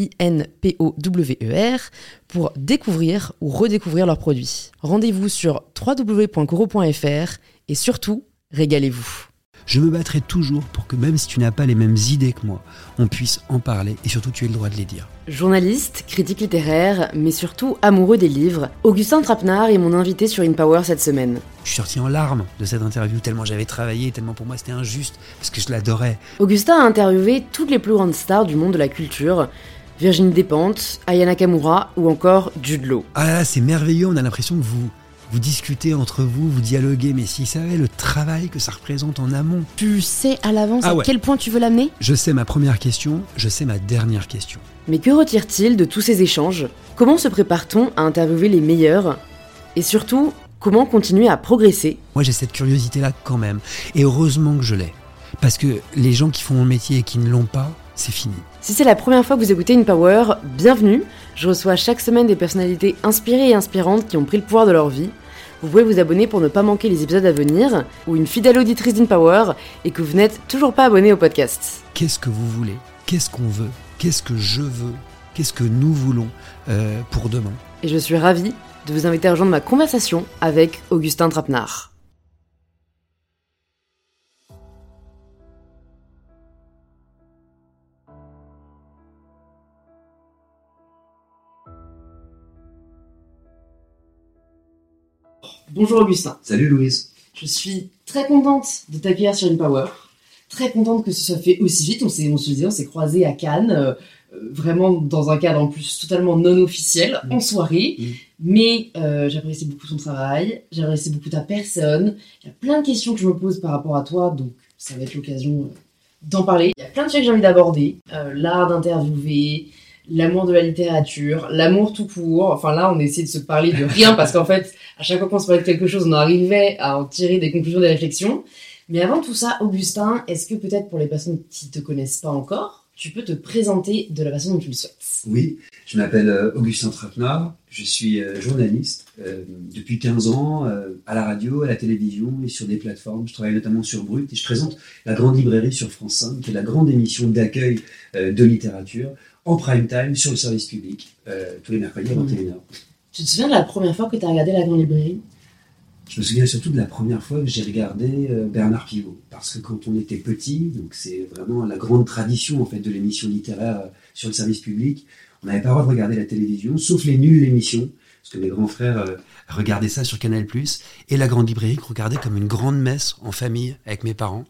I-N-P-O-W-E-R, pour découvrir ou redécouvrir leurs produits. Rendez-vous sur www.coro.fr et surtout, régalez-vous. Je me battrai toujours pour que même si tu n'as pas les mêmes idées que moi, on puisse en parler et surtout tu aies le droit de les dire. Journaliste, critique littéraire, mais surtout amoureux des livres, Augustin Trapenard est mon invité sur InPower cette semaine. Je suis sorti en larmes de cette interview tellement j'avais travaillé, tellement pour moi c'était injuste, parce que je l'adorais. Augustin a interviewé toutes les plus grandes stars du monde de la culture, Virginie Despentes, Ayana Kamura ou encore Jude Law. Ah là, c'est merveilleux, on a l'impression que vous, vous discutez entre vous, vous dialoguez, mais s'ils savaient le travail que ça représente en amont. Tu sais à l'avance Ah à quel point tu veux l'amener? Je sais ma première question, je sais ma dernière question. Mais que retire-t-il de tous ces échanges? Comment se prépare-t-on à interviewer les meilleurs? Et surtout, comment continuer à progresser? Moi j'ai cette curiosité-là quand même, et heureusement que je l'ai. Parce que les gens qui font mon métier et qui ne l'ont pas, c'est fini. Si c'est la première fois que vous écoutez une Power, bienvenue. Je reçois chaque semaine des personnalités inspirées et inspirantes qui ont pris le pouvoir de leur vie. Vous pouvez vous abonner pour ne pas manquer les épisodes à venir, ou une fidèle auditrice d'InPower et que vous n'êtes toujours pas abonné au podcast. Qu'est-ce que vous voulez? Qu'est-ce qu'on veut? Qu'est-ce que je veux? Qu'est-ce que nous voulons euh, pour demain? Et je suis ravie de vous inviter à rejoindre ma conversation avec Augustin Trapenard. Bonjour Augustin. Salut Louise. Je suis très contente de t'accueillir sur InPower. Très contente que ce soit fait aussi vite. On s'est, on se disait, on s'est croisés à Cannes, euh, vraiment dans un cadre en plus totalement non officiel, Mm. en soirée. Mm. Mais euh, j'apprécie beaucoup ton travail, j'apprécie beaucoup ta personne. Il y a plein de questions que je me pose par rapport à toi, donc ça va être l'occasion euh, d'en parler. Il y a plein de sujets que j'ai envie d'aborder. Euh, L'art d'interviewer, l'amour de la littérature, l'amour tout court. Enfin là, on essaie de se parler de rien parce qu'en fait, à chaque fois qu'on se parlait de quelque chose, on arrivait à en tirer des conclusions, des réflexions. Mais avant tout ça, Augustin, est-ce que peut-être pour les personnes qui te connaissent pas encore, tu peux te présenter de la façon dont tu le souhaites? Oui, je m'appelle euh, Augustin Trapenard, je suis euh, journaliste euh, depuis 15 ans euh, à la radio, à la télévision et sur des plateformes. Je travaille notamment sur Brut et je présente la Grande Librairie sur France 5, qui est la grande émission d'accueil euh, de littérature en prime time sur le service public, euh, tous les mercredis à Mhm. 21h. Tu te souviens de la première fois que tu as regardé la grande librairie? Je me souviens surtout de la première fois que j'ai regardé euh, Bernard Pivot, parce que quand on était petit, donc c'est vraiment la grande tradition en fait de l'émission littéraire euh, sur le service public, on n'avait pas le droit de regarder la télévision, sauf les nuls l'émission, parce que mes grands frères euh, Regardez ça sur Canal+, et la grande librairie regardais comme une grande messe en famille avec mes parents.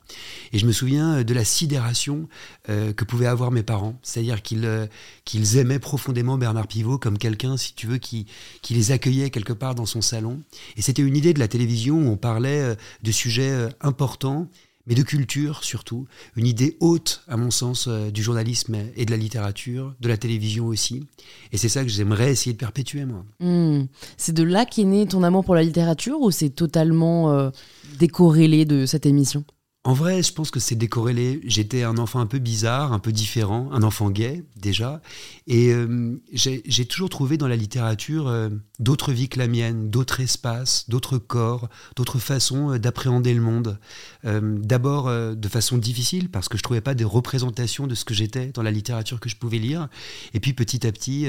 Et je me souviens euh, de la sidération euh, que pouvaient avoir mes parents. C'est-à-dire qu'ils qu'ils aimaient profondément Bernard Pivot comme quelqu'un, si tu veux, qui, qui les accueillait quelque part dans son salon. Et c'était une idée de la télévision où on parlait de sujets importants, mais de culture surtout. Une idée haute, à mon sens, euh, du journalisme et de la littérature, de la télévision aussi. Et c'est ça que j'aimerais essayer de perpétuer, moi. Hmm. C'est de là qu'est né ton amour pour la littérature ou c'est totalement euh, décorrélé de cette émission? En vrai, je pense que c'est décorrélé. J'étais un enfant un peu bizarre, un peu différent, un enfant gay déjà. Et euh, j'ai toujours trouvé dans la littérature euh, d'autres vies que la mienne, d'autres espaces, d'autres corps, d'autres façons euh, d'appréhender le monde. D'abord de façon difficile, parce que je trouvais pas des représentations de ce que j'étais dans la littérature que je pouvais lire. Et puis petit à petit,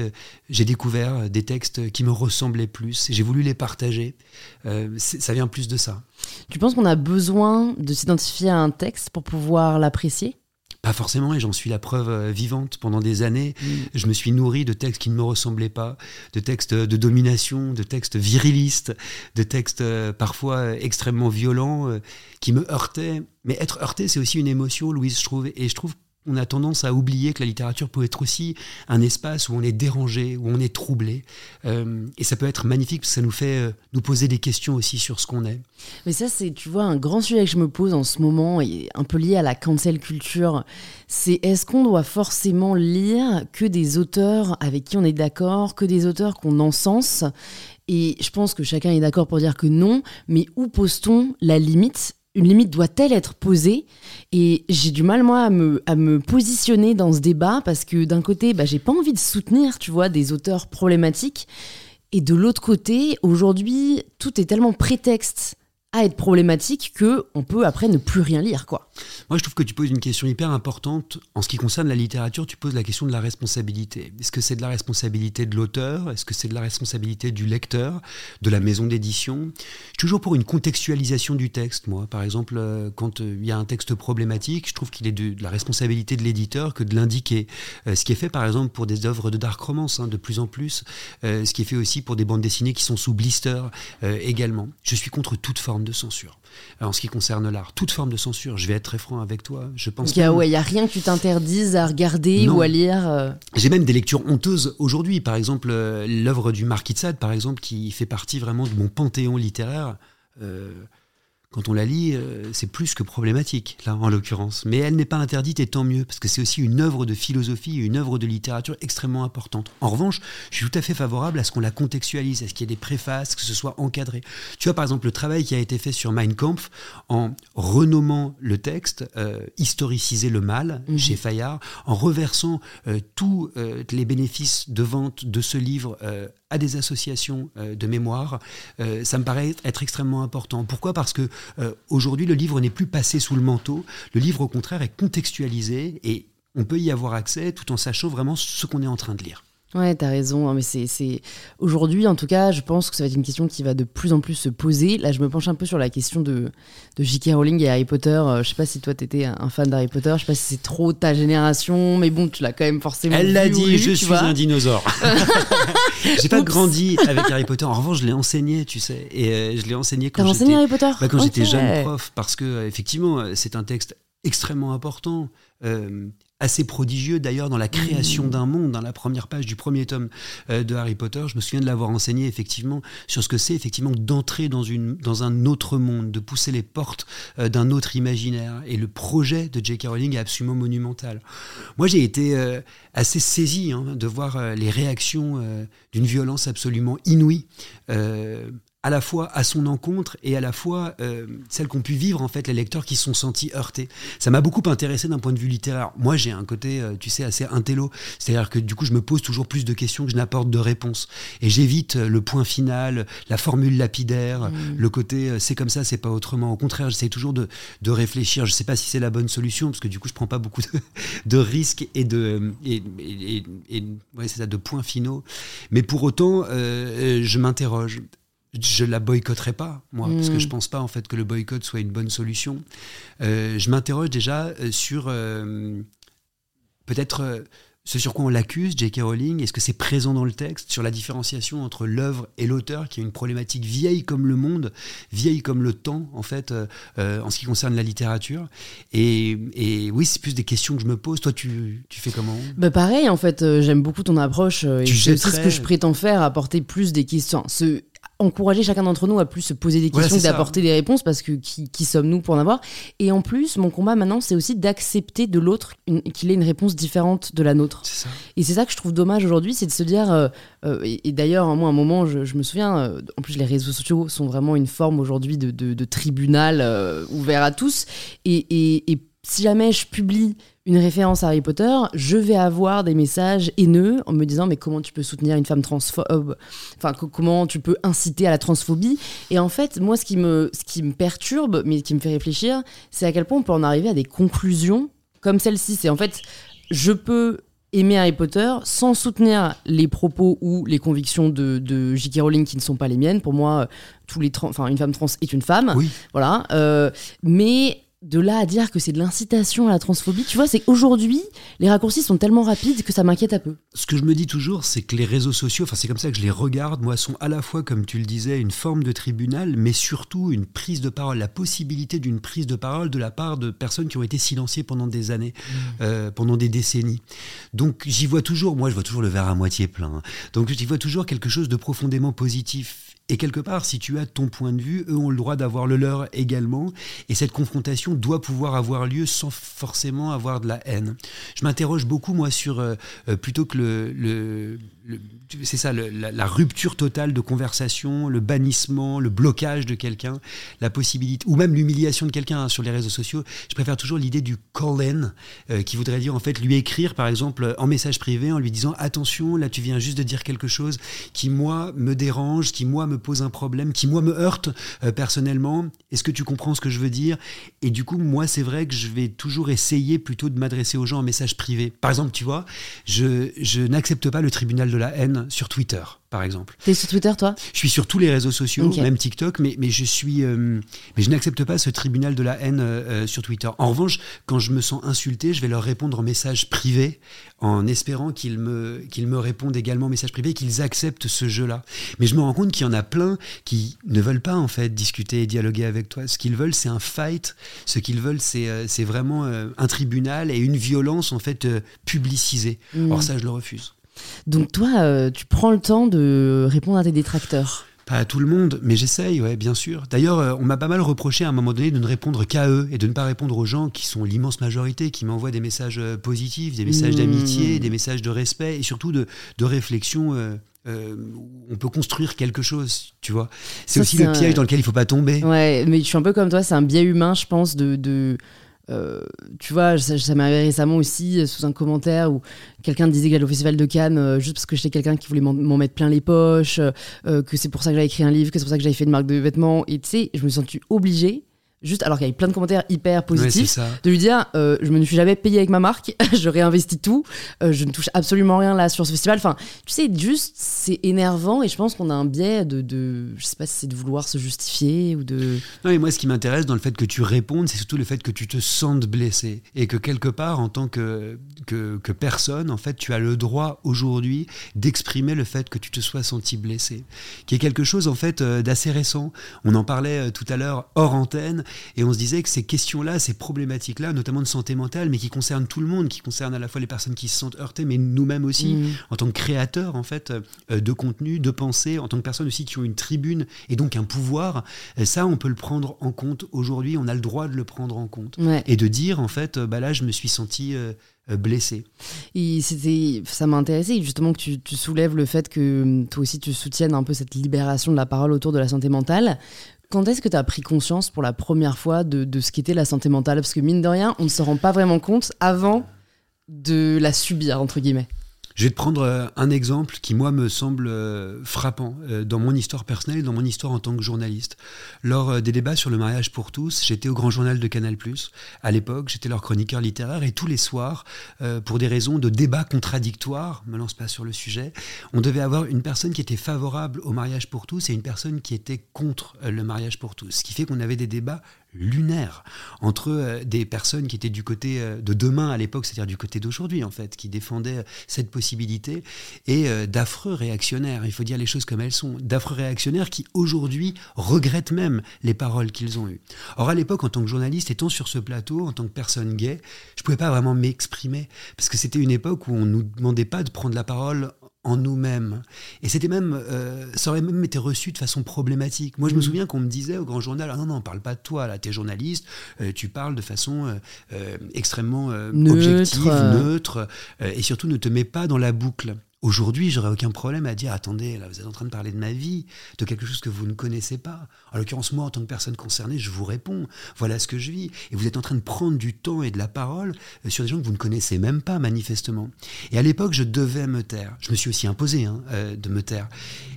j'ai découvert des textes qui me ressemblaient plus. J'ai voulu les partager. Ça vient plus de ça. Tu penses qu'on a besoin de s'identifier à un texte pour pouvoir l'apprécier? Pas forcément, et j'en suis la preuve euh, vivante. Pendant des années, mm. je me suis nourri de textes qui ne me ressemblaient pas, de textes de domination, de textes virilistes, de textes euh, parfois extrêmement violents, qui me heurtaient. Mais être heurté, c'est aussi une émotion, Louise, je trouve. Et je trouve on a tendance à oublier que la littérature peut être aussi un espace où on est dérangé, où on est troublé. Euh, et ça peut être magnifique parce que ça nous fait euh, nous poser des questions aussi sur ce qu'on est. Mais ça, c'est, tu vois, un grand sujet que je me pose en ce moment, et un peu lié à la cancel culture, c'est est-ce qu'on doit forcément lire que des auteurs avec qui on est d'accord, que des auteurs qu'on encense? Et je pense que chacun est d'accord pour dire que non, mais où pose-t-on la limite? Une limite doit-elle être posée? Et j'ai du mal, moi, à me, positionner dans ce débat parce que d'un côté, bah, j'ai pas envie de soutenir, tu vois, des auteurs problématiques. Et de l'autre côté, aujourd'hui, tout est tellement prétexte à être problématique que on peut après ne plus rien lire quoi. Moi je trouve que tu poses une question hyper importante en ce qui concerne la littérature, tu poses la question de la responsabilité. Est-ce que c'est de la responsabilité de l'auteur? Est-ce que c'est de la responsabilité du lecteur, de la maison d'édition? Je suis toujours pour une contextualisation du texte moi. Par exemple, euh, quand euh, il y a un texte problématique, je trouve qu'il est de, la responsabilité de l'éditeur que de l'indiquer. Euh, ce qui est fait par exemple pour des œuvres de dark romance hein, de plus en plus, ce qui est fait aussi pour des bandes dessinées qui sont sous blister également. Je suis contre toute forme de censure. en ce qui concerne l'art, toute forme de censure, je vais être très franc avec toi, je pense qu'il n'y a, rien que tu t'interdises à regarder ou à lire. Euh. J'ai même des lectures honteuses aujourd'hui, par exemple euh, l'œuvre du Marquis de Sade, par exemple, qui fait partie vraiment de mon panthéon littéraire. Euh, quand on la lit, euh, c'est plus que problématique, là, en l'occurrence. Mais elle n'est pas interdite, et tant mieux, parce que c'est aussi une œuvre de philosophie, une œuvre de littérature extrêmement importante. En revanche, je suis tout à fait favorable à ce qu'on la contextualise, à ce qu'il y ait des préfaces, que ce soit encadré. Tu vois, par exemple, le travail qui a été fait sur Mein Kampf, en renommant le texte, euh, historiciser le mal, mhm. chez Fayard, en reversant euh, tous les bénéfices de vente de ce livre à des associations euh, de mémoire, euh, ça me paraît être extrêmement important. Pourquoi? Parce que euh, aujourd'hui, le livre n'est plus passé sous le manteau. Le livre, au contraire, est contextualisé et on peut y avoir accès tout en sachant vraiment ce qu'on est en train de lire. Ouais, t'as raison. Hein, mais c'est aujourd'hui, en tout cas, je pense que ça va être une question qui va de plus en plus se poser. Là, je me penche un peu sur la question de, de J.K. Rowling et Harry Potter. Euh, je sais pas si toi t'étais un fan d'Harry Potter. Je sais pas si c'est trop ta génération, mais bon, tu l'as quand même forcément. Elle l'a dit. je suis un dinosaure. J'ai pas grandi avec Harry Potter. En revanche, je l'ai enseigné, tu sais, et euh, je l'ai enseigné quand j'étais. Harry Potter. Bah, quand j'étais jeune prof, parce que euh, effectivement, c'est un texte extrêmement important assez prodigieux d'ailleurs dans la création mmh. d'un monde, dans la première page du premier tome euh, de Harry Potter. Je me souviens de l'avoir enseigné effectivement sur ce que c'est effectivement d'entrer dans, une, dans un autre monde, de pousser les portes euh, d'un autre imaginaire. Et le projet de J.K. Rowling est absolument monumental. Moi j'ai été euh, assez saisi hein, de voir les réactions d'une violence absolument inouïe à la fois à son encontre et à la fois euh, celle qu'ont pu vivre en fait les lecteurs qui se sont sentis heurtés. Ça m'a beaucoup intéressé d'un point de vue littéraire. Moi, j'ai un côté, euh, tu sais, assez intello, c'est-à-dire que du coup, je me pose toujours plus de questions que je n'apporte de réponses, et j'évite euh, le point final, la formule lapidaire, mmh. le côté c'est comme ça, c'est pas autrement. Au contraire, j'essaie toujours de, de, réfléchir. Je sais pas si c'est la bonne solution parce que du coup, je prends pas beaucoup de, de risques et de et, et, et ouais, c'est ça, de points finaux. Mais pour autant, je m'interroge je la boycotterai pas, moi, parce que je hmm. pense pas en fait que le boycott soit une bonne solution. Euh, je m'interroge déjà euh, sur euh, peut-être ce sur quoi on l'accuse, J.K. Rowling. Est-ce que c'est présent dans le texte sur la différenciation entre l'œuvre et l'auteur, qui est une problématique vieille comme le monde, vieille comme le temps, en fait, en ce qui concerne la littérature? Et, oui, c'est plus des questions que je me pose. Toi, tu, fais comment? Bah Pareil, en fait, j'aime beaucoup ton approche. et c'est ce que je prétends faire, apporter plus des questions. Ce encourager chacun d'entre nous à plus se poser des questions et d'apporter des réponses parce que qui, sommes-nous pour en avoir? Et en plus, mon combat maintenant, c'est aussi d'accepter de l'autre qu'il ait une réponse différente de la nôtre. Et c'est ça que je trouve dommage aujourd'hui, c'est de se dire, euh, euh, et, d'ailleurs, moi, à un moment, je, me souviens, euh, en plus, les réseaux sociaux sont vraiment une forme aujourd'hui de, tribunal ouvert à tous. et, et si jamais je publie une référence à Harry Potter, je vais avoir des messages haineux en me disant mais comment tu peux soutenir une femme transphobe? Enfin comment tu peux inciter à la transphobie? Et en fait, moi ce qui me ce qui me perturbe mais qui me fait réfléchir, c'est à quel point on peut en arriver à des conclusions comme celle-ci, c'est en fait je peux aimer Harry Potter sans soutenir les propos ou les convictions de, de J.K. Rowling qui ne sont pas les miennes. Pour moi, tous les enfin une femme trans est une femme. Oui. Voilà. Euh, mais de là à dire que c'est de l'incitation à la transphobie, tu vois, c'est qu'aujourd'hui, les raccourcis sont tellement rapides que ça m'inquiète un peu. Ce que je me dis toujours, c'est que les réseaux sociaux, enfin c'est comme ça que je les regarde, moi, sont à la fois, comme tu le disais, une forme de tribunal, mais surtout une prise de parole, la possibilité d'une prise de parole de la part de personnes qui ont été silenciées pendant des années, mmh. euh, pendant des décennies. Donc j'y vois toujours, moi je vois toujours le verre à moitié plein, hein. donc j'y vois toujours quelque chose de profondément positif et quelque part, si tu as ton point de vue, eux ont le droit d'avoir le leur également. Et cette confrontation doit pouvoir avoir lieu sans forcément avoir de la haine. Je m'interroge beaucoup, moi, sur euh, euh, plutôt que le c'est ça, la, rupture totale de conversation, le bannissement, le blocage de quelqu'un, la possibilité, ou même l'humiliation de quelqu'un hein, sur les réseaux sociaux. Je préfère toujours l'idée du call-in, euh, qui voudrait dire en fait lui écrire par exemple en message privé en lui disant attention, là tu viens juste de dire quelque chose qui moi me dérange, qui moi me pose un problème, qui moi me heurte euh, personnellement. Est-ce que tu comprends ce que je veux dire? Et du coup, moi c'est vrai que je vais toujours essayer plutôt de m'adresser aux gens en message privé. Par exemple, tu vois, je, je n'accepte pas le tribunal de la haine sur Twitter par exemple. T'es sur Twitter, toi? Je suis sur tous les réseaux sociaux, même TikTok, mais, mais je suis, euh, mais je n'accepte pas ce tribunal de la haine euh, euh, sur Twitter. En revanche, quand je me sens insulté, je vais leur répondre en message privé, en espérant qu'ils me, qu'ils me répondent également en message privé, qu'ils acceptent ce jeu-là. Mais je me rends compte qu'il y en a plein qui ne veulent pas en fait discuter et dialoguer avec toi. Ce qu'ils veulent, c'est un fight. Ce qu'ils veulent, c'est, c'est vraiment un tribunal et une violence en fait publicisée. Or mm. ça, je le refuse. Donc toi, euh, tu prends le temps de répondre à tes détracteurs pas à tout le monde, mais j'essaye, ouais, bien sûr. D'ailleurs, euh, on m'a pas mal reproché à un moment donné de ne répondre qu'à eux et de ne pas répondre aux gens qui sont l'immense majorité, qui m'envoient des messages euh, positifs, des messages d'amitié, mmh. des messages de respect et surtout de, réflexion. on peut construire quelque chose, tu vois. C'est aussi le piège dans lequel il faut pas tomber. Ouais, mais je suis un peu comme toi, c'est un biais humain, je pense, de, euh, tu vois, ça, m'est arrivé récemment aussi euh, sous un commentaire où quelqu'un disait que j'allais au festival de Cannes euh, juste parce que j'étais quelqu'un qui voulait m'en mettre plein les poches, que c'est pour ça que j'avais écrit un livre, que c'est pour ça que j'avais fait une marque de vêtements. Et tu sais, je me suis senti obligée juste alors qu'il y avait plein de commentaires hyper positifs, de lui dire euh, je me suis jamais payé avec ma marque, je réinvestis tout, euh, je ne touche absolument rien là sur ce festival. Enfin, tu sais, juste c'est énervant et je pense qu'on a un biais de, de, je sais pas si c'est de vouloir se justifier ou de. Non, mais moi ce qui m'intéresse dans le fait que tu répondes, c'est surtout le fait que tu te sentes blessé et que quelque part en tant que, que, que personne, en fait, tu as le droit aujourd'hui d'exprimer le fait que tu te sois senti blessé, qui est quelque chose en fait euh, d'assez récent. On en parlait tout à l'heure hors antenne et on se disait que ces questions-là, ces problématiques-là, notamment de santé mentale, mais qui concernent tout le monde, qui concernent à la fois les personnes qui se sentent heurtées, mais nous-mêmes aussi, mmh. en tant que créateurs en fait euh, de contenu, de pensée, en tant que personnes aussi qui ont une tribune et donc un pouvoir, euh, ça on peut le prendre en compte aujourd'hui, on a le droit de le prendre en compte et de dire en fait, euh, bah là je me suis senti blessé. Et c'était, ça m'a intéressé justement que tu, tu, soulèves le fait que hum, toi aussi tu soutiennes un peu cette libération de la parole autour de la santé mentale. Quand est-ce que tu as pris conscience pour la première fois de, de ce qu'était la santé mentale? Parce que mine de rien, on ne se rend pas vraiment compte avant de la subir, entre guillemets. Je vais te prendre euh, un exemple qui, moi, me semble euh, frappant euh, dans mon histoire personnelle et dans mon histoire en tant que journaliste. Lors des débats sur le mariage pour tous, j'étais au grand journal de Canal+. À l'époque, j'étais leur chroniqueur littéraire et tous les soirs, pour des raisons de débats contradictoires, me lance pas sur le sujet, on devait avoir une personne qui était favorable au mariage pour tous et une personne qui était contre le mariage pour tous. Ce qui fait qu'on avait des débats lunaire entre euh, des personnes qui étaient du côté euh, de demain à l'époque, c'est-à-dire du côté d'aujourd'hui en fait, qui défendaient euh, cette possibilité, et d'affreux réactionnaires, il faut dire les choses comme elles sont, d'affreux réactionnaires qui aujourd'hui regrettent même les paroles qu'ils ont eues. Or à l'époque, en tant que journaliste, étant sur ce plateau, en tant que personne gay, je pouvais pas vraiment m'exprimer, parce que c'était une époque où on nous demandait pas de prendre la parole en nous-mêmes. Et c'était même, euh, ça aurait même été reçu de façon problématique. Moi, je me mm. souviens qu'on me disait au grand journal, ah non, non, parle pas de toi, là, t'es journaliste, euh, tu parles de façon euh, extrêmement objective, neutre, et surtout ne te mets pas dans la boucle. Aujourd'hui, j'aurais aucun problème à dire attendez, là, vous êtes en train de parler de ma vie, de quelque chose que vous ne connaissez pas. En l'occurrence, moi, en tant que personne concernée, je vous réponds. Voilà ce que je vis. Et vous êtes en train de prendre du temps et de la parole euh, sur des gens que vous ne connaissez même pas, manifestement. Et à l'époque, je devais me taire. Je me suis aussi imposé hein, euh, de me taire.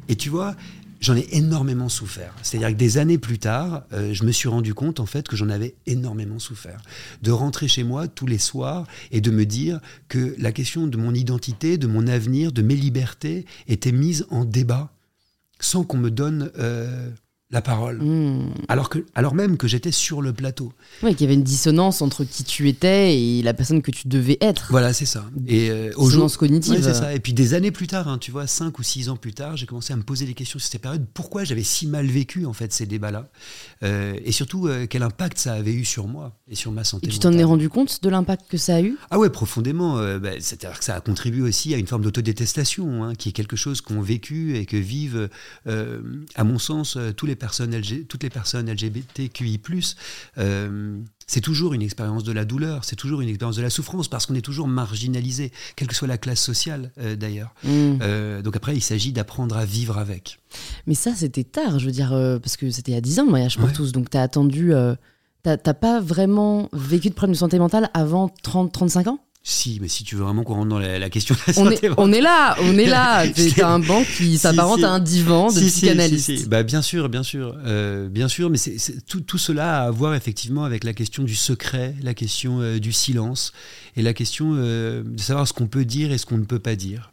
Et tu vois, j'en ai énormément souffert. C'est-à-dire que des années plus tard, euh, je me suis rendu compte en fait que j'en avais énormément souffert. De rentrer chez moi tous les soirs et de me dire que la question de mon identité, de mon avenir, de mes libertés était mise en débat sans qu'on me donne euh, la parole. Hmm. Alors, que, alors même que j'étais sur le plateau. Oui, qu'il y avait une dissonance entre qui tu étais et la personne que tu devais être. Voilà, c'est ça. Et euh, Dissonance cognitive. Ouais, c'est ça. Et puis des années plus tard, hein, tu vois, cinq ou six ans plus tard, j'ai commencé à me poser des questions sur cette période. Pourquoi j'avais si mal vécu en fait ces débats-là, Euh, et surtout euh, quel impact ça avait eu sur moi et sur ma santé. Et tu t'en es rendu compte de l'impact que ça a eu? Ah ouais, profondément. euh, bah, C'est-à-dire que ça a contribué aussi à une forme d'autodétestation, hein, qui est quelque chose qu'ont vécu et que vivent, à mon sens, tous les personnes LG toutes les personnes LGBTQI+. Euh, c'est toujours une expérience de la douleur, c'est toujours une expérience de la souffrance, parce qu'on est toujours marginalisé, quelle que soit la classe sociale euh, d'ailleurs. Hmm. Euh, donc après, il s'agit d'apprendre à vivre avec. Mais ça, c'était tard, je veux dire, euh, parce que c'était il y a 10 ans le mariage pour Ouais. tous. Donc, t'as attendu. euh, t'as t'as pas vraiment vécu de problème de santé mentale avant 30-35 ans? Si, mais si tu veux vraiment qu'on rentre dans la, la question de la on santé est, on est là, on est là. T'as un banc qui s'apparente si. à un divan de Si, psychanalyste. Bah, bien sûr, bien sûr, euh, bien sûr, mais c'est c'est- tout, tout cela a à voir effectivement avec la question du secret, la question euh, du silence et la question euh, de savoir ce qu'on peut dire et ce qu'on ne peut pas dire.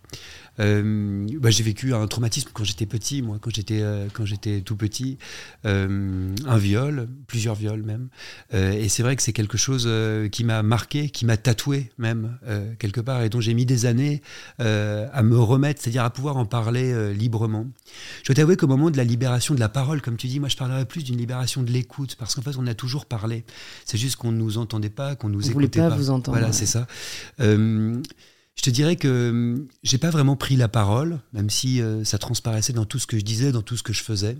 Euh, bah, j'ai vécu un traumatisme quand j'étais petit, moi, quand j'étais euh, quand j'étais tout petit, euh, un viol, plusieurs viols même. Euh, et c'est vrai que c'est quelque chose euh, qui m'a marqué, qui m'a tatoué même euh, quelque part, et dont j'ai mis des années euh, à me remettre, c'est-à-dire à pouvoir en parler euh, librement. Je dois t'avouer qu'au moment de la libération de la parole, comme tu dis, moi je parlerais plus d'une libération de l'écoute, parce qu'en fait on a toujours parlé. C'est juste qu'on ne nous entendait pas, qu'on nous On écoutait pas pas. vous entendre, Voilà, ouais. c'est ça. Je te dirais que hum, j'ai pas vraiment pris la parole, même si euh, ça transparaissait dans tout ce que je disais, dans tout ce que je faisais,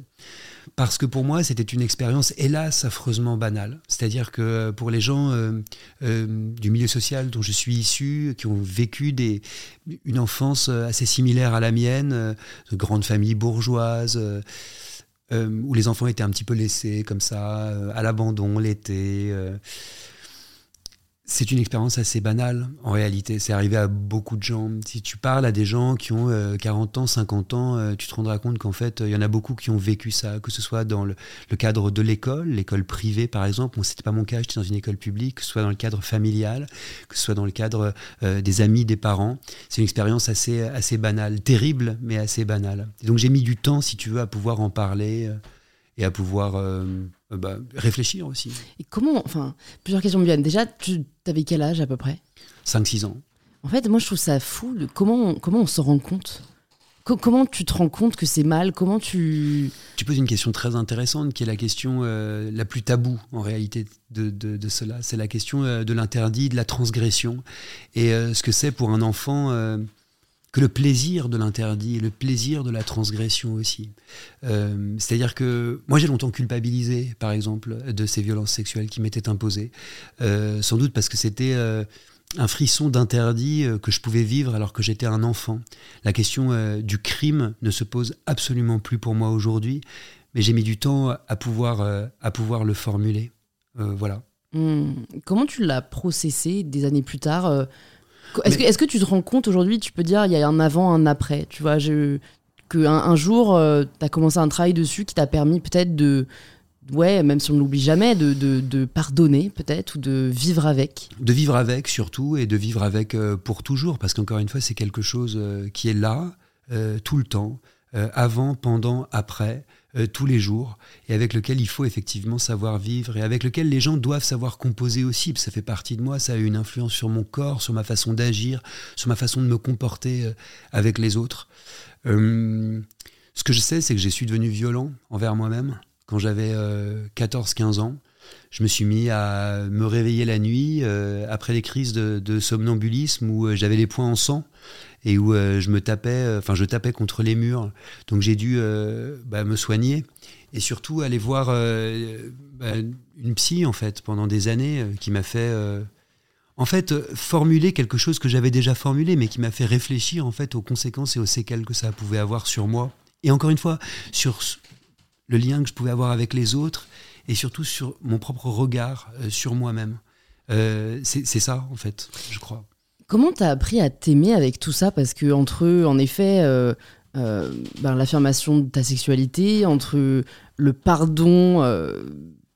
parce que pour moi c'était une expérience, hélas, affreusement banale. C'est-à-dire que euh, pour les gens euh, du milieu social dont je suis issu, qui ont vécu une enfance assez similaire à la mienne, de grandes familles bourgeoises. où les enfants étaient un petit peu laissés comme ça, à l'abandon l'été. Euh, c'est une expérience assez banale, en réalité. C'est arrivé à beaucoup de gens. Si tu parles à des gens qui ont euh, 40 ans, 50 ans, euh, tu te rendras compte qu'en fait, euh, il y en a beaucoup qui ont vécu ça, que ce soit dans le, cadre de l'école, l'école privée par exemple. Bon, c'était pas mon cas, j'étais dans une école publique, que ce soit dans le cadre familial, que ce soit dans le cadre euh, des amis, des parents. C'est une expérience assez, assez banale, terrible, mais assez banale. Et donc j'ai mis du temps, si tu veux, à pouvoir en parler euh, et à pouvoir euh, euh, bah, réfléchir aussi. Et comment, enfin, plusieurs questions me viennent. Déjà, tu avais quel âge à peu près? 5-6 ans. En fait, moi, je trouve ça fou. de comment, on- comment on s'en rend compte Co- Comment tu te rends compte que c'est mal? Comment tu. Tu poses une question très intéressante qui est la question euh, la plus taboue en réalité de, de- de cela. C'est la question euh, de l'interdit, de la transgression et euh, ce que c'est pour un enfant euh, que le plaisir de l'interdit et le plaisir de la transgression aussi. Euh, C'est-à-dire que moi j'ai longtemps culpabilisé par exemple de ces violences sexuelles qui m'étaient imposées, Euh, sans doute parce que c'était... euh, un frisson d'interdit que je pouvais vivre alors que j'étais un enfant. La question du crime ne se pose absolument plus pour moi aujourd'hui, mais j'ai mis du temps à pouvoir, à pouvoir le formuler. Voilà. Hmm, Comment tu l'as processé des années plus tard Est-ce que, est-ce que tu te rends compte aujourd'hui, tu peux dire, il y a un avant, un après Tu vois, que un, jour, tu as commencé un travail dessus qui t'a permis peut-être de. Ouais, même si on ne l'oublie jamais, de, de, de pardonner peut-être ou de vivre avec? De vivre avec surtout et de vivre avec euh, pour toujours, parce qu'encore une fois, c'est quelque chose euh, qui est là euh, tout le temps, euh, avant, pendant, après, euh, tous les jours, et avec lequel il faut effectivement savoir vivre, et avec lequel les gens doivent savoir composer aussi, ça fait partie de moi, ça a une influence sur mon corps, sur ma façon d'agir, sur ma façon de me comporter euh, avec les autres. Euh, ce que je sais, c'est que je suis devenu violent envers moi-même quand j'avais 14-15 ans. Je me suis mis à me réveiller la nuit après les crises de, de somnambulisme où j'avais les poings en sang et où euh, je me tapais, euh, enfin je tapais contre les murs. Donc j'ai dû euh, bah, me soigner et surtout aller voir bah, une psy en fait pendant des années qui m'a fait en fait formuler quelque chose que j'avais déjà formulé mais qui m'a fait réfléchir en fait aux conséquences et aux séquelles que ça pouvait avoir sur moi et encore une fois sur le lien que je pouvais avoir avec les autres et surtout sur mon propre regard sur moi-même. C'est ça, en fait, je crois. Comment t'as appris à t'aimer avec tout ça? Parce que entre eux, en effet, euh, euh, ben, l'affirmation de ta sexualité, entre le pardon, euh,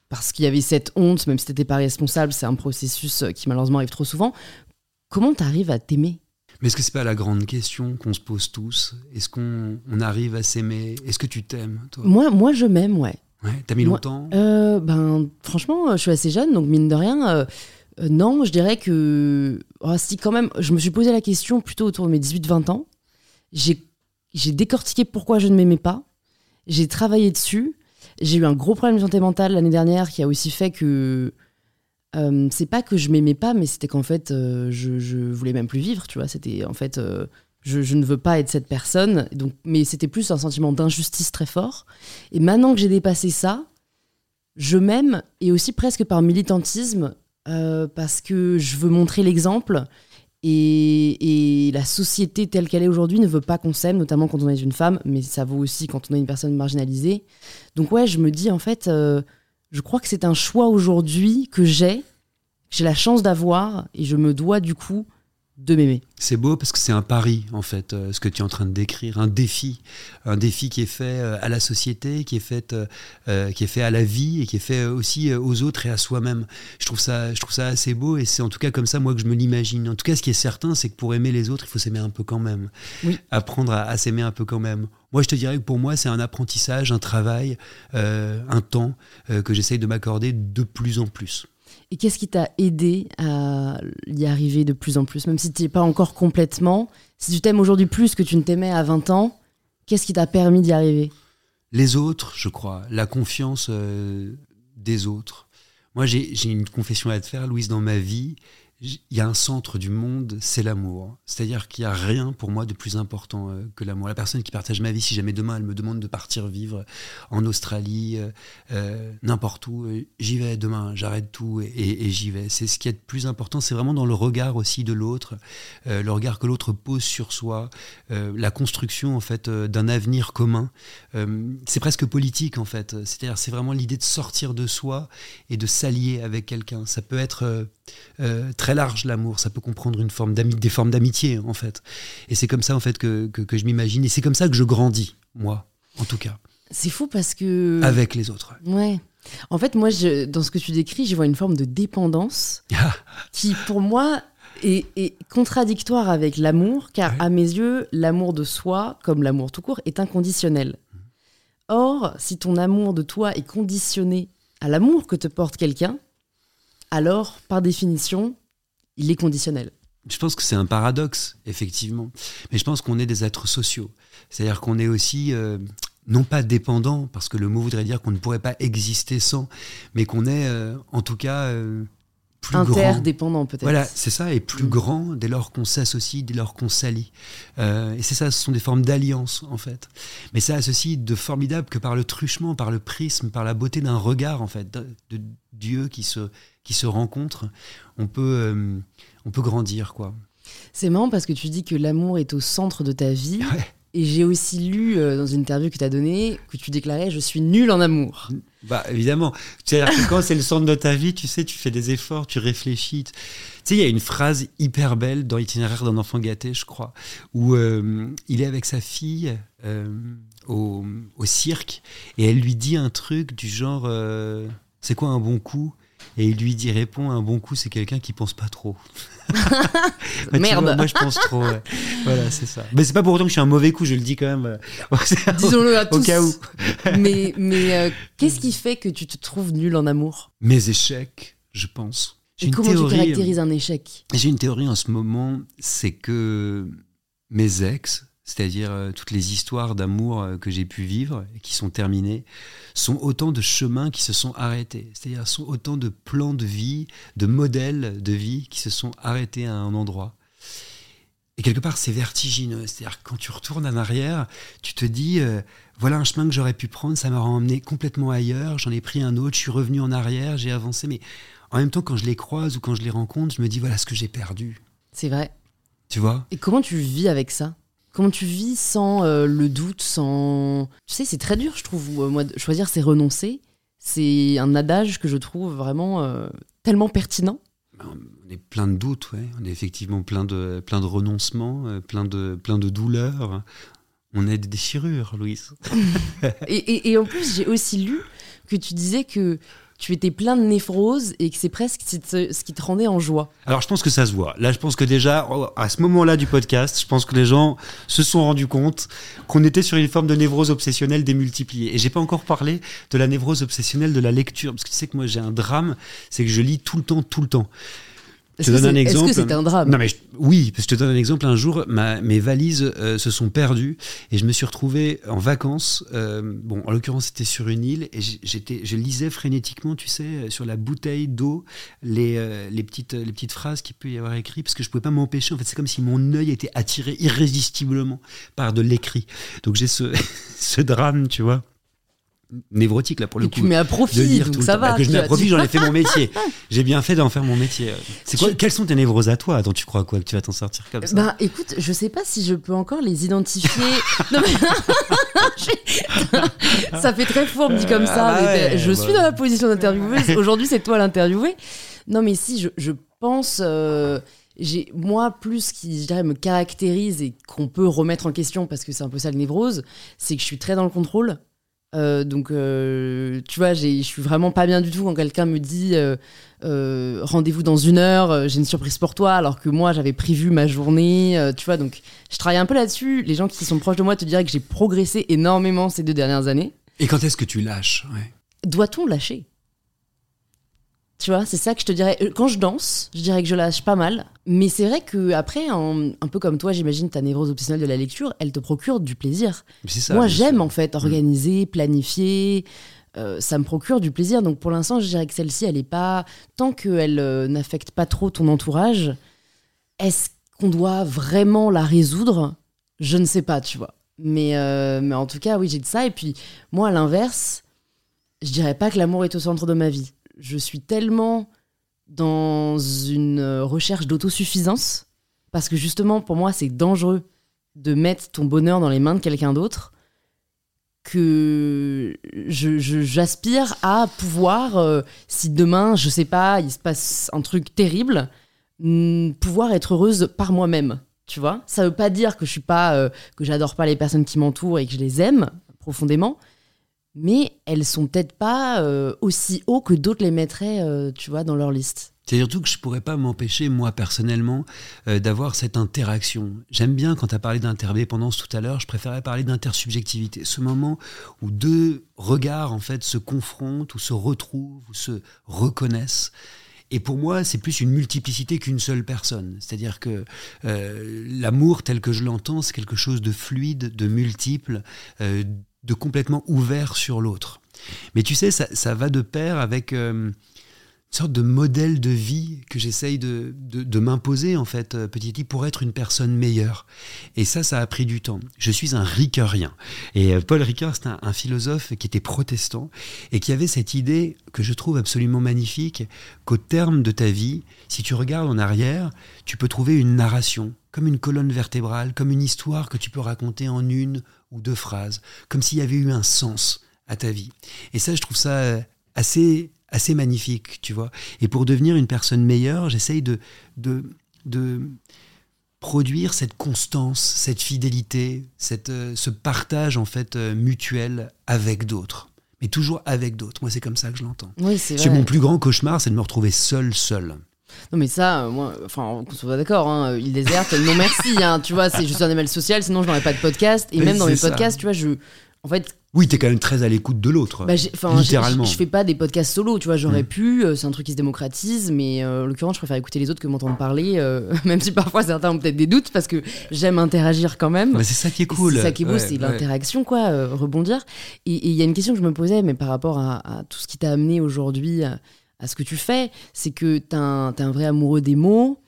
parce qu'il y avait cette honte, même si t'étais pas responsable, c'est un processus qui malheureusement arrive trop souvent. Comment t'arrives à t'aimer? Mais est-ce que c'est pas la grande question qu'on se pose tous? Est-ce qu'on on arrive à s'aimer? Est-ce que tu t'aimes, Moi, moi, je m'aime, ouais. Ouais, t'as mis Moi- longtemps? ben, franchement, je suis assez jeune, donc mine de rien, non, je dirais que. Oh, si, quand même, je me suis posé la question plutôt autour de mes 18-20 ans. J'ai décortiqué pourquoi je ne m'aimais pas. J'ai travaillé dessus. J'ai eu un gros problème de santé mentale l'année dernière qui a aussi fait que. euh, c'est pas que je m'aimais pas, mais c'était qu'en fait, euh, je, je voulais même plus vivre, tu vois. C'était en fait. euh, je, je ne veux pas être cette personne. Donc, mais c'était plus un sentiment d'injustice très fort. Et maintenant que j'ai dépassé ça, je m'aime et aussi presque par militantisme euh, parce que je veux montrer l'exemple et, et la société telle qu'elle est aujourd'hui ne veut pas qu'on s'aime, notamment quand on est une femme, mais ça vaut aussi quand on est une personne marginalisée. Donc ouais, je me dis en fait, euh, je crois que c'est un choix aujourd'hui que j'ai, que j'ai la chance d'avoir et je me dois du coup de m'aimer. C'est beau parce que c'est un pari, en fait, euh, ce que tu es en train de décrire, un défi, un défi qui est fait euh, à la société, qui est fait, euh, qui est fait à la vie et qui est fait aussi aux autres et à soi-même. Je trouve ça, je trouve ça assez beau et c'est en tout cas comme ça moi que je me l'imagine. En tout cas, ce qui est certain, c'est que pour aimer les autres, il faut s'aimer un peu quand même, Oui. apprendre à, à s'aimer un peu quand même. Moi, je te dirais que pour moi, c'est un apprentissage, un travail, un temps que j'essaye de m'accorder de plus en plus. Et qu'est-ce qui t'a aidé à y arriver de plus en plus, même si tu n'y es pas encore complètement Si tu t'aimes aujourd'hui plus que tu ne t'aimais à 20 ans, qu'est-ce qui t'a permis d'y arriver? Les autres, je crois, la confiance euh, des autres. Moi, j'ai j'ai une confession à te faire, Louise, dans ma vie. Il y a un centre du monde, c'est l'amour. C'est-à-dire qu'il n'y a rien pour moi de plus important euh, que l'amour. La personne qui partage ma vie, si jamais demain elle me demande de partir vivre en Australie, euh, euh, n'importe où, j'y vais demain, j'arrête tout et, j'y vais. C'est ce qui est de plus important, c'est vraiment dans le regard aussi de l'autre, le regard que l'autre pose sur soi, la construction en fait d'un avenir commun. C'est presque politique en fait. C'est-à-dire c'est vraiment l'idée de sortir de soi et de s'allier avec quelqu'un. Ça peut être euh, très large l'amour, ça peut comprendre une forme des formes d'amitié en fait. Et c'est comme ça en fait que, que, que je m'imagine et c'est comme ça que je grandis, moi en tout cas, C'est fou parce que. avec les autres. Ouais. En fait, moi, je, dans ce que tu décris, je vois une forme de dépendance Ah, qui, pour moi, est, est contradictoire avec l'amour, car Ouais. à mes yeux, l'amour de soi, comme l'amour tout court, est inconditionnel. Or, si ton amour de toi est conditionné à l'amour que te porte quelqu'un, alors, par définition, il est conditionnel. Je pense que c'est un paradoxe, effectivement. Mais je pense qu'on est des êtres sociaux. C'est-à-dire qu'on est aussi, euh, non pas dépendant, parce que le mot voudrait dire qu'on ne pourrait pas exister sans, mais qu'on est, euh, en tout cas, euh, plus grand. Interdépendant, peut-être. Voilà, c'est ça, et plus Mm. grand dès lors qu'on s'associe, dès lors qu'on s'allie. Euh, et c'est ça, ce sont des formes d'alliance, en fait. Mais ça a ceci de formidable que par le truchement, par le prisme, par la beauté d'un regard, en fait, de, de Dieu qui se, qui se rencontrent, on peut, euh, on peut grandir, quoi. C'est marrant parce que tu dis que l'amour est au centre de ta vie. Ouais. Et j'ai aussi lu euh, dans une interview que tu as donnée que tu déclarais Je suis nul en amour. Bah évidemment. C'est-à-dire que quand c'est le centre de ta vie, tu sais, tu fais des efforts, tu réfléchis. Tu sais, il y a une phrase hyper belle dans l'itinéraire d'un enfant gâté, je crois, où euh, il est avec sa fille euh, au, au cirque et elle lui dit un truc du genre C'est quoi un bon coup? Et il lui dit répond un bon coup c'est quelqu'un qui pense pas trop. Bah, Merde. vois, moi je pense trop. ouais. Voilà c'est ça. Mais c'est pas pour autant que je suis un mauvais coup, je le dis quand même. Disons-le à Au tous. cas où. mais mais euh, qu'est-ce qui fait que tu te trouves nul en amour? Mes échecs, je pense. J'ai Et une comment théorie, tu caractérises un échec? J'ai une théorie en ce moment, c'est que mes ex, c'est-à-dire euh, toutes les histoires d'amour euh, que j'ai pu vivre et qui sont terminées, sont autant de chemins qui se sont arrêtés. C'est-à-dire sont autant de plans de vie, de modèles de vie qui se sont arrêtés à un endroit. Et quelque part, c'est vertigineux. C'est-à-dire quand tu retournes en arrière, tu te dis, euh, voilà un chemin que j'aurais pu prendre, ça m'a emmené complètement ailleurs, j'en ai pris un autre, je suis revenu en arrière, j'ai avancé. Mais en même temps, quand je les croise ou quand je les rencontre, je me dis, voilà ce que j'ai perdu. C'est vrai. Tu vois? Et comment tu vis avec ça? Comment tu vis sans euh, le doute, sans... Tu sais, c'est très dur, je trouve. euh, Moi, choisir, c'est renoncer. C'est un adage que je trouve vraiment euh, tellement pertinent. Ben, On est plein de doutes, ouais. On est effectivement plein de, plein de renoncements, plein de, plein de douleurs. On est des déchirures, Louise. Et, et- et en plus, j'ai aussi lu que tu disais que tu étais plein de néphrose et que c'est presque ce qui te- rendait en joie. Alors je pense que ça se voit. Là, je pense que déjà, oh, à ce moment-là du podcast, je pense que les gens se sont rendus compte qu'on était sur une forme de névrose obsessionnelle démultipliée. Et j'ai pas encore parlé de la névrose obsessionnelle de la lecture, parce que tu sais que moi j'ai un drame, c'est que je lis tout le temps, tout le temps. Est-ce te donne un c'est- est-ce exemple. que c'est un drame Non mais je- oui, je te donne un exemple. Un jour, ma- mes valises euh, se sont perdues et je me suis retrouvé en vacances. euh, bon, en l'occurrence, c'était sur une île et j'étais, je lisais frénétiquement, tu sais, euh, sur la bouteille d'eau, les, euh, les petites, les petites phrases qu'il peut y avoir écrit, parce que je pouvais pas m'empêcher. En fait, c'est comme si mon œil était attiré irrésistiblement par de l'écrit. Donc j'ai ce, ce drame, tu vois, névrotique là pour le Et coup. tu mets à de profit, lire donc tout ça va. Bah, que je mets à profit, j'en ai fait mon métier. J'ai bien fait d'en faire mon métier. C'est quoi Tu- Quelles sont tes névroses à toi Attends, tu crois quoi que tu vas t'en sortir comme ça? Ben écoute, je sais pas si je peux encore les identifier. non, mais... Ça fait très fourbe dit comme ça. Ah mais ouais, je bah. suis dans la position d'intervieweuse. Aujourd'hui, c'est toi l'interviewé. Non, mais si, je, je pense. euh, j'ai moi plus qui je dirais me caractérise et qu'on peut remettre en question parce que c'est un peu ça le névrose, c'est que je suis très dans le contrôle. Euh, donc, euh, tu vois, je suis vraiment pas bien du tout quand quelqu'un me dit euh, rendez-vous dans une heure, j'ai une surprise pour toi, alors que moi j'avais prévu ma journée, tu vois. Donc, je travaille un peu là-dessus. Les gens qui sont proches de moi te diraient que j'ai progressé énormément ces deux dernières années. Et quand est-ce que tu lâches? Ouais. Doit-on lâcher? Tu vois, c'est ça que je te dirais. Euh, Quand je danse, je dirais que je lâche pas mal. Mais c'est vrai que après, un, un peu comme toi, j'imagine ta névrose obsessionnelle de la lecture, elle te procure du plaisir. Ça. Moi, j'aime en fait organiser, planifier. euh, ça me procure du plaisir. Donc pour l'instant, je dirais que celle-ci, elle est pas. Tant qu'elle euh, n'affecte pas trop ton entourage, est-ce qu'on doit vraiment la résoudre? Je ne sais pas, tu vois. Mais, euh, mais en tout cas, oui, j'ai de ça. Et puis, moi, à l'inverse, je dirais pas que l'amour est au centre de ma vie. Je suis tellement dans une euh, recherche d'autosuffisance, parce que justement, pour moi, c'est dangereux de mettre ton bonheur dans les mains de quelqu'un d'autre, que j'aspire à pouvoir, euh, si demain, je sais pas, il se passe un truc terrible, mm, pouvoir être heureuse par moi-même. Tu vois? Ça veut pas dire que je suis pas, euh, que j'adore pas les personnes qui m'entourent et que je les aime profondément, mais elles sont peut-être pas euh, aussi haut que d'autres les mettraient, euh, tu vois, dans leur liste. C'est surtout que je pourrais pas m'empêcher, moi personnellement, euh, d'avoir cette interaction. J'aime bien quand tu as parlé d'interdépendance tout à l'heure, je préférais parler d'intersubjectivité. Ce moment où deux regards en fait se confrontent, ou se retrouvent, ou se reconnaissent. Et pour moi, c'est plus une multiplicité qu'une seule personne. C'est-à-dire que l'amour tel que je l'entends, c'est quelque chose de fluide, de multiple, de complètement ouvert sur l'autre. Mais tu sais, ça, va de pair avec euh, une sorte de modèle de vie que j'essaye de, m'imposer, en fait, euh, petit à petit, pour être une personne meilleure. Et ça, ça a pris du temps. Je suis un Rickeurien. Et euh, Paul Ricoeur, c'est un philosophe qui était protestant et qui avait cette idée que je trouve absolument magnifique, qu'au terme de ta vie, si tu regardes en arrière, tu peux trouver une narration, comme une colonne vertébrale, comme une histoire que tu peux raconter en une ou deux phrases, comme s'il y avait eu un sens à ta vie. Et ça, je trouve ça euh, assez, assez magnifique, tu vois. Et pour devenir une personne meilleure, j'essaye de, de, de produire cette constance, cette fidélité, cette, euh, ce partage en fait euh, mutuel avec d'autres. Mais toujours avec d'autres. Moi, c'est comme ça que je l'entends. Oui, c'est mon plus grand cauchemar, c'est de me retrouver seul, seul. Non mais ça, euh, moi, enfin, qu'on soit d'accord, hein, île déserte, non merci, hein, tu vois, c'est juste un animal social, sinon je n'aurais pas de podcast. Et Mais même dans c'est mes ça. podcasts, tu vois, je, en fait, Oui, t'es quand même très à l'écoute de l'autre. bah, j'ai- enfin, j'ai- littéralement. je, fais pas des podcasts solo, tu vois, j'aurais Mm. pu, euh, c'est un truc qui se démocratise, mais euh, en l'occurrence, je préfère écouter les autres que m'entendre parler, euh, même si parfois certains ont peut-être des doutes, parce que j'aime interagir quand même. Bah, c'est ça qui est Et cool. C'est ça qui est beau, Ouais, c'est ouais. l'interaction, quoi, euh, rebondir. Et et il y a une question que je me posais, mais par rapport à, à tout ce qui t'a amené aujourd'hui à, à ce que tu fais, c'est que t'es un vrai amoureux des mots,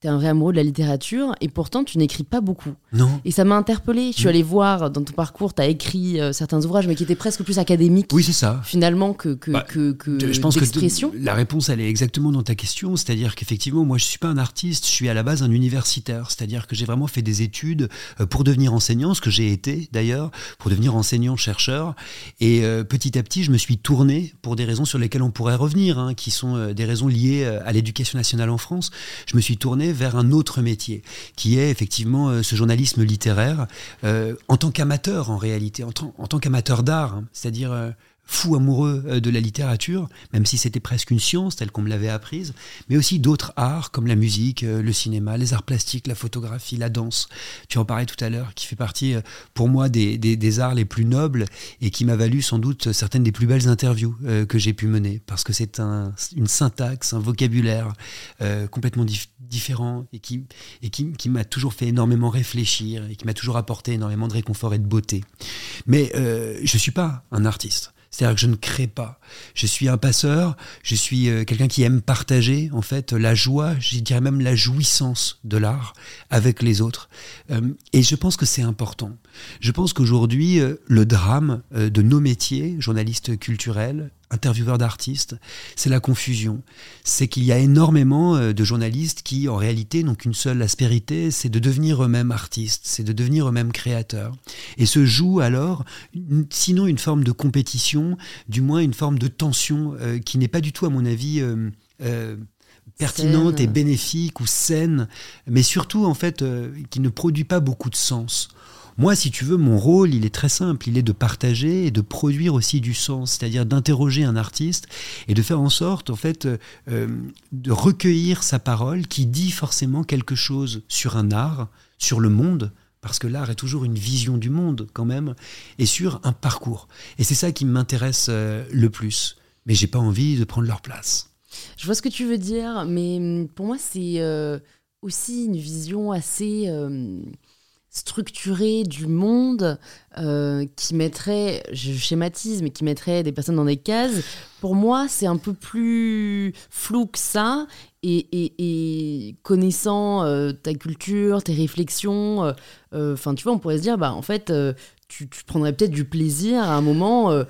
t'es un vrai amoureux de la littérature, et pourtant tu n'écris pas beaucoup. Non. Et ça m'a interpellée. Je suis Mm. allée voir dans ton parcours, t'as écrit euh, certains ouvrages, mais qui étaient presque plus académiques, Oui, c'est ça. finalement, que, que, Bah, que, que je pense que la réponse, elle est exactement dans ta question. C'est-à-dire qu'effectivement, moi, je suis pas un artiste, je suis à la base un universitaire. C'est-à-dire que j'ai vraiment fait des études euh, pour devenir enseignant, ce que j'ai été d'ailleurs, pour devenir enseignant-chercheur. Et euh, petit à petit, je me suis tourné pour des raisons sur lesquelles on pourrait revenir, hein, qui sont euh, des raisons liées à l'éducation nationale en France. Je me suis tourné vers un autre métier, qui est effectivement euh, ce journalisme littéraire, euh, en tant qu'amateur en réalité, en, tant- qu'amateur d'art, hein. c'est-à-dire... fou amoureux euh, de la littérature, même si c'était presque une science telle qu'on me l'avait apprise, mais aussi d'autres arts comme la musique, euh, le cinéma, les arts plastiques, la photographie, la danse. Tu en parlais tout à l'heure, qui fait partie euh, pour moi des, des, arts les plus nobles et qui m'a valu sans doute certaines des plus belles interviews que j'ai pu mener, parce que c'est un, une syntaxe, un vocabulaire complètement différent et qui, et qui, qui m'a toujours fait énormément réfléchir et qui m'a toujours apporté énormément de réconfort et de beauté. Mais je ne suis pas un artiste. C'est-à-dire que je ne crée pas. Je suis un passeur, je suis euh, quelqu'un qui aime partager, en fait, la joie, je dirais même la jouissance de l'art avec les autres. Euh, et je pense que c'est important. Je pense qu'aujourd'hui, euh, le drame de nos métiers, journalistes culturels, intervieweur d'artistes, c'est la confusion. C'est qu'il y a énormément euh, de journalistes qui, en réalité, n'ont qu'une seule aspérité, c'est de devenir eux-mêmes artistes, c'est de devenir eux-mêmes créateurs. Et se joue alors, sinon une forme de compétition, du moins une forme de tension euh, qui n'est pas du tout, à mon avis, euh, pertinente et bénéfique ou saine, mais surtout, en fait, qui ne produit pas beaucoup de sens. Moi, si tu veux, mon rôle, il est très simple. Il est de partager et de produire aussi du sens, c'est-à-dire d'interroger un artiste et de faire en sorte, en fait, euh, de recueillir sa parole qui dit forcément quelque chose sur un art, sur le monde, parce que l'art est toujours une vision du monde quand même, et sur un parcours. Et c'est ça qui m'intéresse euh, le plus. Mais j'ai pas envie de prendre leur place. Je vois ce que tu veux dire, mais hum, pour moi, c'est euh, aussi une vision assez structuré du monde euh, qui mettrait, je schématise, mais qui mettrait des personnes dans des cases, pour moi, c'est un peu plus flou que ça. Et, connaissant euh, ta culture, tes réflexions, euh, enfin, tu vois, on pourrait se dire, bah, en fait, tu, prendrais peut-être du plaisir à un moment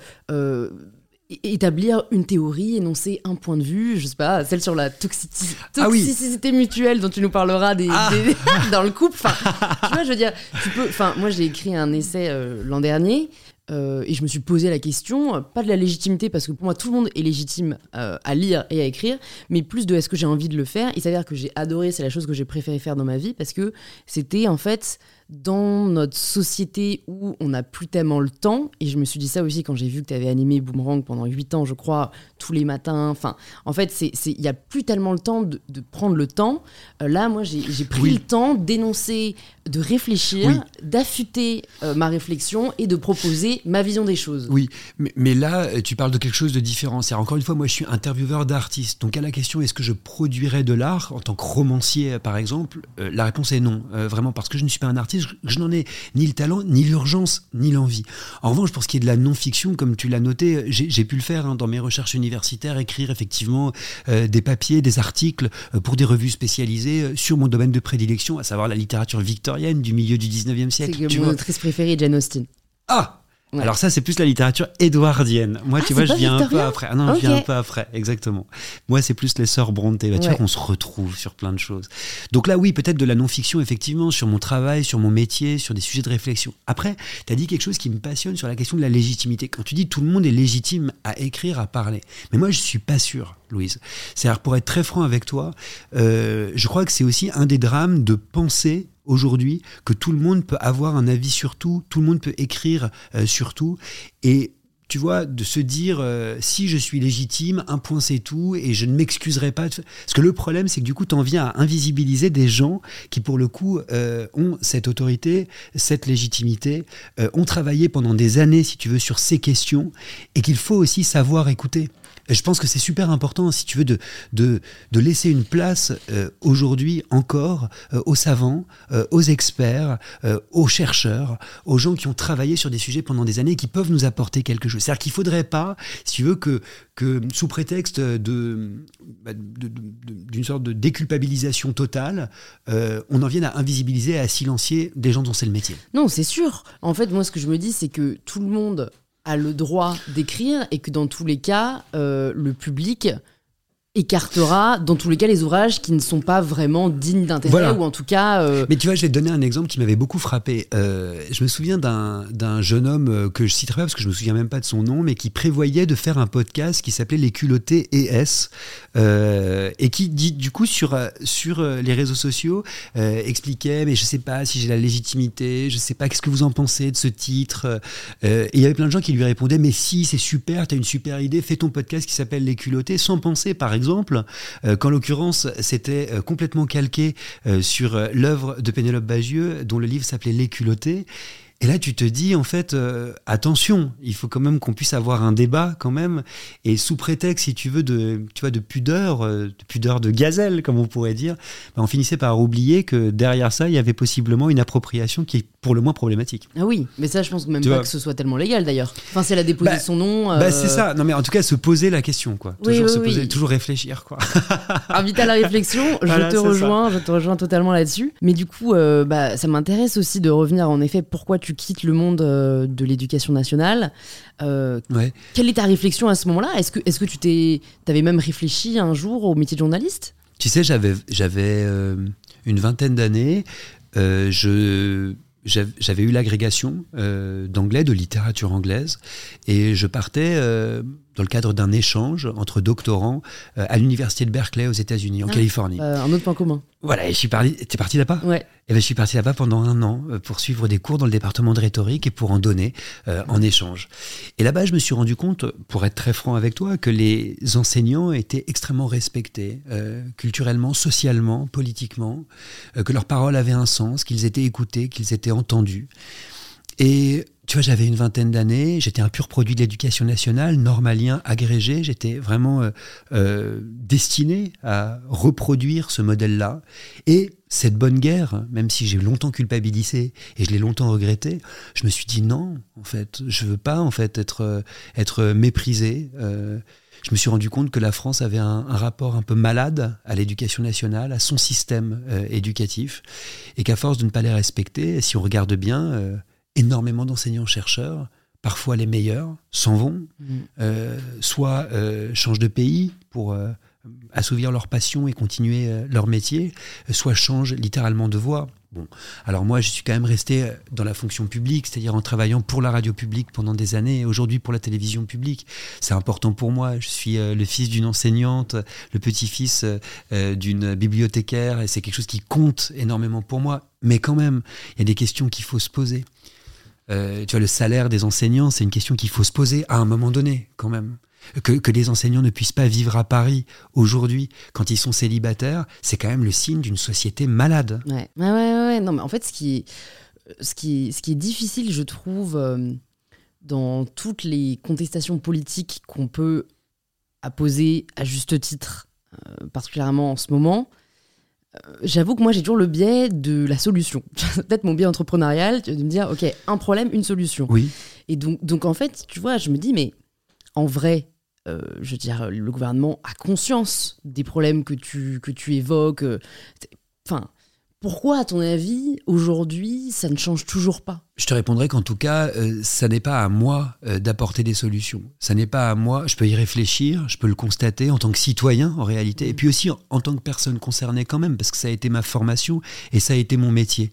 établir une théorie, énoncer un point de vue, je sais pas, celle sur la toxicité, ah mutuelle dont tu nous parleras des, ah. dans le couple. tu vois, je veux dire, tu peux. Enfin, moi, j'ai écrit un essai euh, l'an dernier. Euh, et je me suis posé la question, pas de la légitimité, parce que pour moi tout le monde est légitime euh, à lire et à écrire, mais plus de est-ce que j'ai envie de le faire. Il s'avère que j'ai adoré, c'est la chose que j'ai préféré faire dans ma vie, parce que c'était en fait dans notre société où on n'a plus tellement le temps, et je me suis dit ça aussi quand j'ai vu que tu avais animé Boomerang pendant 8 ans, je crois, tous les matins. Enfin, en fait, il n'y a plus tellement le temps de, prendre le temps. Euh, là, moi, j'ai pris le temps d'énoncer, de réfléchir, d'affûter euh, ma réflexion et de proposer ma vision des choses. Oui, mais, là, euh, tu parles de quelque chose de différent. C'est encore une fois, moi, je suis intervieweur d'artistes. Donc, à la question, est-ce que je produirais de l'art en tant que romancier, par exemple La réponse est non. vraiment, parce que je ne suis pas un artiste je, n'en ai ni le talent, ni l'urgence, ni l'envie. En revanche, pour ce qui est de la non-fiction, comme tu l'as noté, j'ai pu le faire hein, dans mes recherches universitaires, écrire effectivement euh, des papiers, des articles euh, pour des revues spécialisées euh, sur mon domaine de prédilection, à savoir la littérature du milieu du 19e siècle. C'est mon autrice préférée, Jane Austen. Ah alors ça, c'est plus la littérature édouardienne. Moi, ah, tu vois, je viens un peu après. Ah non, je viens un peu après, exactement. Moi, c'est plus les sœurs Brontë. Bah, tu vois qu'on se retrouve sur plein de choses. Donc là, oui, peut-être de la non-fiction, effectivement, sur mon travail, sur mon métier, sur des sujets de réflexion. Après, tu as dit quelque chose qui me passionne sur la question de la légitimité. Quand tu dis tout le monde est légitime à écrire, à parler. Mais moi, je suis pas sûr, Louise. C'est-à-dire, pour être très franc avec toi, euh, je crois que c'est aussi un des drames de penser aujourd'hui que tout le monde peut avoir un avis sur tout, tout le monde peut écrire euh, sur tout. Et tu vois, de se dire euh, si je suis légitime, un point c'est tout, et je ne m'excuserai pas. Parce que le problème, c'est que du coup, tu en viens à invisibiliser des gens qui, pour le coup, euh, ont cette autorité, cette légitimité, ont travaillé pendant des années, si tu veux, sur ces questions, et qu'il faut aussi savoir écouter je pense que c'est super important, si tu veux, de, de, de laisser une place euh, aujourd'hui encore euh, aux savants, euh, aux experts, aux chercheurs, aux gens qui ont travaillé sur des sujets pendant des années et qui peuvent nous apporter quelque chose. C'est-à-dire qu'il ne faudrait pas, si tu veux, que, que sous prétexte de, bah, d'une sorte de déculpabilisation totale, on en vienne à invisibiliser, à silencier des gens dont c'est le métier. Non, c'est sûr. En fait, moi, ce que je me dis, c'est que tout le monde a le droit d'écrire et que dans tous les cas, euh, le public écartera dans tous les cas les ouvrages qui ne sont pas vraiment dignes d'intérêt Voilà. ou en tout cas euh, Mais tu vois, je vais te donner un exemple qui m'avait beaucoup frappé. Euh, je me souviens d'un jeune homme euh, que je citerai pas parce que je me souviens même pas de son nom, mais qui prévoyait de faire un podcast qui s'appelait Les culottés ES euh, et qui dit du coup sur sur les réseaux sociaux expliquait mais je sais pas si j'ai la légitimité, je sais pas qu'est-ce que vous en pensez de ce titre. Et il y avait plein de gens qui lui répondaient mais si c'est super, t'as une super idée, fais ton podcast qui s'appelle Les culottés sans penser par exemple euh, qu'en l'occurrence c'était euh, complètement calqué euh, sur l'œuvre de Pénélope Bagieux, dont le livre s'appelait Les culottés. Et là, tu te dis, en fait, euh, attention, il faut quand même qu'on puisse avoir un débat, quand même. Et sous prétexte, si tu veux, de, tu vois, de pudeur, euh, de pudeur de gazelle, comme on pourrait dire, ben, on finissait par oublier que derrière ça, il y avait possiblement une appropriation qui est pour le moins problématique. ah oui mais ça je pense même Tu pas vois. que ce soit tellement légal d'ailleurs enfin si elle a déposé Bah, son nom Bah, euh, c'est ça. Non, mais en tout cas, se poser la question, quoi. Oui, Toujours oui, se oui. poser, toujours réfléchir, quoi. invite à la réflexion je Voilà, te c'est ça. rejoins je te rejoins totalement là-dessus mais du coup bah, ça m'intéresse aussi de revenir en effet pourquoi tu quittes le monde euh, de l'éducation nationale Euh, Ouais. quelle est ta réflexion à ce moment-là? Est-ce que, est-ce que tu t'es, avais même réfléchi un jour au métier de journaliste? Tu sais, j'avais j'avais euh, une vingtaine d'années. je j'avais eu l'agrégation d'anglais, de littérature anglaise, et je partais dans le cadre d'un échange entre doctorants euh, à l'université de Berkeley aux États-Unis, en Ah. Californie. Euh, Un autre point commun. Voilà, et je suis parti. T'es parti là-bas? Ouais. et ben, je suis parti là-bas pendant un an euh, pour suivre des cours dans le département de rhétorique et pour en donner euh, en échange. Et là-bas, je me suis rendu compte, pour être très franc avec toi, que les enseignants étaient extrêmement respectés, culturellement, socialement, politiquement, que leurs paroles avaient un sens, qu'ils étaient écoutés, qu'ils étaient entendus. Et tu vois, j'avais une vingtaine d'années, j'étais un pur produit de l'éducation nationale, normalien, agrégé, j'étais vraiment euh, euh, destiné à reproduire ce modèle-là. Et cette bonne guerre, même si j'ai longtemps culpabilisé et je l'ai longtemps regretté, je me suis dit non, en fait, je veux pas en fait être, euh, être méprisé. euh, je me suis rendu compte que la France avait un, un rapport un peu malade à l'éducation nationale, à son système euh, éducatif, et qu'à force de ne pas les respecter, si on regarde bien, énormément d'enseignants-chercheurs, parfois les meilleurs, s'en vont, euh, soit euh, changent de pays pour euh, assouvir leur passion et continuer leur métier, soit changent littéralement de voie. Bon, alors moi, je suis quand même resté dans la fonction publique, c'est-à-dire en travaillant pour la radio publique pendant des années, et aujourd'hui pour la télévision publique. C'est important pour moi. Je suis euh, le fils d'une enseignante, le petit-fils euh, d'une bibliothécaire, et c'est quelque chose qui compte énormément pour moi. Mais quand même, il y a des questions qu'il faut se poser. Euh, tu vois, le salaire des enseignants, c'est une question qu'il faut se poser à un moment donné, quand même. Que, que les enseignants ne puissent pas vivre à Paris aujourd'hui, quand ils sont célibataires, c'est quand même le signe d'une société malade. Ouais. Ouais, ouais. Non, mais en fait, ce qui est, ce qui ce qui est difficile, je trouve, euh, dans toutes les contestations politiques qu'on peut apposer à juste titre, euh, particulièrement en ce moment, j'avoue que moi, j'ai toujours le biais de la solution. Peut-être mon biais entrepreneurial, de me dire, OK, un problème, une solution. Oui. Et donc, donc, en fait, tu vois, je me dis, mais en vrai, euh, je veux dire, le gouvernement a conscience des problèmes que tu, que tu évoques. euh, Enfin, pourquoi, à ton avis, aujourd'hui, ça ne change toujours pas? Je te répondrai qu'en tout cas, euh, ça n'est pas à moi euh, d'apporter des solutions. Ça n'est pas à moi, je peux y réfléchir, je peux le constater en tant que citoyen en réalité, et puis aussi en, tant que personne concernée quand même, parce que ça a été ma formation et ça a été mon métier.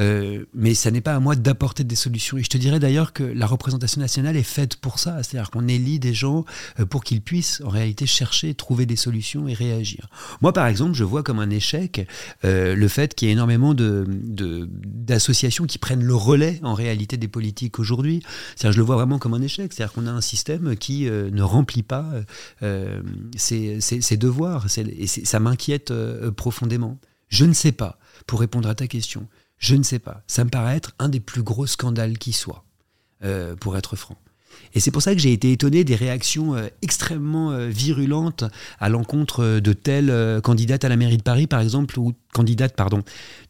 Euh, mais ça n'est pas à moi d'apporter des solutions. Et je te dirais d'ailleurs que la représentation nationale est faite pour ça, c'est-à-dire qu'on élit des gens pour qu'ils puissent en réalité chercher, trouver des solutions et réagir. Moi par exemple, je vois comme un échec le fait qu'il y ait énormément de- de- d'associations qui prennent le relais en réalité des politiques aujourd'hui. Je le vois vraiment comme un échec. C'est-à-dire qu'on a un système qui euh, ne remplit pas euh, ses, devoirs. Et ça m'inquiète euh, profondément. Je ne sais pas, pour répondre à ta question, je ne sais pas. Ça me paraît être un des plus gros scandales qui soit, pour être franc. Et c'est pour ça que j'ai été étonné des réactions euh, extrêmement euh, virulentes à l'encontre euh, de telle euh, candidate à la mairie de Paris, par exemple, ou candidate, pardon,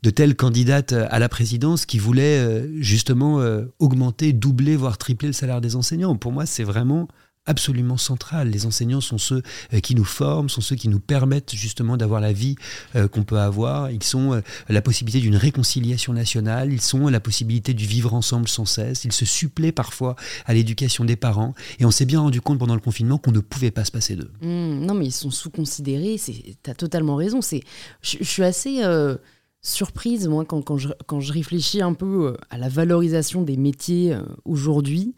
de telle candidate à la présidence qui voulait justement augmenter, doubler, voire tripler le salaire des enseignants. Pour moi, c'est vraiment absolument centrales. Les enseignants sont ceux euh, qui nous forment, sont ceux qui nous permettent justement d'avoir la vie euh, qu'on peut avoir. Ils sont euh, la possibilité d'une réconciliation nationale, ils sont la possibilité du vivre ensemble sans cesse, ils se suppléent parfois à l'éducation des parents. Et on s'est bien rendu compte pendant le confinement qu'on ne pouvait pas se passer d'eux. Mmh, non, mais ils sont sous-considérés, tu as totalement raison. Je, suis assez surprise, moi, quand, je, quand, je, réfléchis un peu à la valorisation des métiers aujourd'hui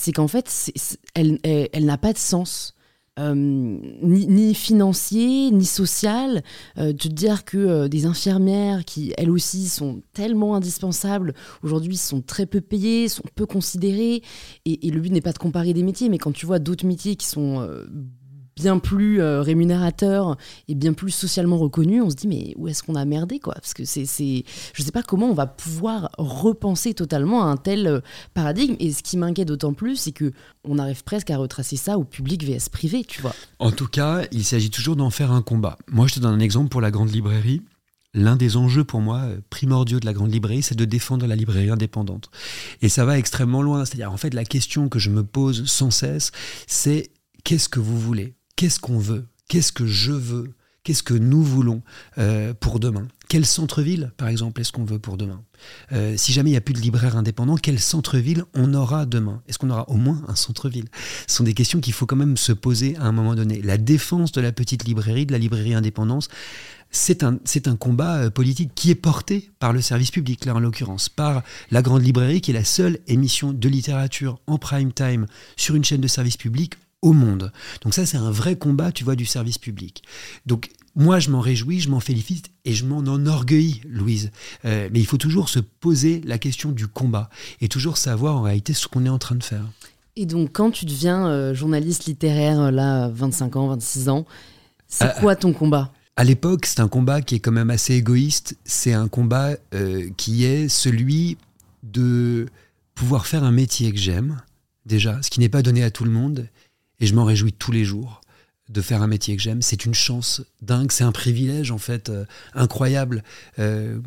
c'est qu'en fait, elle, elle, n'a pas de sens. Euh, ni, financier, ni social, euh, de dire que euh, des infirmières qui, elles aussi, sont tellement indispensables, aujourd'hui sont très peu payées, sont peu considérées, et, et le but n'est pas de comparer des métiers, mais quand tu vois d'autres métiers qui sont bien plus euh, rémunérateur et bien plus socialement reconnu, on se dit mais où est-ce qu'on a merdé quoi? Parce que c'est, c'est, je sais pas comment on va pouvoir repenser totalement un tel euh, paradigme. Et ce qui m'inquiète d'autant plus, c'est que on arrive presque à retracer ça au public vs privé, tu vois. En tout cas, il s'agit toujours d'en faire un combat. Moi, je te donne un exemple pour la grande librairie. L'un des enjeux pour moi euh, primordiaux de la grande librairie, c'est de défendre la librairie indépendante. Et ça va extrêmement loin. C'est-à-dire, en fait, la question que je me pose sans cesse, c'est qu'est-ce que vous voulez? Qu'est-ce qu'on veut, qu'est-ce que je veux, qu'est-ce que nous voulons euh, pour demain? Quel centre-ville, par exemple, est-ce qu'on veut pour demain? Euh, Si jamais il n'y a plus de libraire indépendant, quel centre-ville on aura demain? Est-ce qu'on aura au moins un centre-ville? Ce sont des questions qu'il faut quand même se poser à un moment donné. La défense de la petite librairie, de la librairie indépendance, c'est un, combat euh, politique qui est porté par le service public, là en l'occurrence, par la Grande Librairie, qui est la seule émission de littérature en prime time sur une chaîne de service public au monde. Donc ça, c'est un vrai combat, tu vois, du service public. Donc moi, je m'en réjouis, je m'en félicite et je m'en enorgueillis, Louise. Euh, mais il faut toujours se poser la question du combat et toujours savoir en réalité ce qu'on est en train de faire. Et donc, quand tu deviens euh, journaliste littéraire, euh, là, 25 ans, 26 ans, c'est quoi ton combat? à l'époque, c'est un combat qui est quand même assez égoïste. C'est un combat qui est celui de pouvoir faire un métier que j'aime, déjà, ce qui n'est pas donné à tout le monde, et je m'en réjouis tous les jours de faire un métier que j'aime. C'est une chance dingue, c'est un privilège en fait euh, incroyable euh,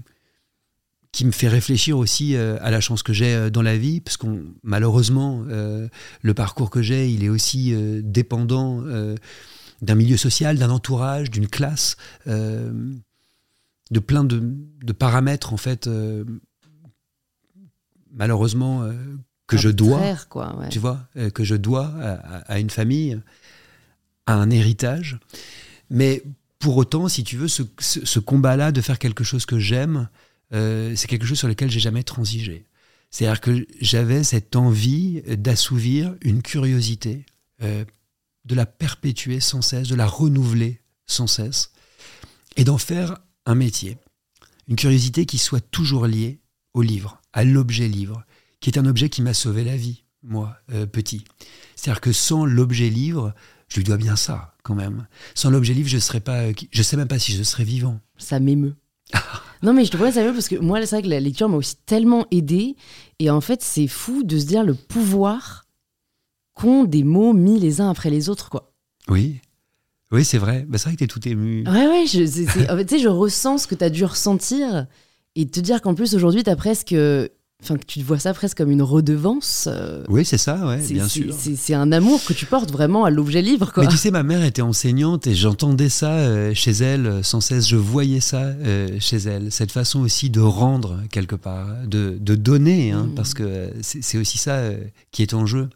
qui me fait réfléchir aussi euh, à la chance que j'ai dans la vie, parce qu'on malheureusement le parcours que j'ai, il est aussi dépendant d'un milieu social, d'un entourage, d'une classe, de plein de, de, paramètres en fait malheureusement que je dois, quoi, tu vois, euh, que je dois à, une famille, à un héritage. Mais pour autant, si tu veux, ce, combat-là de faire quelque chose que j'aime, euh, c'est quelque chose sur lequel j'ai jamais transigé. C'est-à-dire que j'avais cette envie d'assouvir une curiosité, euh, de la perpétuer sans cesse, de la renouveler sans cesse, et d'en faire un métier. Une curiosité qui soit toujours liée au livre, à l'objet livre, qui est un objet qui m'a sauvé la vie, moi, euh, petit. C'est-à-dire que sans l'objet livre, je lui dois bien ça, quand même. Sans l'objet livre, je serais pas, je sais même pas si je serais vivant. Ça m'émeut. non, mais je te vois ça parce que moi, c'est vrai que la lecture m'a aussi tellement aidé. Et en fait, c'est fou de se dire le pouvoir qu'ont des mots mis les uns après les autres, quoi. Oui. Oui, c'est vrai. Bah, c'est vrai que tu es tout ému. Ouais, ouais. Je, en fait, je ressens ce que tu as dû ressentir et te dire qu'en plus, aujourd'hui, tu as presque Enfin, que tu vois ça presque comme une redevance. Euh, oui, c'est ça, ouais, bien sûr. C'est un amour que tu portes vraiment à l'objet livre. Quoi. Mais tu sais, ma mère était enseignante et j'entendais ça euh, chez elle euh, sans cesse. Je voyais ça chez elle. Cette façon aussi de rendre quelque part, de, de donner, hein, mm. parce que c'est aussi ça qui est en jeu.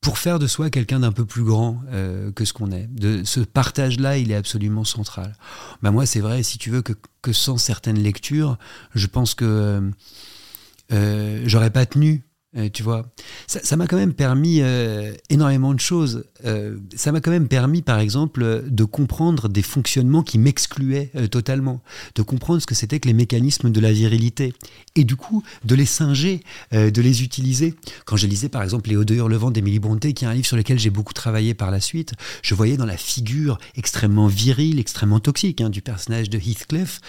Pour faire de soi quelqu'un d'un peu plus grand que ce qu'on est. De, ce partage-là, il est absolument central. Bah moi, c'est vrai, si tu veux, que, que, sans certaines lectures, je pense que euh, j'aurais pas tenu euh, tu vois, ça m'a quand même permis euh, énormément de choses. Euh, ça m'a quand même permis, par exemple, de comprendre des fonctionnements qui m'excluaient totalement, de comprendre ce que c'était que les mécanismes de la virilité, et du coup de les singer, de les utiliser. Quand je lisais, par exemple, Les Odeurs Levant d'Émilie Bonté, qui est un livre sur lequel j'ai beaucoup travaillé par la suite, je voyais dans la figure extrêmement virile, extrêmement toxique hein, du personnage de Heathcliff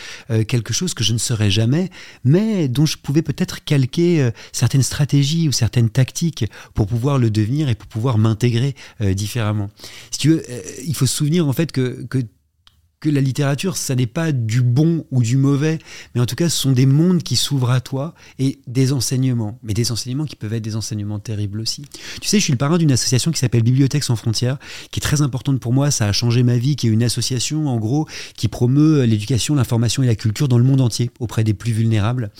quelque chose que je ne serais jamais, mais dont je pouvais peut-être calquer certaines stratégies ou certaines tactiques pour pouvoir le devenir et pour pouvoir m'intégrer euh, différemment. Si tu veux, euh, il faut se souvenir en fait que, que que la littérature, ça n'est pas du bon ou du mauvais, mais en tout cas, ce sont des mondes qui s'ouvrent à toi et des enseignements. Mais des enseignements qui peuvent être des enseignements terribles aussi. Tu sais, je suis le parrain d'une association qui s'appelle Bibliothèques sans frontières, qui est très importante pour moi. Ça a changé ma vie, qui est une association, en gros, qui promeut l'éducation, l'information et la culture dans le monde entier auprès des plus vulnérables.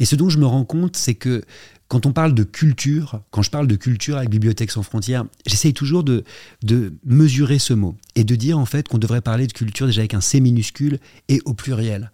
Et ce dont je me rends compte, c'est que quand on parle de culture, quand je parle de culture avec Bibliothèques sans frontières, j'essaye toujours de, de mesurer ce mot et de dire en fait qu'on devrait parler de culture déjà avec un C minuscule et au pluriel.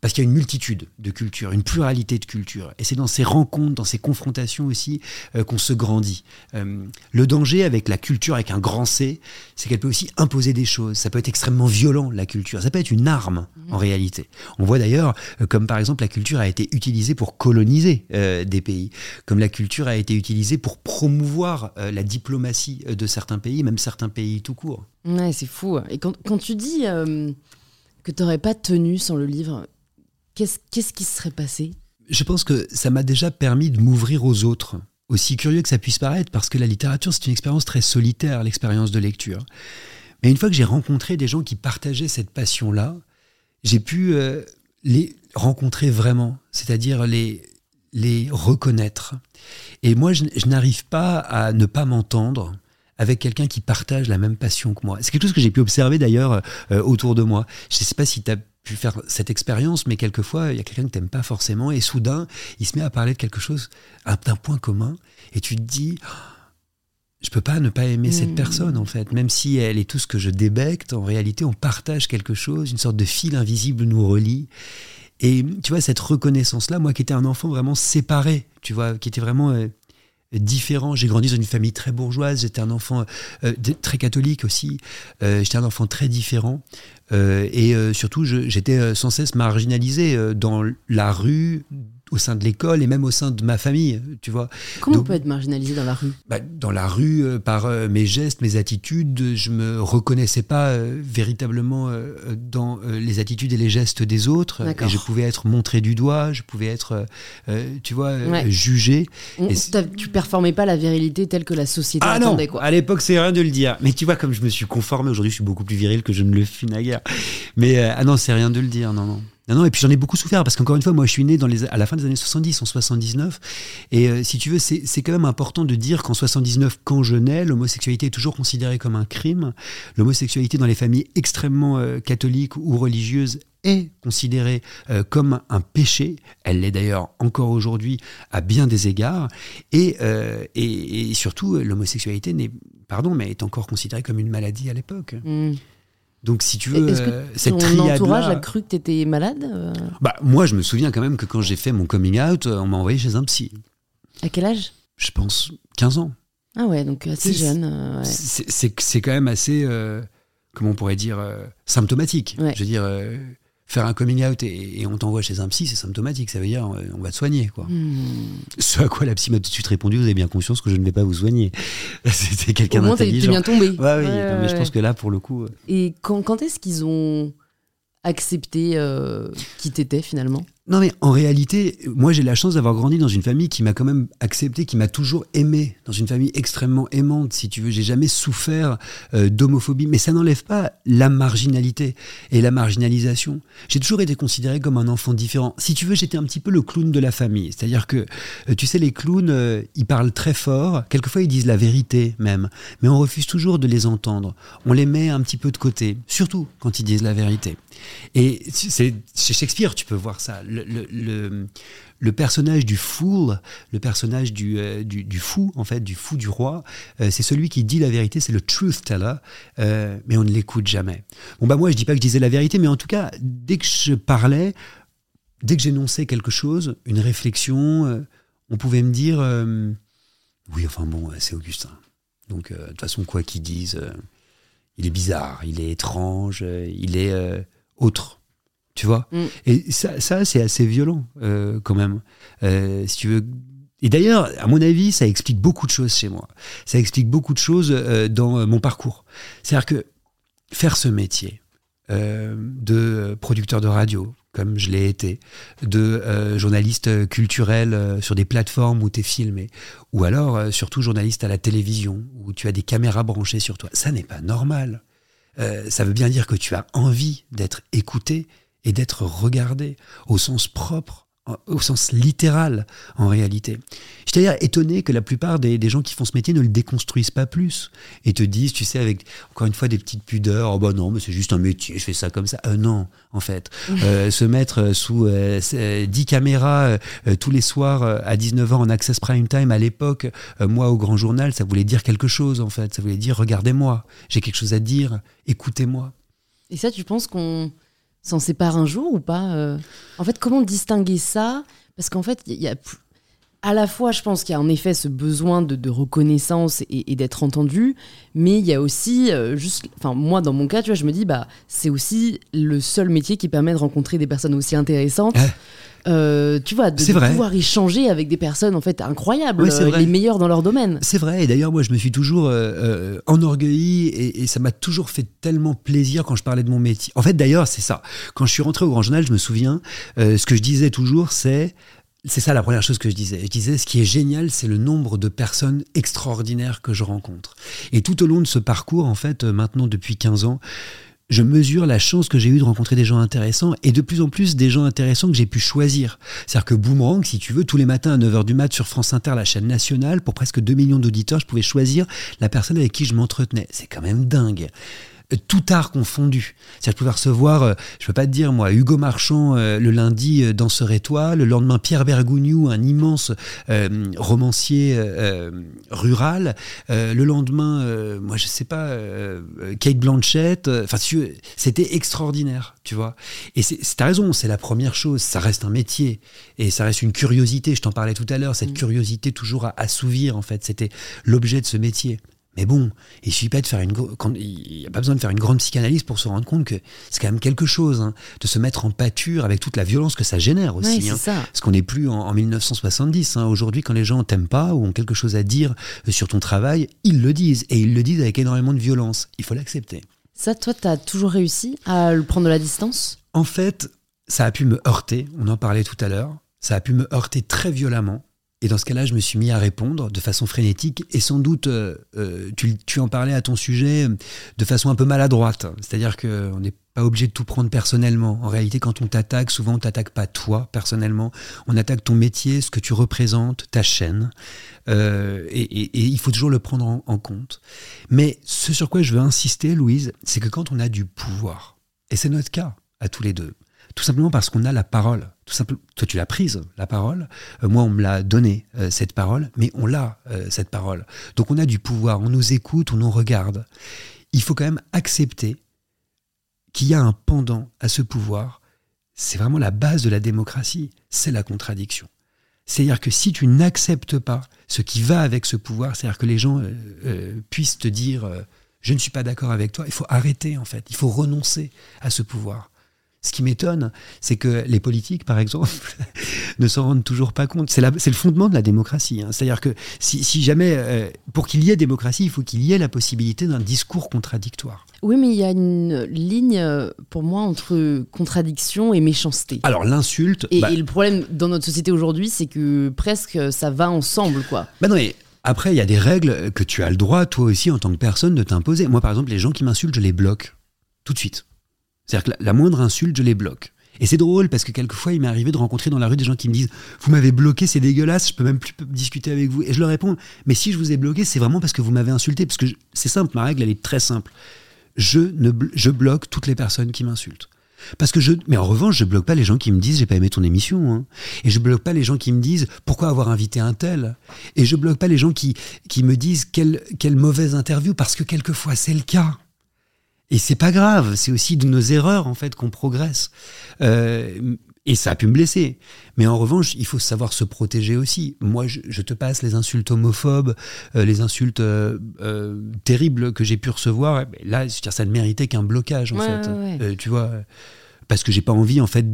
Parce qu'il y a une multitude de cultures, une pluralité de cultures. Et c'est dans ces rencontres, dans ces confrontations aussi euh, qu'on se grandit. Euh, le danger avec la culture, avec un grand C, c'est qu'elle peut aussi imposer des choses. Ça peut être extrêmement violent, la culture. Ça peut être une arme, mmh. en réalité. On voit d'ailleurs, euh, comme par exemple la culture a été utilisée pour coloniser des pays, comme la culture a été utilisée pour promouvoir la diplomatie de certains pays, même certains pays tout court. Ouais, c'est fou. Et quand, quand tu dis que tu n'aurais pas tenu sans le livre, Qu'est-ce qui se serait passé? Je pense que ça m'a déjà permis de m'ouvrir aux autres, aussi curieux que ça puisse paraître, parce que la littérature, c'est une expérience très solitaire, l'expérience de lecture. Mais une fois que j'ai rencontré des gens qui partageaient cette passion-là, j'ai pu euh, les rencontrer vraiment, c'est-à-dire les, reconnaître. Et moi, je, n'arrive pas à ne pas m'entendre avec quelqu'un qui partage la même passion que moi. C'est quelque chose que j'ai pu observer d'ailleurs euh, autour de moi. Je ne sais pas si tu as pu faire cette expérience, mais quelquefois, il y a quelqu'un que t'aimes pas forcément, et soudain, il se met à parler de quelque chose, d'un point commun, et tu te dis, je peux pas ne pas aimer cette hmm. personne, en fait, même si elle est tout ce que je débecte, en réalité, on partage quelque chose, une sorte de fil invisible nous relie. Et tu vois, cette reconnaissance-là, moi qui étais un enfant vraiment séparé, tu vois, qui était vraiment euh, différent. J'ai grandi dans une famille très bourgeoise, j'étais un enfant euh, très catholique aussi, euh, j'étais un enfant très différent. Euh, et surtout, j'étais sans cesse marginalisé dans la rue, au sein de l'école et même au sein de ma famille, tu vois. Comment on peut être marginalisé dans la rue? Bah, Dans la rue, euh, par euh, mes gestes, mes attitudes, je me reconnaissais pas euh, véritablement dans les attitudes et les gestes des autres. Et je pouvais être montré du doigt, je pouvais être, tu vois, jugé. et tu performais pas la virilité telle que la société ah attendait, non, quoi. À l'époque, c'est rien de le dire. Mais tu vois, comme je me suis conformé, aujourd'hui, je suis beaucoup plus viril que je ne le fus naguère. Mais ah non, c'est rien de le dire, non, non. Non, non, et puis j'en ai beaucoup souffert parce qu'encore une fois, moi je suis né à la fin des années 70, en 79. Et euh, si tu veux, c'est quand même important de dire qu'en 79, quand je nais, l'homosexualité est toujours considérée comme un crime. L'homosexualité dans les familles extrêmement euh, catholiques ou religieuses est considérée euh, comme un péché. Elle l'est d'ailleurs encore aujourd'hui à bien des égards. Et, surtout, l'homosexualité n'est, est encore considérée comme une maladie à l'époque. Mmh. Donc, si tu veux, que euh, cette ton entourage a cru que tu étais malade euh? Bah, Moi, je me souviens quand même que quand j'ai fait mon coming out, euh, on m'a envoyé chez un psy. À quel âge? Je pense 15 ans. Ah ouais, donc assez jeune. C'est quand même assez, comment on pourrait dire, symptomatique. Je veux dire faire un coming out et, on t'envoie chez un psy, c'est symptomatique. Ça veut dire euh, on va te soigner. Quoi. Hmm. Ce à quoi la psy m'a tout de suite répondu vous avez bien conscience que je ne vais pas vous soigner. C'était quelqu'un d'intelligent. Bien tombé. Ouais, oui, mais je pense que là, pour le coup. Euh, et quand, quand est-ce qu'ils ont accepté euh, qui t'étais finalement? Non mais en réalité, moi j'ai la chance d'avoir grandi dans une famille qui m'a quand même accepté, qui m'a toujours aimé, dans une famille extrêmement aimante, si tu veux. J'ai jamais souffert euh, d'homophobie, mais ça n'enlève pas la marginalité et la marginalisation. J'ai toujours été considéré comme un enfant différent. Si tu veux, j'étais un petit peu le clown de la famille. C'est-à-dire que, euh, tu sais, les clowns, euh, ils parlent très fort, quelquefois ils disent la vérité même, mais on refuse toujours de les entendre. On les met un petit peu de côté, surtout quand ils disent la vérité. Et c'est chez Shakespeare, tu peux voir ça le, le, personnage du fool, le personnage du, euh, du, fou, en fait, du fou du roi, euh, c'est celui qui dit la vérité, c'est le truth teller, euh, mais on ne l'écoute jamais. Bon, bah moi, je dis pas que je disais la vérité, mais en tout cas, dès que je parlais, dès que j'énonçais quelque chose, une réflexion, on pouvait me dire oui, enfin bon, c'est Augustin. Donc, de toute façon, quoi qu'ils disent, il est bizarre, il est étrange, il est autre tu vois. Mm. Et ça, ça c'est assez violent euh, quand même. Euh, si tu veux. Et d'ailleurs, à mon avis, ça explique beaucoup de choses chez moi. Ça explique beaucoup de choses euh, dans mon parcours. C'est-à-dire que faire ce métier de producteur de radio, comme je l'ai été, de journaliste culturel sur des plateformes où tu es filmé, ou alors surtout journaliste à la télévision, où tu as des caméras branchées sur toi, ça n'est pas normal. ça veut bien dire que tu as envie d'être écouté et d'être regardé au sens propre au sens littéral en réalité. J'étais d'ailleurs étonné que la plupart des, gens qui font ce métier ne le déconstruisent pas plus et te disent, tu sais, avec encore une fois des petites pudeurs, oh bah non, mais c'est juste un métier, je fais ça comme ça. Euh, non, en fait. Euh, se mettre sous euh, 10 caméras euh, tous les soirs à 19h en access prime time à l'époque, moi au grand journal, ça voulait dire quelque chose en fait. Ça voulait dire, regardez-moi, j'ai quelque chose à dire, écoutez-moi. Et ça, tu penses qu'on s'en sépare un jour ou pas euh? En fait, comment distinguer ça? Parce qu'en fait, il y a à la fois, je pense qu'il y a en effet ce besoin de, reconnaissance et, d'être entendu, mais il y a aussi euh, juste, enfin moi dans mon cas, tu vois, je me dis bah c'est aussi le seul métier qui permet de rencontrer des personnes aussi intéressantes. Euh, tu vois, de, pouvoir échanger avec des personnes en fait incroyables, euh, les meilleurs dans leur domaine. C'est vrai, et d'ailleurs moi je me suis toujours euh, enorgueilli et, ça m'a toujours fait tellement plaisir quand je parlais de mon métier. En fait d'ailleurs c'est ça, quand je suis rentré au Grand Journal je me souviens, ce que je disais toujours c'est c'est ça la première chose que je disais. Je disais, ce qui est génial, c'est le nombre de personnes extraordinaires que je rencontre. Et tout au long de ce parcours, en fait, maintenant depuis 15 ans, je mesure la chance que j'ai eue de rencontrer des gens intéressants et de plus en plus des gens intéressants que j'ai pu choisir. C'est-à-dire que Boomerang, si tu veux, tous les matins à 9h du mat sur France Inter, la chaîne nationale, pour presque 2 millions d'auditeurs, je pouvais choisir la personne avec qui je m'entretenais. C'est quand même dingue tout art confondu. C'est-à-dire je pouvais recevoir, euh, je peux pas te dire moi, Hugo Marchand euh, le lundi euh, dans Danseur le lendemain Pierre Bergougnou, un immense romancier rural, le lendemain, moi je sais pas, Kate Blanchett, enfin c'était extraordinaire, tu vois. Et c'est ta raison, c'est la première chose, ça reste un métier et ça reste une curiosité. Je t'en parlais tout à l'heure, cette mmh. curiosité toujours à assouvir en fait, c'était l'objet de ce métier. Mais bon, il suffit pas de faire une, il n'y a pas besoin de faire une grande psychanalyse pour se rendre compte que c'est quand même quelque chose hein, de se mettre en pâture avec toute la violence que ça génère aussi. hein, Parce qu'on n'est plus en, 1970. Hein. Aujourd'hui, quand les gens t'aiment pas ou ont quelque chose à dire euh, sur ton travail, ils le disent et ils le disent avec énormément de violence. Il faut l'accepter. Ça, toi, tu as toujours réussi à le prendre de la distance? En fait, ça a pu me heurter. On en parlait tout à l'heure. Ça a pu me heurter très violemment. Et dans ce cas-là, je me suis mis à répondre de façon frénétique et sans doute, euh, euh, tu, en parlais à ton sujet de façon un peu maladroite. C'est-à-dire qu'on n'est pas obligé de tout prendre personnellement. En réalité, quand on t'attaque, souvent on t'attaque pas toi personnellement. On attaque ton métier, ce que tu représentes, ta chaîne. Euh, et, il faut toujours le prendre en compte. Mais ce sur quoi je veux insister, Louise, c'est que quand on a du pouvoir, et c'est notre cas à tous les deux, tout simplement parce qu'on a la parole. Tout simplement, toi, tu l'as prise, la parole. Euh, moi, on me l'a donné, euh, cette parole, mais on l'a, euh, cette parole. Donc, on a du pouvoir, on nous écoute, on nous regarde. Il faut quand même accepter qu'il y a un pendant à ce pouvoir. C'est vraiment la base de la démocratie, c'est la contradiction. C'est-à-dire que si tu n'acceptes pas ce qui va avec ce pouvoir, c'est-à-dire que les gens puissent te dire je ne suis pas d'accord avec toi, il faut arrêter en fait, il faut renoncer à ce pouvoir. Ce qui m'étonne, c'est que les politiques, par exemple, ne s'en rendent toujours pas compte. C'est le fondement de la démocratie. Hein. C'est-à-dire que si, jamais, euh, pour qu'il y ait démocratie, il faut qu'il y ait la possibilité d'un discours contradictoire. Oui, mais il y a une ligne, euh, pour moi, entre contradiction et méchanceté. Alors l'insulte... Et, bah et, le problème dans notre société aujourd'hui, c'est que presque ça va ensemble, quoi. Bah non, mais après, il y a des règles que tu as le droit, toi aussi, en tant que personne, de t'imposer. Moi, par exemple, les gens qui m'insultent, je les bloque. Tout de suite. C'est-à-dire que la, moindre insulte, je les bloque. Et c'est drôle parce que quelquefois, il m'est arrivé de rencontrer dans la rue des gens qui me disent Vous m'avez bloqué, c'est dégueulasse, je peux même plus discuter avec vous. Et je leur réponds Mais si je vous ai bloqué, c'est vraiment parce que vous m'avez insulté. Parce que c'est simple, ma règle, elle est très simple. Je, bloque toutes les personnes qui m'insultent. Parce que je, mais en revanche, je bloque pas les gens qui me disent j'ai pas aimé ton émission, hein. et je bloque pas les gens qui me disent pourquoi avoir invité un tel, et je bloque pas les gens qui qui me disent quelle quelle mauvaise interview parce que quelquefois c'est le cas. Et c'est pas grave, c'est aussi de nos erreurs en fait qu'on progresse. Euh, et ça a pu me blesser. Mais en revanche, il faut savoir se protéger aussi. Moi, je, te passe les insultes homophobes, euh, les insultes euh, terribles que j'ai pu recevoir. Là, ça ne méritait qu'un blocage en fait. tu vois parce que j'ai pas envie en fait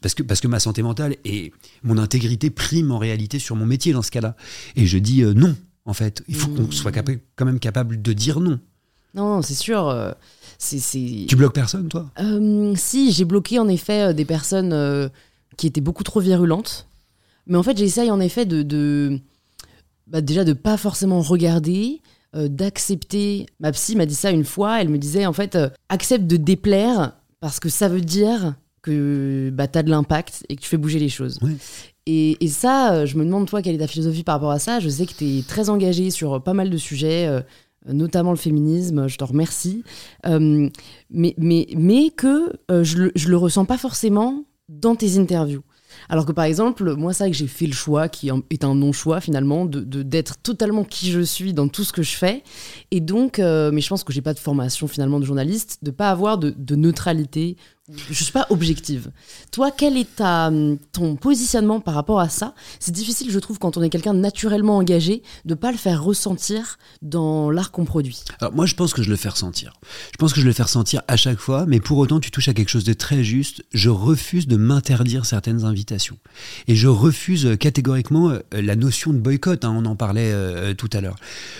parce que parce que ma santé mentale et mon intégrité priment en réalité sur mon métier dans ce cas-là et je dis non en fait il faut qu'on mmh. soit quand même capable de dire non non c'est sûr tu bloques personne, toi? Euh, Si, j'ai bloqué en effet euh, des personnes euh, qui étaient beaucoup trop virulentes. Mais en fait, j'essaye en effet de, de bah, déjà de pas forcément regarder, d'accepter. Ma psy m'a dit ça une fois. Elle me disait en fait, accepte de déplaire parce que ça veut dire que bah, tu as de l'impact et que tu fais bouger les choses. Et, ça, je me demande, toi, quelle est ta philosophie par rapport à ça? Je sais que tu es très engagé sur pas mal de sujets, notamment le féminisme, je te remercie. mais, mais, mais que je, le, le ressens pas forcément dans tes interviews. Alors que par exemple, moi, c'est vrai que j'ai fait le choix, qui est un non-choix finalement, de d'être totalement qui je suis dans tout ce que je fais. Et donc, euh, mais je pense que j'ai pas de formation finalement de journaliste, de pas avoir de, de neutralité je suis pas objective. Toi, quel est ta, ton positionnement par rapport à ça? C'est difficile, je trouve, quand on est quelqu'un naturellement engagé, de pas le faire ressentir dans l'art qu'on produit. Alors moi, je pense que je le fais ressentir. Je pense que je le fais ressentir à chaque fois, mais pour autant, tu touches à quelque chose de très juste. Je refuse de m'interdire certaines invitations. Et je refuse catégoriquement euh, la notion de boycott, hein, on en parlait euh, tout à l'heure.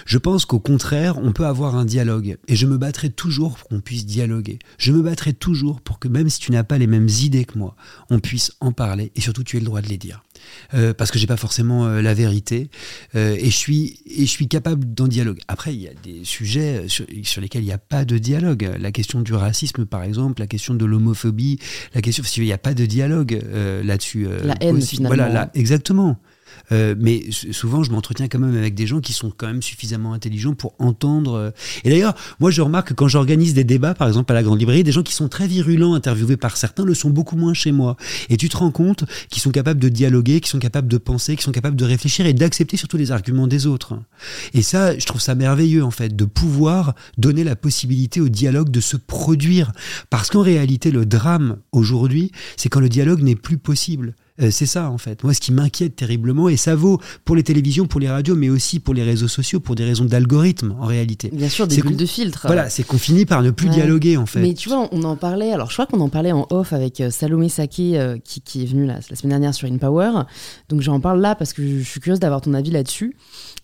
Je pense qu'au contraire, on peut avoir un dialogue. Et je me battrai toujours pour qu'on puisse dialoguer. Je me battrai toujours pour que même même si tu n'as pas les mêmes idées que moi, on puisse en parler et surtout tu aies le droit de les dire. Euh, parce que j'ai pas forcément euh, la vérité euh, et je suis et je suis capable d'en dialoguer. Après, il y a des sujets sur, lesquels il n'y a pas de dialogue. La question du racisme, par exemple, la question de l'homophobie, la question, il n'y a pas de dialogue là-dessus. la haine, finalement. Voilà, là, exactement. Euh, mais souvent, je m'entretiens quand même avec des gens qui sont quand même suffisamment intelligents pour entendre. Euh. Et d'ailleurs, moi, je remarque que quand j'organise des débats, par exemple à la Grande Librairie, des gens qui sont très virulents, interviewés par certains, le sont beaucoup moins chez moi. Et tu te rends compte qu'ils sont capables de dialoguer, qu'ils sont capables de penser, qu'ils sont capables de réfléchir et d'accepter surtout les arguments des autres. Et ça, je trouve ça merveilleux, en fait, de pouvoir donner la possibilité au dialogue de se produire. Parce qu'en réalité, le drame aujourd'hui, c'est quand le dialogue n'est plus possible. Euh, c'est ça en fait. Moi, ce qui m'inquiète terriblement, et ça vaut pour les télévisions, pour les radios, mais aussi pour les réseaux sociaux, pour des raisons d'algorithme en réalité. Bien sûr, des bulles de filtre. Voilà, c'est qu'on finit par ne plus dialoguer en fait. Mais tu vois, on en parlait, alors je crois qu'on en parlait en off avec euh, Salomé Saké euh, qui, est venu la semaine dernière sur InPower. Donc j'en parle là parce que je, suis curieuse d'avoir ton avis là-dessus.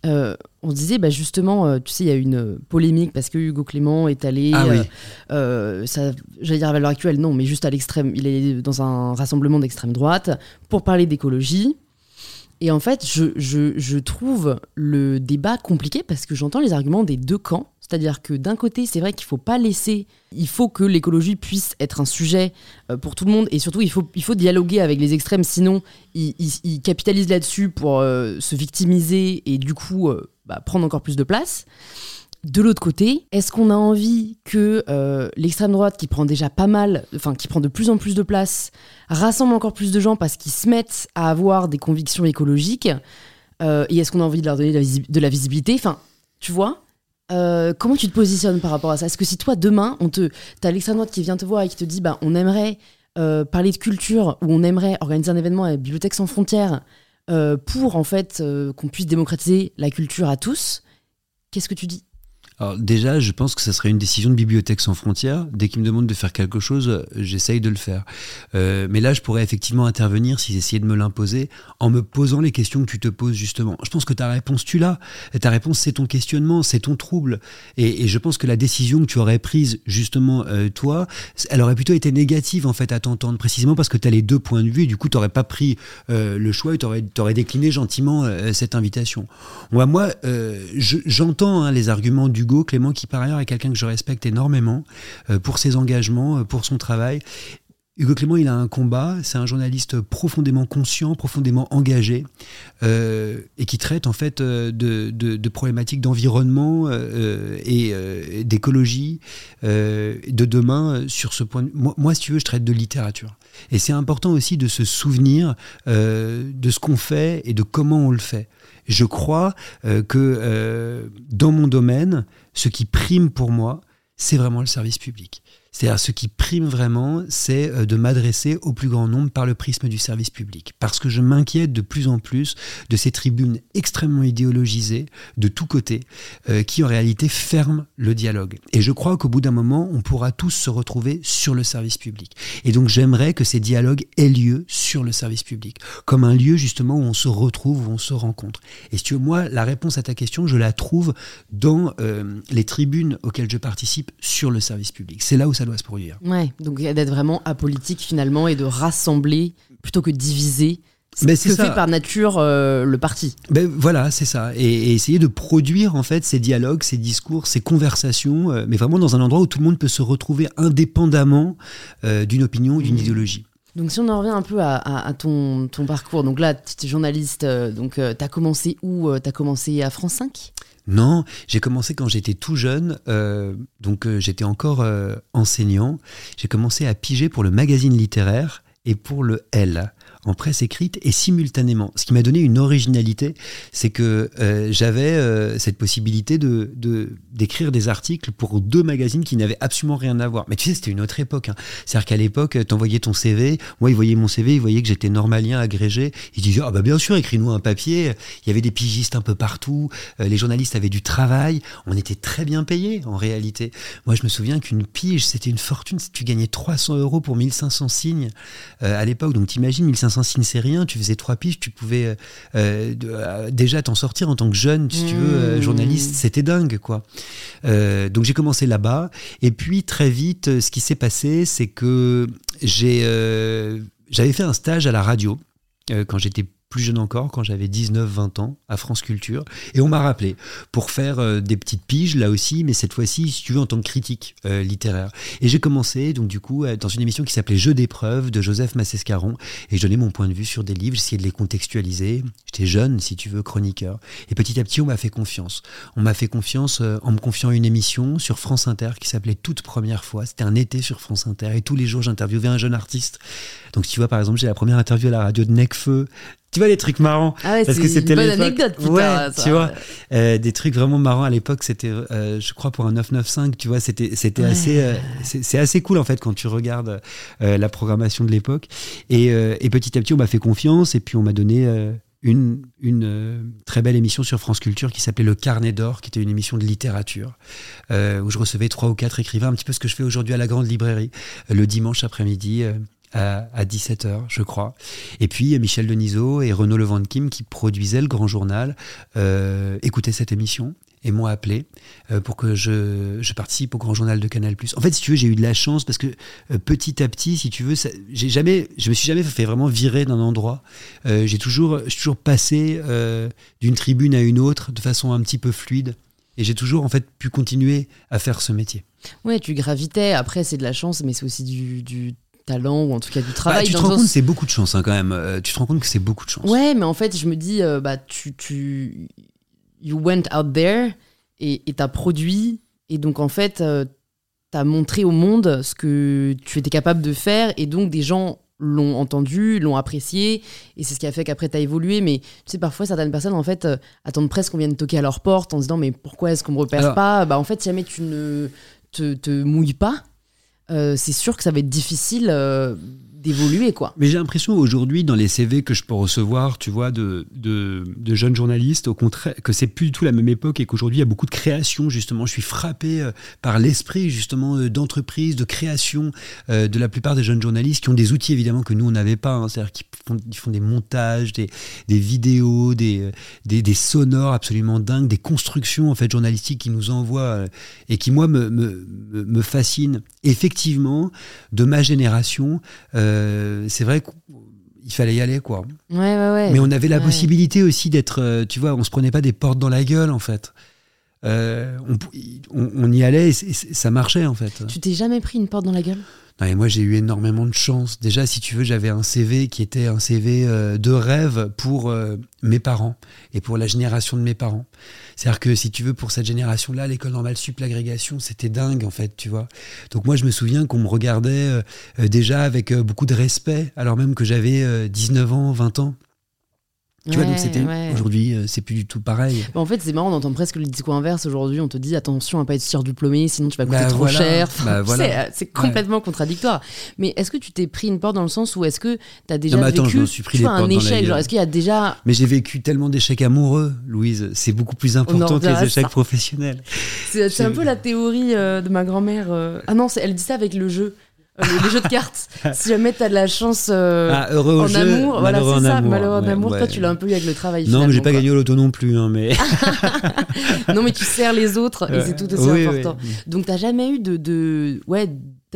On disait bah justement, tu sais, il y a une polémique parce que Hugo Clément est allé, ah, oui. ça, j'allais dire à l'heure actuelle, non, mais juste à l'extrême, il est dans un rassemblement d'extrême droite pour parler d'écologie. Et en fait, je, trouve le débat compliqué parce que j'entends les arguments des deux camps. C'est-à-dire que d'un côté, c'est vrai qu'il ne faut pas laisser, il faut que l'écologie puisse être un sujet euh, pour tout le monde et surtout, il faut, dialoguer avec les extrêmes, sinon ils, ils, capitalisent là-dessus pour euh, se victimiser et du coup euh, bah, prendre encore plus de place. De l'autre côté, est-ce qu'on a envie que euh, l'extrême droite, qui prend déjà pas mal, enfin qui prend de plus en plus de place, rassemble encore plus de gens parce qu'ils se mettent à avoir des convictions écologiques euh, Et est-ce qu'on a envie de leur donner de la, visibilité? Enfin, tu vois euh, comment tu te positionnes par rapport à ça? Est-ce que si toi demain, on te, t'as l'extrême droite qui vient te voir et qui te dit, bah, on aimerait parler de culture ou on aimerait organiser un événement à la Bibliothèque sans frontières pour en fait qu'on puisse démocratiser la culture à tous, qu'est-ce que tu dis? Alors déjà, je pense que ça serait une décision de Bibliothèque sans frontières. Dès qu'ils me demandent de faire quelque chose, j'essaye de le faire. Euh, mais là, je pourrais effectivement intervenir s'ils essayaient de me l'imposer en me posant les questions que tu te poses justement. Je pense que ta réponse, tu l'as. Ta réponse, c'est ton questionnement, c'est ton trouble. Et, je pense que la décision que tu aurais prise justement euh, toi, elle aurait plutôt été négative en fait à t'entendre, précisément parce que tu as les deux points de vue et du coup, tu n'aurais pas pris euh, le choix et tu aurais, décliné gentiment cette invitation. Moi, moi j'entends hein, les arguments du Clément qui par ailleurs est quelqu'un que je respecte énormément euh, pour ses engagements, euh, pour son travail. Hugo Clément, il a un combat, c'est un journaliste profondément conscient, profondément engagé, euh, et qui traite en fait de, problématiques d'environnement et d'écologie de demain sur ce point. Moi, si tu veux, je traite de littérature. Et c'est important aussi de se souvenir de ce qu'on fait et de comment on le fait je crois euh, que euh, dans mon domaine, ce qui prime pour moi, c'est vraiment le service public. C'est-à-dire ce qui prime vraiment, c'est euh, de m'adresser au plus grand nombre par le prisme du service public. Parce que je m'inquiète de plus en plus de ces tribunes extrêmement idéologisées de tous côtés, euh, qui en réalité ferment le dialogue. Et je crois qu'au bout d'un moment, on pourra tous se retrouver sur le service public. Et donc j'aimerais que ces dialogues aient lieu sur le service public, comme un lieu justement où on se retrouve, où on se rencontre. Et si tu veux, moi, la réponse à ta question, je la trouve dans euh, les tribunes auxquelles je participe sur le service public. C'est là où ça doit se produire. Ouais, donc d'être vraiment apolitique finalement et de rassembler plutôt que diviser ce que fait par nature le parti. Ben, voilà, c'est ça. Et, essayer de produire en fait ces dialogues, ces discours, ces conversations, mais vraiment dans un endroit où tout le monde peut se retrouver indépendamment d'une opinion ou d'une mmh. idéologie. Donc si on en revient un peu à, ton, ton, parcours, donc là, tu es journaliste, euh, donc euh, tu as commencé où euh, Tu as commencé à France 5 non, j'ai commencé quand j'étais tout jeune, donc j'étais encore enseignant. J'ai commencé à piger pour le magazine littéraire et pour le L en presse écrite et simultanément. Ce qui m'a donné une originalité, c'est que euh, j'avais euh, cette possibilité de, d'écrire des articles pour deux magazines qui n'avaient absolument rien à voir. Mais tu sais, c'était une autre époque. Hein. C'est-à-dire qu'à l'époque, tu envoyais ton CV, moi, ils voyaient mon CV, ils voyaient que j'étais normalien, agrégé. Ils disaient, ah bah bien sûr, écris-nous un papier. Il y avait des pigistes un peu partout, euh, les journalistes avaient du travail, on était très bien payés en réalité. Moi, je me souviens qu'une pige, c'était une fortune. Tu gagnais 300 euros pour 1500 signes à l'époque. Donc t'imagines 1500 un signe, c'est rien. Tu faisais trois piges, tu pouvais euh, euh, euh, déjà t'en sortir en tant que jeune, si tu veux, mmh. journaliste. C'était dingue, quoi. donc j'ai commencé là-bas. Et puis très vite, ce qui s'est passé, c'est que j'ai, j'avais fait un stage à la radio quand j'étais plus jeune encore, quand j'avais 19-20 ans, à France Culture. Et on m'a rappelé pour faire euh, des petites piges, là aussi, mais cette fois-ci, si tu veux, en tant que critique euh, littéraire. Et j'ai commencé, donc du coup, dans une émission qui s'appelait Jeux d'épreuves de Joseph Massescaron. Et je donnais mon point de vue sur des livres, j'essayais de les contextualiser. J'étais jeune, si tu veux, chroniqueur. Et petit à petit, on m'a fait confiance. On m'a fait confiance euh, en me confiant une émission sur France Inter qui s'appelait Toute Première Fois. C'était un été sur France Inter. Et tous les jours, j'interviewais un jeune artiste. Donc, tu vois, par exemple, j'ai la première interview à la radio de Necfeu tu vois les trucs marrants. Ah parce que c'était une bonne anecdote ouais tu vois. Euh, des trucs vraiment marrants à l'époque c'était euh, je crois pour un 995 tu vois c'était c'était assez euh, c'est assez cool en fait quand tu regardes la programmation de l'époque. Et, et, petit à petit on m'a fait confiance et puis on m'a donné une, une très belle émission sur France Culture qui s'appelait Le Carnet d'Or, qui était une émission de littérature, où je recevais trois ou quatre écrivains, un petit peu ce que je fais aujourd'hui à la Grande Librairie, le dimanche après-midi, à, 17h, je crois. Et puis Michel Denisot et Renaud Levent Kim, qui produisaient le Grand Journal, euh, écoutaient cette émission et m'ont appelé euh, pour que je, je, participe au Grand Journal de Canal+. En fait, si tu veux, j'ai eu de la chance parce que euh, petit à petit, si tu veux, j'ai jamais, je me suis jamais fait vraiment virer d'un endroit. j'ai toujours, toujours passé d'une tribune à une autre de façon un petit peu fluide. Et j'ai toujours en fait pu continuer à faire ce métier. Ouais, tu gravitais. Après, c'est de la chance, mais c'est aussi du talent ou en tout cas du bah, travail. tu te rends compte que c'est beaucoup de chance hein, quand même. Euh, tu te rends compte que c'est beaucoup de chance. Ouais, mais en fait, je me dis, euh, bah, tu, tu. You went out there et t'as produit. Et donc, en fait, euh, t'as montré au monde ce que tu étais capable de faire. Et donc, des gens l'ont entendu, l'ont apprécié. Et c'est ce qui a fait qu'après, t'as évolué. Mais tu sais, parfois, certaines personnes, en fait, attendent presque qu'on vienne toquer à leur porte en se disant, mais pourquoi est-ce qu'on me repère pas? Bah, en fait, si jamais tu ne te, te mouilles pas, euh, c'est sûr que ça va être difficile euh, d'évoluer quoi. Mais j'ai l'impression aujourd'hui dans les CV que je peux recevoir, tu vois, de, de, jeunes journalistes, au contraire, que c'est plus du tout la même époque et qu'aujourd'hui il y a beaucoup de création justement. Je suis frappé euh, par l'esprit justement euh, d'entreprise, de création euh, de la plupart des jeunes journalistes qui ont des outils évidemment que nous on n'avait pas. Hein. C'est-à-dire qu'ils font, des montages, des, des vidéos, des, des, sonores absolument dingues, des constructions en fait journalistiques qui nous envoient et qui moi me, me, me fascinent. Effectivement, de ma génération. C'est vrai qu'il fallait y aller, quoi. Ouais, ouais, ouais. Mais on avait la possibilité aussi d'être, euh, tu vois, on se prenait pas des portes dans la gueule, en fait. Euh, on, y allait et, ça marchait, en fait. Tu t'es jamais pris une porte dans la gueule? Non, et moi, j'ai eu énormément de chance. Déjà, si tu veux, j'avais un CV qui était un CV de rêve pour mes parents et pour la génération de mes parents. C'est-à-dire que si tu veux, pour cette génération-là, l'école normale sup, l'agrégation, c'était dingue en fait, tu vois. Donc moi, je me souviens qu'on me regardait euh, euh, déjà avec euh, beaucoup de respect, alors même que j'avais 19 ans, 20 ans. Tu vois, donc c'était aujourd'hui, euh, c'est plus du tout pareil. Bah, en fait, c'est marrant, on entend presque le discours inverse aujourd'hui. On te dit attention à pas être surdiplômé, sinon tu vas coûter bah, trop cher. Bah, euh, c'est complètement contradictoire. Mais est-ce que tu t'es pris une porte dans le sens où est-ce que tu as déjà vécu un échec Est-ce qu'il y a déjà. Mais j'ai vécu tellement d'échecs amoureux, Louise. C'est beaucoup plus important que les échecs professionnels. C'est un peu la théorie euh, de ma grand-mère. Ah non, elle dit ça avec le jeu. Euh, les, jeux de cartes. si jamais tu as de la chance euh, ah, heureux en amour, voilà, c'est ça, amour, malheureux en amour, toi tu l'as un peu eu avec le travail. Non, mais j'ai pas gagné au loto non plus. Hein, mais... non, mais tu sers les autres et c'est tout aussi important. Donc t'as jamais eu de. de... Ouais,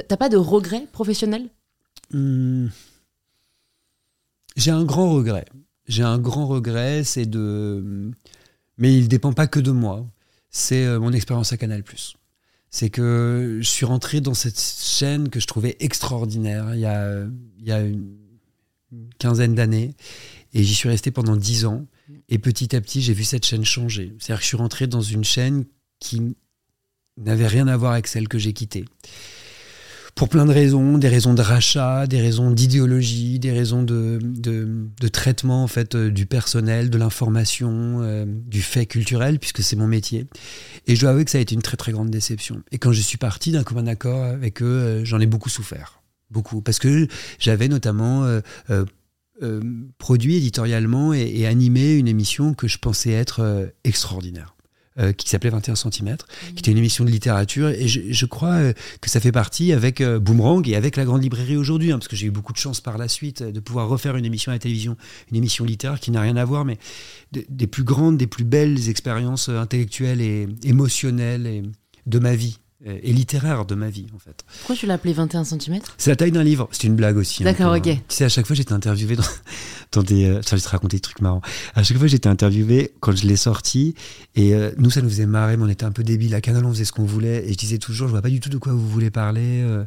t'as pas de regrets professionnels? Hmm. J'ai un grand regret. J'ai un grand regret, c'est de. Mais il ne dépend pas que de moi. C'est euh, mon expérience à Canal. C'est que je suis rentré dans cette chaîne que je trouvais extraordinaire il y a, une quinzaine d'années. Et j'y suis resté pendant dix ans. Et petit à petit, j'ai vu cette chaîne changer. C'est-à-dire que je suis rentré dans une chaîne qui n'avait rien à voir avec celle que j'ai quittée pour plein de raisons, des raisons de rachat, des raisons d'idéologie, des raisons de, traitement en fait euh, du personnel, de l'information, euh, du fait culturel, puisque c'est mon métier. Et je dois avouer que ça a été une très très grande déception. Et quand je suis parti d'un commun accord avec eux, euh, j'en ai beaucoup souffert, beaucoup, parce que j'avais notamment produit éditorialement et, animé une émission que je pensais être extraordinaire. Euh, qui s'appelait 21 cm, qui était une émission de littérature. Et je, crois euh, que ça fait partie avec euh, Boomerang et avec la Grande Librairie aujourd'hui, hein, parce que j'ai eu beaucoup de chance par la suite de pouvoir refaire une émission à la télévision, une émission littéraire qui n'a rien à voir, mais des plus grandes, des plus belles expériences intellectuelles et émotionnelles et de ma vie et littéraire de ma vie en fait. Pourquoi tu l'as appelé 21 cm C'est la taille d'un livre, c'est une blague aussi. Hein, D'accord, ok. Tu sais, à chaque fois j'étais interviewé dans, dans des... Euh, ça, je te raconter des trucs marrants. À chaque fois j'étais interviewé quand je l'ai sorti et euh, nous ça nous faisait marrer mais on était un peu débiles. À Canal on faisait ce qu'on voulait et je disais toujours je vois pas du tout de quoi vous voulez parler. Euh.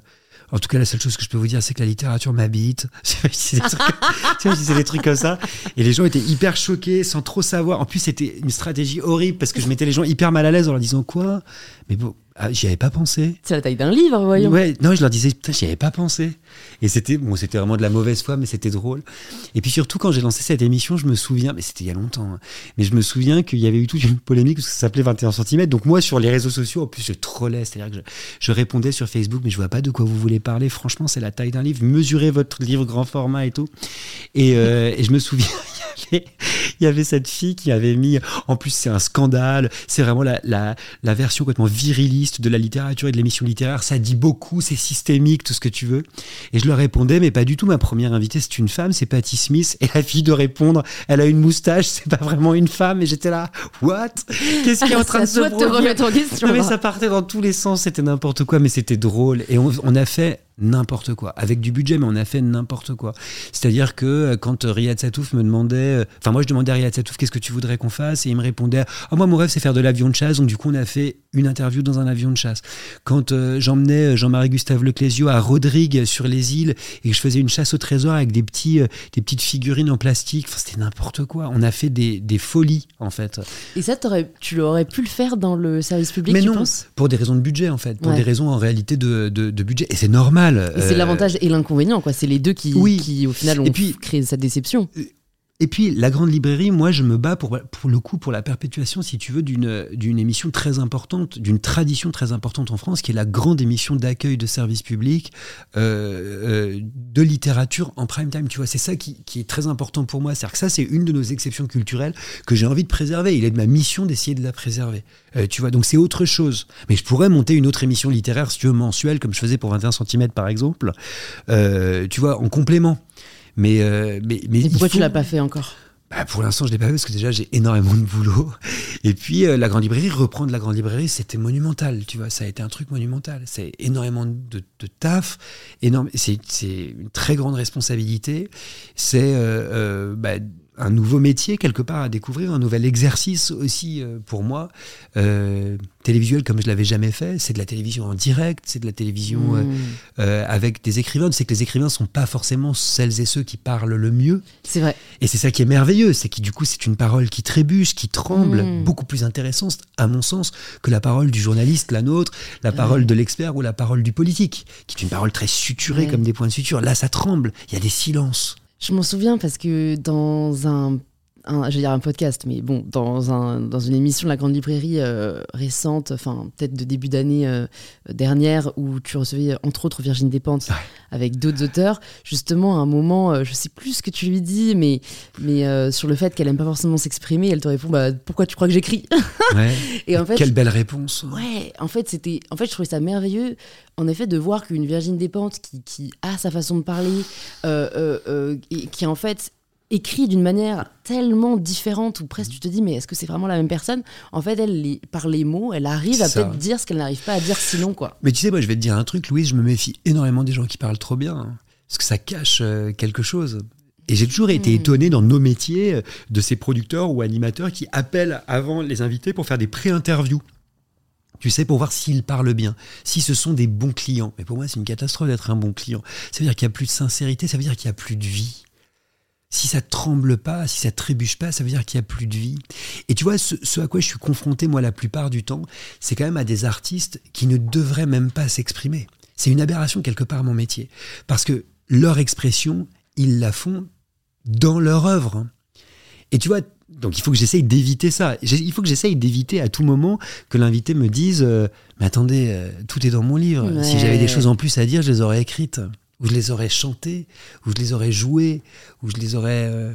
En tout cas, la seule chose que je peux vous dire, c'est que la littérature m'habite. je disais des trucs comme ça. Et les gens étaient hyper choqués, sans trop savoir. En plus, c'était une stratégie horrible parce que je mettais les gens hyper mal à l'aise en leur disant quoi? Mais bon, ah, j'y avais pas pensé. C'est la taille d'un livre, voyons. Ouais, non, je leur disais, putain, j'y avais pas pensé. Et c'était, bon, c'était vraiment de la mauvaise foi, mais c'était drôle. Et puis surtout, quand j'ai lancé cette émission, je me souviens, mais c'était il y a longtemps, hein, mais je me souviens qu'il y avait eu toute une polémique parce que ça s'appelait 21 cm. Donc moi, sur les réseaux sociaux, en plus, je trollais, c'est-à-dire que je, répondais sur Facebook, mais je vois pas de quoi vous voulez parler. Franchement, c'est la taille d'un livre. Mesurez votre livre grand format et tout. Et, euh, et je me souviens, il y avait cette fille qui avait mis, en plus, c'est un scandale. C'est vraiment la, la, la version complètement viriliste de la littérature et de l'émission littéraire, ça dit beaucoup, c'est systémique, tout ce que tu veux. Et je leur répondais, mais pas du tout. Ma première invitée, c'est une femme, c'est Patty Smith. Et la fille de répondre, elle a une moustache, c'est pas vraiment une femme. Et j'étais là, what? Qu'est-ce qui est en train de se te remettre en question. mais ça partait dans tous les sens, c'était n'importe quoi, mais c'était drôle. Et on a fait n'importe quoi, avec du budget, mais on a fait n'importe quoi. C'est-à-dire que euh, quand Riyad Satouf me demandait, euh, enfin moi je demandais à Riyad Satouf qu'est-ce que tu voudrais qu'on fasse, et il me répondait, ah moi mon rêve c'est faire de l'avion de chasse, donc du coup on a fait une interview dans un avion de chasse. Quand euh, j'emmenais Jean-Marie Gustave Leclésio à Rodrigue sur les îles et que je faisais une chasse au trésor avec des petits, des petites figurines en plastique, c'était n'importe quoi. On a fait des, des, folies en fait. Et ça, tu aurais pu le faire dans le service public, mais tu non, penses? pour des raisons de budget en fait, pour des raisons en réalité de, de, de budget, et c'est normal c'est euh, l'avantage et l'inconvénient, quoi. C'est les deux qui, qui, au final, ont créé cette déception. Euh, et puis, la grande librairie, moi, je me bats pour, le coup, pour la perpétuation, si tu veux, d'une, émission très importante, d'une tradition très importante en France, qui est la grande émission d'accueil de service public, euh, de littérature en prime time. Tu vois, c'est ça qui, qui, est très important pour moi. C'est-à-dire que ça, c'est une de nos exceptions culturelles que j'ai envie de préserver. Il est de ma mission d'essayer de la préserver. Euh, tu vois, donc c'est autre chose. Mais je pourrais monter une autre émission littéraire, si tu veux, mensuelle, comme je faisais pour 21 cm, par exemple, euh, tu vois, en complément. Mais, euh, mais, mais Et pourquoi tu l'as pas fait encore? Bah, pour l'instant, je l'ai pas fait parce que déjà j'ai énormément de boulot. Et puis la grande librairie, reprendre la grande librairie, c'était monumental, tu vois. Ça a été un truc monumental. C'est énormément de, de taf, énorme. C'est une très grande responsabilité. C'est bah, un nouveau métier quelque part à découvrir, un nouvel exercice aussi euh, pour moi. Euh, télévisuel comme je l'avais jamais fait, c'est de la télévision en direct, c'est de la télévision euh, mmh. avec des écrivains. C'est que les écrivains sont pas forcément celles et ceux qui parlent le mieux. C'est vrai. Et c'est ça qui est merveilleux, c'est que du coup c'est une parole qui trébuche, qui tremble, mmh. beaucoup plus intéressante à mon sens que la parole du journaliste, la nôtre, la parole de l'expert ou la parole du politique, qui est une parole très suturée comme des points de suture. Là ça tremble, il y a des silences. Je m'en souviens parce que dans un un, je veux dire un podcast, mais bon, dans, un, dans une émission de la Grande Librairie euh, récente, enfin peut-être de début d'année euh, dernière, où tu recevais entre autres Virginie Despentes avec d'autres auteurs, justement à un moment, euh, je sais plus ce que tu lui dis, mais, mais sur le fait qu'elle aime pas forcément s'exprimer, elle te répond bah, pourquoi tu crois que j'écris ouais. Et en fait, quelle belle réponse. Ouais, en fait c'était, en fait je trouvais ça merveilleux, en effet, de voir qu'une Virginie Despentes qui, qui a sa façon de parler, et qui en fait écrit d'une manière tellement différente ou presque tu te dis mais est-ce que c'est vraiment la même personne? En fait, elle par les mots, elle arrive à peut-être dire ce qu'elle n'arrive pas à dire sinon quoi. Mais tu sais, moi je vais te dire un truc, Louise, je me méfie énormément des gens qui parlent trop bien, hein. parce que ça cache euh, quelque chose. Et j'ai toujours été étonné dans nos métiers de ces producteurs ou animateurs qui appellent avant les invités pour faire des pré-interviews. Tu sais, pour voir s'ils parlent bien, si ce sont des bons clients. Mais pour moi, c'est une catastrophe d'être un bon client. Ça veut dire qu'il n'y a plus de sincérité, ça veut dire qu'il n'y a plus de vie. Si ça tremble pas, si ça trébuche pas, ça veut dire qu'il n'y a plus de vie. Et tu vois, ce, à quoi je suis confronté, moi, la plupart du temps, c'est quand même à des artistes qui ne devraient même pas s'exprimer. C'est une aberration quelque part, mon métier. Parce que leur expression, ils la font dans leur œuvre. Et tu vois, donc il faut que j'essaye d'éviter ça. Il faut que j'essaye d'éviter à tout moment que l'invité me dise euh, Mais attendez, euh, tout est dans mon livre. Si j'avais des choses en plus à dire, je les aurais écrites. Ou je les aurais chantées, ou je les aurais jouées, ou je les aurais. Euh,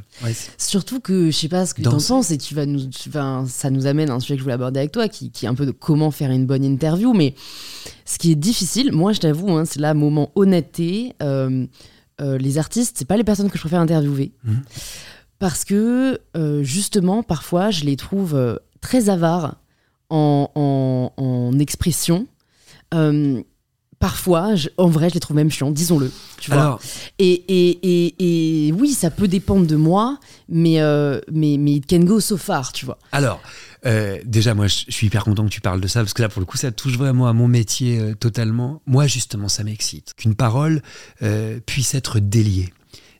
Surtout que je sais pas ce que tu en penses, et tu vas nous, ça nous amène à un sujet que je voulais aborder avec toi, qui, qui, est un peu de comment faire une bonne interview. Mais ce qui est difficile, moi je t'avoue, hein, c'est là moment honnêteté. les artistes, c'est pas les personnes que je préfère interviewer. Mmh parce que euh, justement, parfois, je les trouve euh, très avares en, en, expression. Euh, parfois, en vrai, je les trouve même chiants, disons-le. Tu vois. Et, et, et, et, oui, ça peut dépendre de moi, mais, mais, mais it can go so far, tu vois. Alors, déjà, moi, je suis hyper content que tu parles de ça, parce que là, pour le coup, ça touche vraiment à mon métier totalement. Moi, justement, ça m'excite. Qu'une parole puisse être déliée,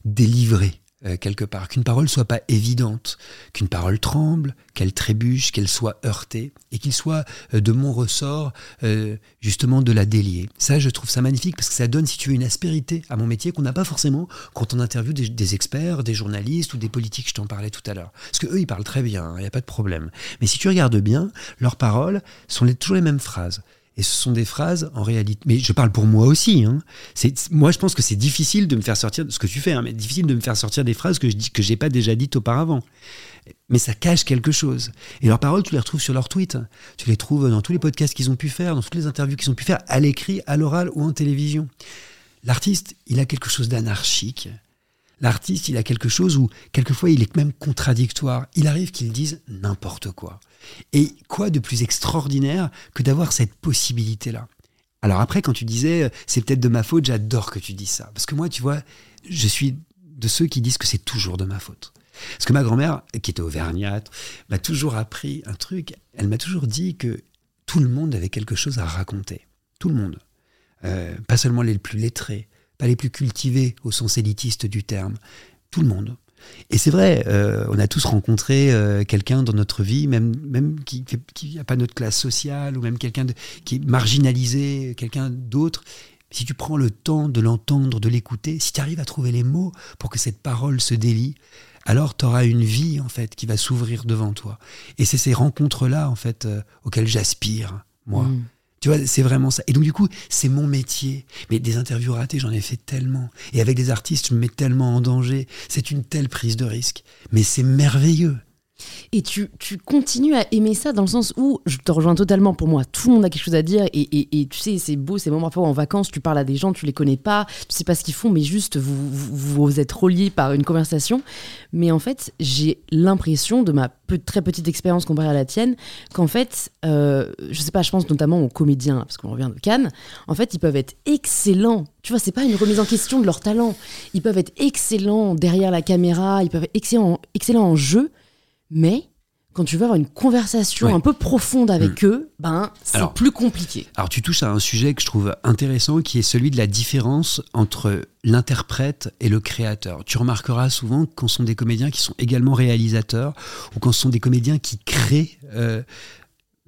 délivrée. Euh, quelque part, qu'une parole soit pas évidente, qu'une parole tremble, qu'elle trébuche, qu'elle soit heurtée, et qu'il soit euh, de mon ressort euh, justement de la délier. Ça, je trouve ça magnifique parce que ça donne, si tu veux, une aspérité à mon métier qu'on n'a pas forcément quand on interviewe des, experts, des journalistes ou des politiques. Je t'en parlais tout à l'heure, parce que eux, ils parlent très bien, il n'y a pas de problème. Mais si tu regardes bien, leurs paroles sont toujours les mêmes phrases. Et ce sont des phrases, en réalité. Mais je parle pour moi aussi. Hein. Moi, je pense que c'est difficile de me faire sortir de ce que tu fais, hein, mais difficile de me faire sortir des phrases que je dis que j'ai pas déjà dites auparavant. Mais ça cache quelque chose. Et leurs paroles, tu les retrouves sur leurs tweets. Tu les trouves dans tous les podcasts qu'ils ont pu faire, dans toutes les interviews qu'ils ont pu faire, à l'écrit, à l'oral ou en télévision. L'artiste, il a quelque chose d'anarchique. L'artiste, il a quelque chose où, quelquefois, il est même contradictoire. Il arrive qu'il dise n'importe quoi. Et quoi de plus extraordinaire que d'avoir cette possibilité-là? Alors après, quand tu disais, euh, c'est peut-être de ma faute, j'adore que tu dises ça. Parce que moi, tu vois, je suis de ceux qui disent que c'est toujours de ma faute. Parce que ma grand-mère, qui était auvergnate, m'a toujours appris un truc. Elle m'a toujours dit que tout le monde avait quelque chose à raconter. Tout le monde. Euh, pas seulement les plus lettrés, pas les plus cultivés au sens élitiste du terme. Tout le monde. Et c'est vrai, euh, on a tous rencontré euh, quelqu'un dans notre vie, même, même qui n'a pas notre classe sociale, ou même quelqu'un qui est marginalisé, quelqu'un d'autre. Si tu prends le temps de l'entendre, de l'écouter, si tu arrives à trouver les mots pour que cette parole se délie, alors tu auras une vie en fait qui va s'ouvrir devant toi. Et c'est ces rencontres-là en fait euh, auxquelles j'aspire, moi. Mm. Tu vois, c'est vraiment ça. Et donc, du coup, c'est mon métier. Mais des interviews ratées, j'en ai fait tellement. Et avec des artistes, je me mets tellement en danger. C'est une telle prise de risque. Mais c'est merveilleux. Et tu, continues à aimer ça dans le sens où, je te rejoins totalement, pour moi, tout le monde a quelque chose à dire. Et, tu sais, c'est beau ces moments parfois en vacances, tu parles à des gens, tu les connais pas, tu sais pas ce qu'ils font, mais juste vous, vous, êtes reliés par une conversation. Mais en fait, j'ai l'impression, de ma très petite expérience comparée à la tienne, qu'en fait, euh, je sais pas, je pense notamment aux comédiens, parce qu'on revient de Cannes, en fait, ils peuvent être excellents. Tu vois, c'est pas une remise en question de leur talent. Ils peuvent être excellents derrière la caméra, ils peuvent être excellents en jeu mais quand tu veux avoir une conversation un peu profonde avec mm. eux, ben c'est plus compliqué. Alors tu touches à un sujet que je trouve intéressant, qui est celui de la différence entre l'interprète et le créateur. Tu remarqueras souvent quand ce sont des comédiens qui sont également réalisateurs, ou quand ce sont des comédiens qui créent euh,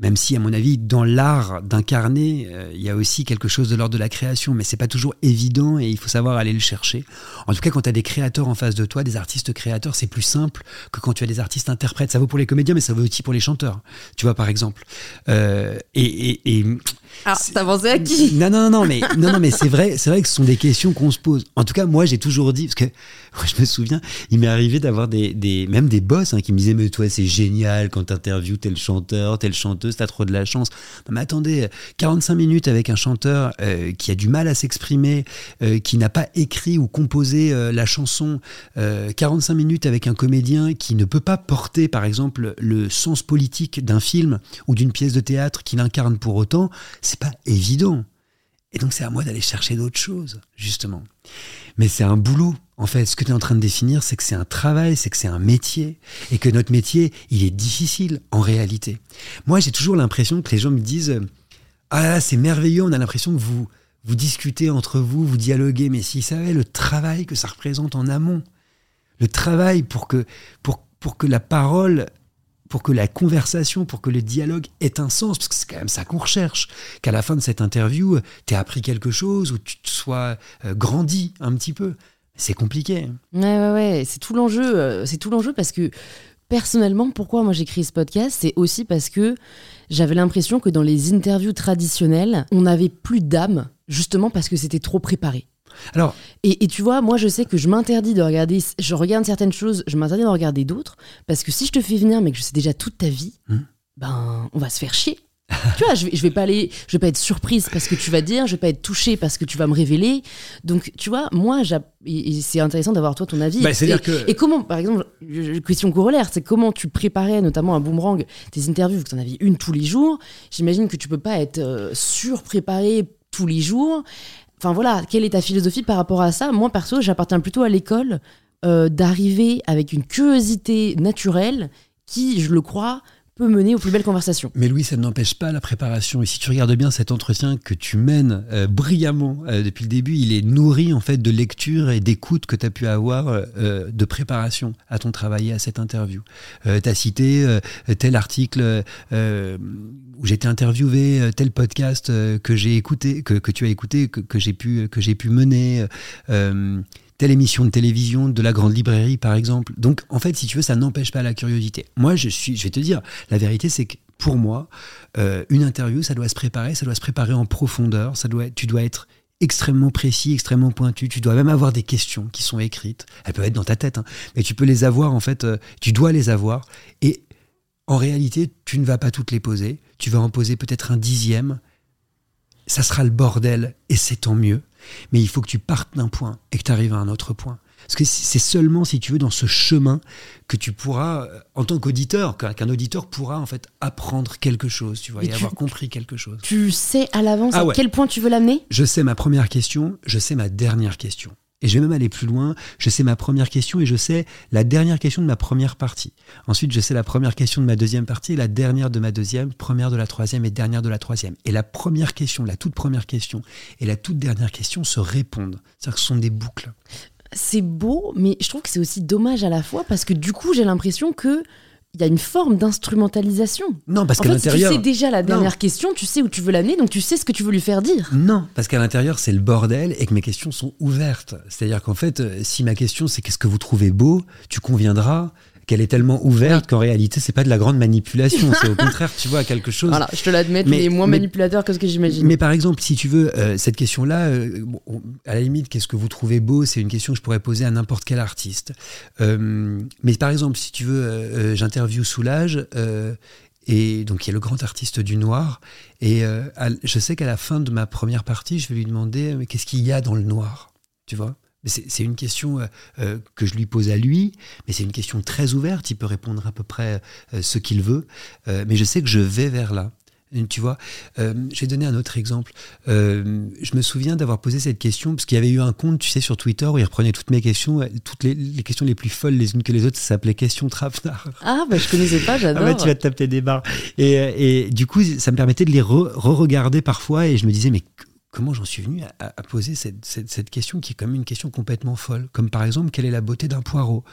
même si, à mon avis, dans l'art d'incarner, euh, il y a aussi quelque chose de l'ordre de la création, mais c'est pas toujours évident et il faut savoir aller le chercher. En tout cas, quand tu as des créateurs en face de toi, des artistes créateurs, c'est plus simple que quand tu as des artistes interprètes. Ça vaut pour les comédiens, mais ça vaut aussi pour les chanteurs. Tu vois, par exemple. Euh, et, et, alors, t'as pensé à qui? Non, non, non, mais non, non, mais c'est vrai, c'est vrai que ce sont des questions qu'on se pose. En tout cas, moi, j'ai toujours dit, parce que je me souviens, il m'est arrivé d'avoir des, des, même des boss hein, qui me disaient, mais toi, c'est génial quand t'interviews tel chanteur, telle chanteuse, t'as trop de la chance. mais attendez, 45 minutes avec un chanteur euh, qui a du mal à s'exprimer, euh, qui n'a pas écrit ou composé euh, la chanson, 45 minutes avec un comédien qui ne peut pas porter, par exemple, le sens politique d'un film ou d'une pièce de théâtre qu'il incarne pour autant c'est pas évident. Et donc c'est à moi d'aller chercher d'autres choses, justement. Mais c'est un boulot. En fait, ce que tu es en train de définir, c'est que c'est un travail, c'est que c'est un métier, et que notre métier, il est difficile en réalité. Moi, j'ai toujours l'impression que les gens me disent Ah là, c'est merveilleux, on a l'impression que vous, vous discutez entre vous, vous dialoguez, mais s'ils savaient le travail que ça représente en amont, le travail pour que, pour, pour que la parole pour que la conversation, pour que le dialogue ait un sens, parce que c'est quand même ça qu'on recherche, qu'à la fin de cette interview, tu appris quelque chose ou tu te sois euh, grandi un petit peu. C'est compliqué. Ouais, ouais, ouais. C'est tout l'enjeu. Euh, c'est tout l'enjeu parce que personnellement, pourquoi moi créé ce podcast, c'est aussi parce que j'avais l'impression que dans les interviews traditionnelles, on n'avait plus d'âme, justement parce que c'était trop préparé. Alors, et, tu vois, moi je sais que je m'interdis de regarder, je regarde certaines choses, je m'interdis de regarder d'autres, parce que si je te fais venir mais que je sais déjà toute ta vie, hmm. ben on va se faire chier. tu vois, je vais, je vais pas aller, je vais pas être surprise parce que tu vas dire, je vais pas être touchée parce que tu vas me révéler. Donc, tu vois, moi, c'est intéressant d'avoir toi ton avis. Bah, et, que... et, comment, par exemple, question corollaire, c'est comment tu préparais notamment un boomerang tes interviews, vu que tu en avais une tous les jours. J'imagine que tu peux pas être euh, surpréparé tous les jours. Enfin voilà, quelle est ta philosophie par rapport à ça? Moi perso, j'appartiens plutôt à l'école euh, d'arriver avec une curiosité naturelle qui, je le crois, mener aux plus belles conversations. Mais Louis, ça n'empêche pas la préparation. Et si tu regardes bien cet entretien que tu mènes euh, brillamment euh, depuis le début, il est nourri en fait de lecture et d'écoute que tu as pu avoir euh, de préparation à ton travail à cette interview. tu as cité tel article où j'étais interviewé, tel podcast que j'ai écouté, que, que, tu as écouté, que, que j'ai pu, que j'ai pu mener telle émission de télévision de la grande librairie, par exemple. Donc, en fait, si tu veux, ça n'empêche pas la curiosité. Moi, je suis, je vais te dire, la vérité, c'est que pour moi, euh, une interview, ça doit se préparer, ça doit se préparer en profondeur, ça doit, tu dois être extrêmement précis, extrêmement pointu. Tu dois même avoir des questions qui sont écrites. Elles peuvent être dans ta tête, hein, mais tu peux les avoir, en fait, euh, tu dois les avoir. Et en réalité, tu ne vas pas toutes les poser. Tu vas en poser peut-être un dixième. Ça sera le bordel, et c'est tant mieux. Mais il faut que tu partes d'un point et que tu arrives à un autre point. Parce que c'est seulement, si tu veux, dans ce chemin que tu pourras, euh, en tant qu'auditeur, qu'un auditeur pourra en fait apprendre quelque chose, tu vois, et, avoir compris quelque chose. Tu sais à l'avance ah à quel point tu veux l'amener? Je sais ma première question, je sais ma dernière question. Et je vais même aller plus loin. Je sais ma première question et je sais la dernière question de ma première partie. Ensuite, je sais la première question de ma deuxième partie, la dernière de ma deuxième, première de la troisième et dernière de la troisième. Et la première question, la toute première question et la toute dernière question se répondent. C'est-à-dire que ce sont des boucles. C'est beau, mais je trouve que c'est aussi dommage à la fois parce que du coup, j'ai l'impression que il y a une forme d'instrumentalisation. Non, parce qu'à l'intérieur. Tu sais déjà la dernière question, tu sais où tu veux l'amener, donc tu sais ce que tu veux lui faire dire. Non, parce qu'à l'intérieur, c'est le bordel et que mes questions sont ouvertes. C'est-à-dire qu'en fait, euh, si ma question c'est qu'est-ce que vous trouvez beau, tu conviendras qu'elle est tellement ouverte qu'en réalité, c'est pas de la grande manipulation. c'est au contraire, tu vois, quelque chose. Voilà, je te l'admets, mais, moins manipulateur que ce que j'imagine. Mais par exemple, si tu veux, euh, cette question-là, euh, à la limite, qu'est-ce que vous trouvez beau C'est une question que je pourrais poser à n'importe quel artiste. Euh, mais par exemple, si tu veux, j'interview Soulage. et donc, il y a le grand artiste du noir. Et je sais qu'à la fin de ma première partie, je vais lui demander qu'est-ce qu'il y a dans le noir Tu vois? C'est une question euh, euh, que je lui pose à lui, mais c'est une question très ouverte. Il peut répondre à peu près euh, ce qu'il veut, mais je sais que je vais vers là. Tu vois, j'ai donné un autre exemple. je me souviens d'avoir posé cette question parce qu'il y avait eu un compte, tu sais, sur Twitter où il reprenait toutes mes questions, toutes les, questions les plus folles les unes que les autres. Ça s'appelait Question Trapenard. Ah, bah je connaissais pas, j'adore. Ah bah, tu vas te taper des barres. Et, et, du coup, ça me permettait de les re-regarder parfois et je me disais, mais comment j'en suis venu à, poser cette, question qui est quand même une question complètement folle. Comme par exemple, quelle est la beauté d'un poireau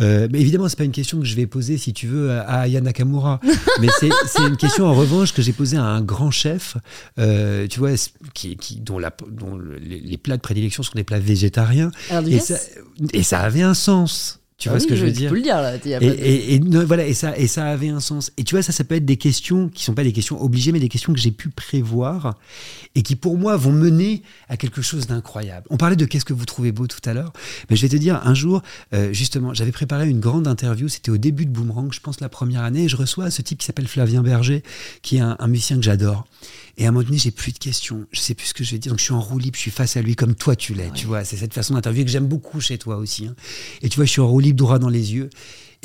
euh, mais Évidemment, c'est pas une question que je vais poser, si tu veux, à Aya Nakamura. mais c'est une question, en revanche, que j'ai posée à un grand chef, euh, tu vois, qui, dont, la, dont les, plats de prédilection sont des plats végétariens. et, ça, et ça avait un sens. Tu vois ah ce que je veux dire Tu peux le dire là. Et, et, voilà, et ça, et ça avait un sens. Et tu vois, ça, ça peut être des questions qui sont pas des questions obligées, mais des questions que j'ai pu prévoir et qui, pour moi, vont mener à quelque chose d'incroyable. On parlait de qu'est-ce que vous trouvez beau tout à l'heure, mais je vais te dire, un jour, euh, justement, j'avais préparé une grande interview. C'était au début de Boomerang, je pense la première année, et je reçois ce type qui s'appelle Flavien Berger, qui est un, un musicien que j'adore. Et à un moment donné, j'ai plus de questions. Je sais plus ce que je vais dire. Donc je suis en roue libre, je suis face à lui comme toi tu l'es. Tu vois, c'est cette façon d'interviewer que j'aime beaucoup chez toi aussi. Hein. Et tu vois, je suis en roue libre, droit dans les yeux.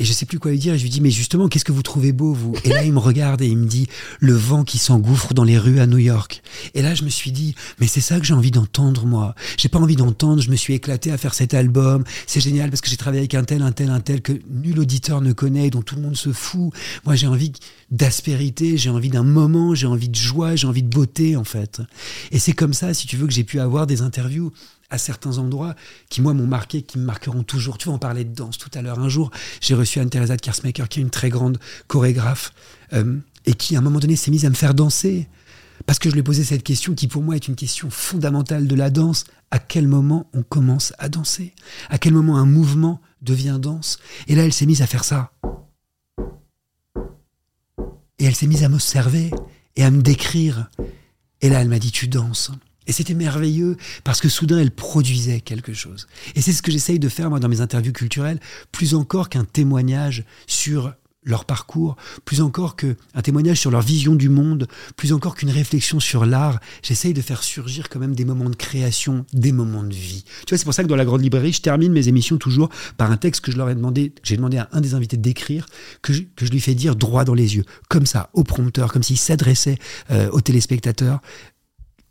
Et je sais plus quoi lui dire. Et je lui dis, mais justement, qu'est-ce que vous trouvez beau, vous? Et là, il me regarde et il me dit, le vent qui s'engouffre dans les rues à New York. Et là, je me suis dit, mais c'est ça que j'ai envie d'entendre, moi. J'ai pas envie d'entendre. Je me suis éclaté à faire cet album. C'est génial parce que j'ai travaillé avec un tel, un tel, un tel que nul auditeur ne connaît, dont tout le monde se fout. Moi, j'ai envie d'aspérité, j'ai envie d'un moment, j'ai envie de joie, j'ai envie de beauté, en fait. Et c'est comme ça, si tu veux, que j'ai pu avoir des interviews à certains endroits qui, moi, m'ont marqué, qui me marqueront toujours. Tu vois, on parlait de danse tout à l'heure. Un jour, j'ai reçu Anne-Theresa de Kersmaker, qui est une très grande chorégraphe, euh, et qui, à un moment donné, s'est mise à me faire danser. Parce que je lui ai posé cette question qui, pour moi, est une question fondamentale de la danse. À quel moment on commence à danser? À quel moment un mouvement devient danse? Et là, elle s'est mise à faire ça. Et elle s'est mise à m'observer et à me décrire. Et là, elle m'a dit, tu danses. Et c'était merveilleux parce que soudain, elle produisait quelque chose. Et c'est ce que j'essaye de faire, moi, dans mes interviews culturelles, plus encore qu'un témoignage sur leur parcours, plus encore qu'un témoignage sur leur vision du monde, plus encore qu'une réflexion sur l'art, j'essaye de faire surgir quand même des moments de création, des moments de vie. Tu vois, c'est pour ça que dans la grande librairie, je termine mes émissions toujours par un texte que je leur ai demandé, j'ai demandé à un des invités d'écrire, que je, que je lui fais dire droit dans les yeux, comme ça, au prompteur, comme s'il s'adressait euh, aux téléspectateurs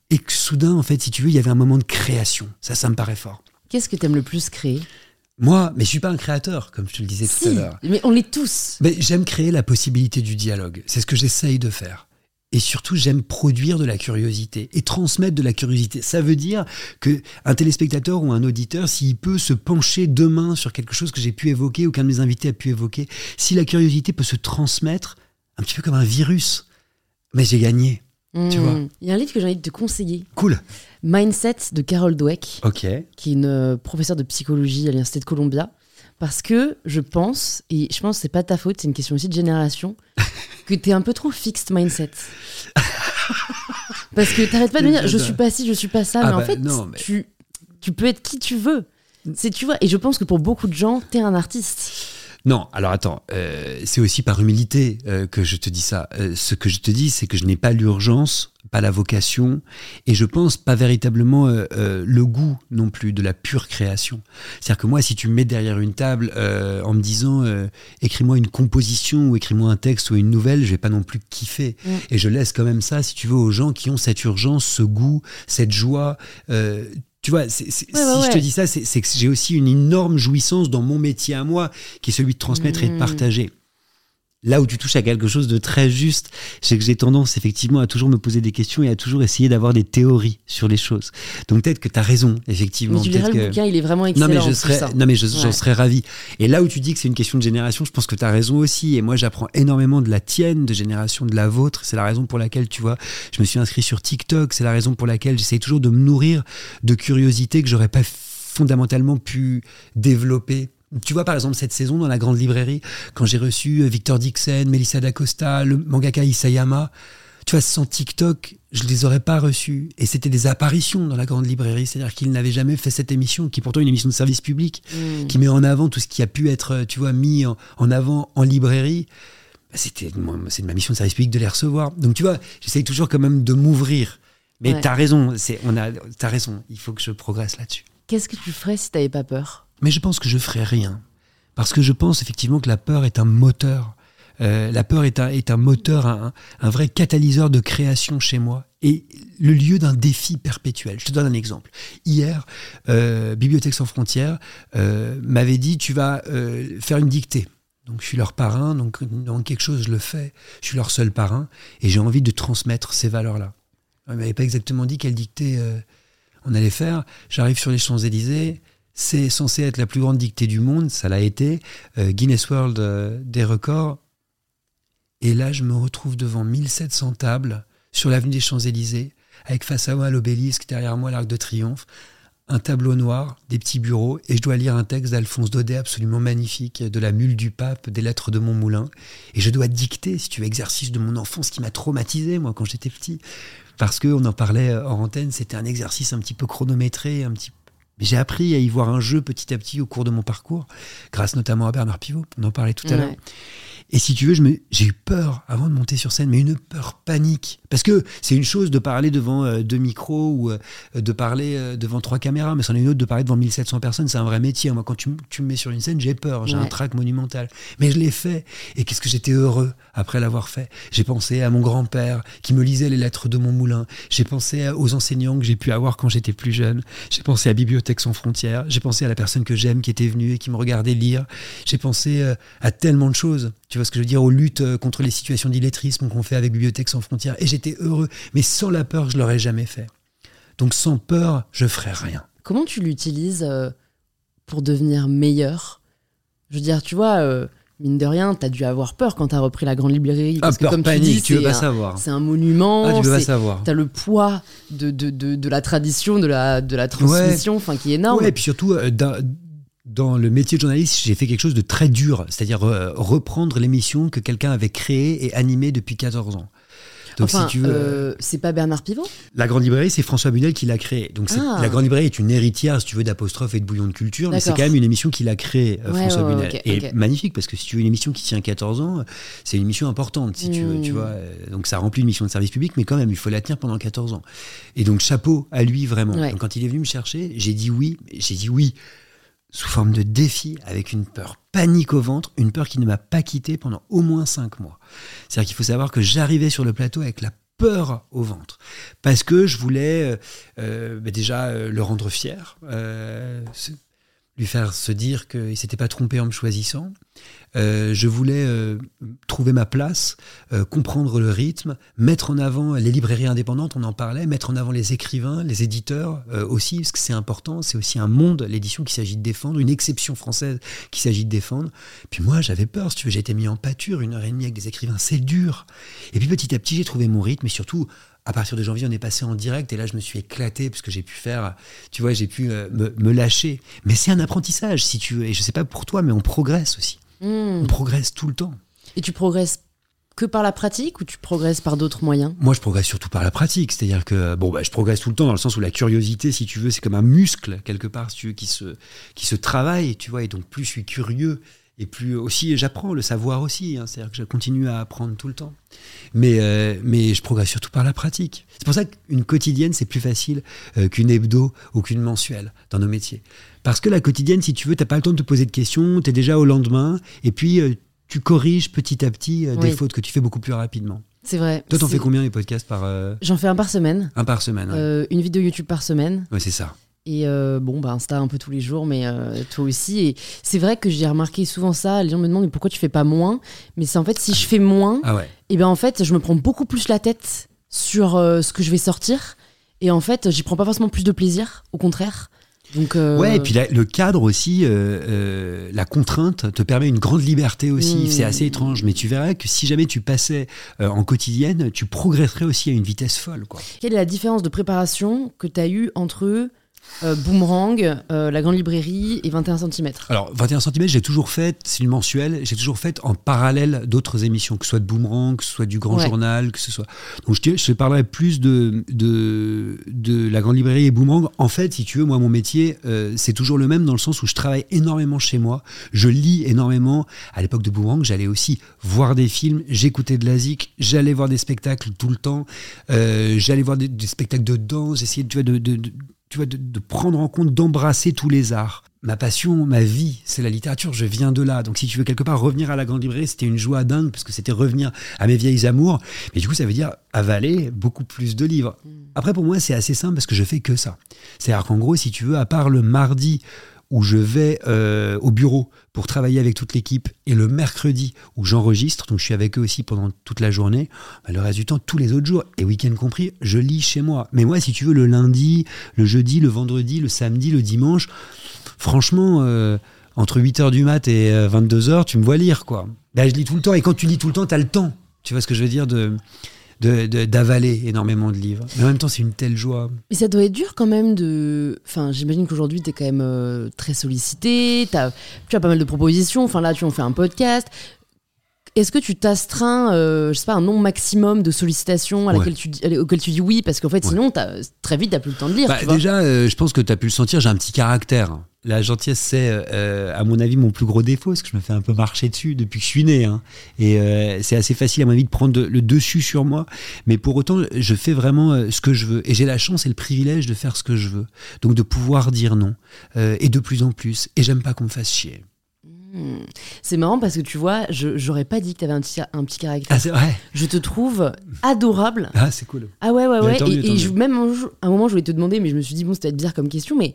et que soudain, en fait, si tu veux, il y avait un moment de création. Ça, ça me paraît fort. Qu'est-ce que tu aimes le plus créer? Moi, mais je suis pas un créateur, comme je te le disais tout à l'heure. Mais on l'est tous. Mais j'aime créer la possibilité du dialogue. C'est ce que j'essaye de faire. Et surtout, j'aime produire de la curiosité et transmettre de la curiosité. Ça veut dire que un téléspectateur ou un auditeur, s'il peut se pencher demain sur quelque chose que j'ai pu évoquer ou qu'un de mes invités a pu évoquer, si la curiosité peut se transmettre, un petit peu comme un virus, mais j'ai gagné. Tu vois Hmm. Il y a un livre que j'ai envie de te conseiller. Cool. Mindset de Carol Dweck, Ok. qui est une euh, professeure de psychologie à l'Université de Columbia. Parce que je pense, et je pense que c'est pas ta faute, c'est une question aussi de génération, que t'es un peu trop fixed mindset. Parce que t'arrêtes pas de me dire, je suis pas ci, je suis pas ça, Ah mais en bah fait, non, mais- tu, tu peux être qui tu veux. C'est, tu vois, et je pense que pour beaucoup de gens, t'es un artiste. Non, alors attends, euh, c'est aussi par humilité euh, que je te dis ça. Euh, ce que je te dis, c'est que je n'ai pas l'urgence, pas la vocation, et je pense pas véritablement le goût non plus de la pure création. C'est-à-dire que moi, si tu me mets derrière une table en me disant écris-moi une composition ou écris-moi un texte ou une nouvelle, je vais pas non plus kiffer. Mm. Et je laisse quand même ça, si tu veux, aux gens qui ont cette urgence, ce goût, cette joie. Tu vois, Ouais, si ouais, je te dis ça, c'est que j'ai aussi une énorme jouissance dans mon métier à moi, qui est celui de transmettre et de Mm. partager. Là où tu touches à quelque chose de très juste, c'est que j'ai tendance effectivement à toujours me poser des questions et à toujours essayer d'avoir des théories sur les choses. Donc peut-être que tu as raison, effectivement. Mais tu liras peut-être le que- bouquin, il est vraiment non excellent. mais en je serais, non mais je- j'en Ouais. serais ravi. Et là où tu dis que c'est une question de génération, je pense que tu as raison aussi. Et moi j'apprends énormément de la tienne, de génération de la vôtre. C'est la raison pour laquelle tu vois, je me suis inscrit sur TikTok. C'est la raison pour laquelle j'essaye toujours de me nourrir de curiosité que j'aurais pas fondamentalement pu développer. Tu vois, par exemple, cette saison dans la grande librairie, quand j'ai reçu euh, Victor Dixon, Melissa D'Acosta, le mangaka Isayama, tu vois, sans TikTok, je les aurais pas reçus. Et c'était des apparitions dans la grande librairie. C'est-à-dire qu'ils n'avaient jamais fait cette émission, qui est pourtant une émission de service public, Mm. qui met en avant tout ce qui a pu être, euh, tu vois, mis en, en avant en librairie. Bah, C'était, c'est ma mission de service public de les recevoir. Donc, tu vois, j'essaye toujours quand même de m'ouvrir. Mais Ouais. t'as raison, c'est, on a, t'as raison. Il faut que je progresse là-dessus. Qu'est-ce que tu ferais si t'avais pas peur? Mais je pense que je ferai rien. Parce que je pense effectivement que la peur est un moteur. Euh, la peur est un, est un moteur, un, un vrai catalyseur de création chez moi et le lieu d'un défi perpétuel. Je te donne un exemple. Hier, euh, Bibliothèque sans frontières euh, m'avait dit tu vas faire une dictée. Donc je suis leur parrain, donc dans quelque chose je le fais. Je suis leur seul parrain et j'ai envie de transmettre ces valeurs-là. Ils m'avaient pas exactement dit quelle dictée on allait faire. J'arrive sur les Champs-Élysées. C'est censé être la plus grande dictée du monde, ça l'a été. Euh, Guinness World euh, des records. Et là, je me retrouve devant 1700 tables sur l'avenue des Champs-Élysées, avec face à moi l'obélisque, derrière moi l'Arc de Triomphe, un tableau noir, des petits bureaux, et je dois lire un texte d'Alphonse Daudet absolument magnifique, de la mule du pape, des lettres de Montmoulin. Et je dois dicter, si tu veux, exercice de mon enfance qui m'a traumatisé, moi, quand j'étais petit. Parce qu'on en parlait hors antenne, c'était un exercice un petit peu chronométré, un petit mais j'ai appris à y voir un jeu petit à petit au cours de mon parcours, grâce notamment à Bernard Pivot, on en parlait tout à l'heure. Et si tu veux, j'ai eu peur avant de monter sur scène, mais une peur panique. Parce que c'est une chose de parler devant euh, deux micros ou euh, de parler euh, devant trois caméras, mais c'en est une autre de parler devant 1700 personnes. C'est un vrai métier. Moi, quand tu, me mets sur une scène, j'ai peur. J'ai un trac monumental. Mais je l'ai fait. Et qu'est-ce que j'étais heureux après l'avoir fait. J'ai pensé à mon grand-père qui me lisait les lettres de mon moulin. J'ai pensé aux enseignants que j'ai pu avoir quand j'étais plus jeune. J'ai pensé à Bibliothèque sans frontières. J'ai pensé à la personne que j'aime qui était venue et qui me regardait lire. J'ai pensé à tellement de choses. Tu vois ce que je veux dire Aux luttes euh, contre les situations d'illettrisme qu'on fait avec Bibliothèque sans frontières. Et j'étais heureux. Mais sans la peur, je l'aurais jamais fait. Donc sans peur, je ferais rien. Comment tu l'utilises euh, pour devenir meilleur? Je veux dire, tu vois, euh, mine de rien, t'as dû avoir peur quand t'as repris la grande librairie. Ah, parce que peur comme tu panique, dis, tu veux pas savoir. C'est un monument. Ah, tu veux pas savoir. T'as le poids de, de, de, de la tradition, de la, de la transmission, enfin qui est énorme. Ouais, et puis surtout, euh, dans, le métier de journaliste, j'ai fait quelque chose de très dur, c'est-à-dire euh, reprendre l'émission que quelqu'un avait créée et animée depuis 14 ans. Donc enfin, si tu veux, euh, c'est pas Bernard Pivot? La Grande Librairie, c'est François Bunel qui l'a créée. Donc Ah. la Grande Librairie est une héritière, si tu veux, d'apostrophe et de bouillon de culture, mais c'est quand même une émission qu'il a créée, euh, Ouais, François ouais, Bunel. et magnifique, parce que si tu veux une émission qui tient 14 ans, c'est une émission importante, si tu veux, tu vois. Euh, Donc ça remplit une mission de service public, mais quand même, il faut la tenir pendant 14 ans. Et donc chapeau à lui, vraiment. Ouais. Donc quand il est venu me chercher, j'ai dit oui, j'ai dit oui sous forme de défi, avec une peur panique au ventre, une peur qui ne m'a pas quitté pendant au moins cinq mois. C'est-à-dire qu'il faut savoir que j'arrivais sur le plateau avec la peur au ventre, parce que je voulais euh, euh, bah, déjà euh, le rendre fier, lui faire se dire qu'il s'était pas trompé en me choisissant. Euh, je voulais euh, trouver ma place, euh, comprendre le rythme, mettre en avant les librairies indépendantes, on en parlait, mettre en avant les écrivains, les éditeurs aussi, parce que c'est important, c'est aussi un monde, l'édition qu'il s'agit de défendre, une exception française qu'il s'agit de défendre. Puis moi, j'avais peur, si tu veux, j'ai été mis en pâture, une heure et demie avec des écrivains, c'est dur. Et puis petit à petit, j'ai trouvé mon rythme, et surtout, à partir de janvier, on est passé en direct, et là, je me suis éclaté, parce que j'ai pu faire, tu vois, j'ai pu euh, me, me lâcher. Mais c'est un apprentissage, si tu veux, et je sais pas pour toi, mais on progresse aussi. Hmm. On progresse tout le temps. Et tu progresses que par la pratique ou tu progresses par d'autres moyens? Moi, je progresse surtout par la pratique. C'est-à-dire que, bon, bah, je progresse tout le temps dans le sens où la curiosité, si tu veux, c'est comme un muscle, quelque part, si tu veux, qui se, qui se travaille, tu vois. Et donc, plus je suis curieux, et plus aussi j'apprends, le savoir aussi. hein. C'est-à-dire que je continue à apprendre tout le temps. Mais, euh, mais je progresse surtout par la pratique. C'est pour ça qu'une quotidienne, c'est plus facile euh, qu'une hebdo ou qu'une mensuelle dans nos métiers. Parce que la quotidienne, si tu veux, t'as pas le temps de te poser de questions, tu es déjà au lendemain, et puis euh, tu corriges petit à petit des fautes que tu fais beaucoup plus rapidement. C'est vrai. Toi, t'en fais combien les podcasts par J'en fais un par semaine. un par semaine ouais. Une vidéo YouTube par semaine. Ouais, c'est ça. Et euh, bon, bah, Insta un peu tous les jours, mais euh, toi aussi. Et c'est vrai que j'ai remarqué souvent ça. Les gens me demandent mais pourquoi tu fais pas moins? Mais c'est en fait, si je fais moins, Ah ouais. et ben en fait, je me prends beaucoup plus la tête sur euh, ce que je vais sortir. Et en fait, j'y prends pas forcément plus de plaisir, au contraire. Donc, euh, Ouais, et puis la- le cadre aussi, euh, euh, la contrainte te permet une grande liberté aussi. Mm. C'est assez étrange, mais tu verras que si jamais tu passais en quotidienne, tu progresserais aussi à une vitesse folle. Quoi. quelle est la différence de préparation que tu as eue entre euh, Boomerang, euh, la grande librairie et 21 cm Alors, 21 cm, j'ai toujours fait, c'est une mensuelle, j'ai toujours fait en parallèle d'autres émissions, que ce soit de Boomerang, que ce soit du Grand Ouais. Journal, que ce soit. Donc, je, te- je te parlerai plus de, de, de la Grande Librairie et Boomerang. En fait, si tu veux, moi, mon métier, euh, c'est toujours le même dans le sens où je travaille énormément chez moi, je lis énormément. À l'époque de Boomerang, j'allais aussi voir des films, j'écoutais de la zik, j'allais voir des spectacles tout le temps, j'allais voir des, des spectacles de danse, j'essayais tu vois, de, de- de- tu vois, de, de prendre en compte, d'embrasser tous les arts. Ma passion, ma vie, c'est la littérature, je viens de là. Donc si tu veux quelque part revenir à la grande librairie, c'était une joie dingue, parce que c'était revenir à mes vieilles amours. Mais du coup, ça veut dire avaler beaucoup plus de livres. Après, pour moi, c'est assez simple, parce que je fais que ça. C'est-à-dire qu'en gros, si tu veux, à part le mardi où je vais euh, au bureau pour travailler avec toute l'équipe et le mercredi où j'enregistre, donc je suis avec eux aussi pendant toute la journée, bah, le reste du temps, tous les autres jours, et week-end compris, je lis chez moi. Mais moi, si tu veux, le lundi, le jeudi, le vendredi, le samedi, le dimanche, franchement, euh, entre 8h du mat et 22h, tu me vois lire, quoi. Bah, je lis tout le temps, et quand tu lis tout le temps, tu as le temps. Tu vois ce que je veux dire de de- de- d'avaler énormément de livres. Mais en même temps, c'est une telle joie. Mais ça doit être dur quand même de. Enfin, j'imagine qu'aujourd'hui, tu es quand même euh, très sollicité, tu as pas mal de propositions. Enfin, là, tu en fais un podcast. Est-ce que tu t'astreins, euh, je sais pas, un nombre maximum de sollicitations à Ouais. laquelle tu dis, auquel tu dis oui Parce qu'en fait, Ouais. sinon, très vite, t'as plus le temps de lire. Bah, tu vois. déjà, euh, je pense que tu as pu le sentir, j'ai un petit caractère. la gentillesse, c'est, euh, à mon avis, mon plus gros défaut, parce que je me fais un peu marcher dessus depuis que je suis né. hein. Et euh, c'est assez facile, à mon avis, de prendre le dessus sur moi. Mais pour autant, je fais vraiment euh, ce que je veux. Et j'ai la chance et le privilège de faire ce que je veux. Donc de pouvoir dire non. Et de plus en plus. Et j'aime pas qu'on me fasse chier. C'est marrant parce que tu vois, je j'aurais pas dit que t'avais un petit, un petit caractère. Ah, vrai Je te trouve adorable. Ah, c'est cool. Ah ouais, ouais, ouais. et je- même un, jour- un moment, je voulais te demander, mais je me suis dit, bon, c'était bizarre comme question, mais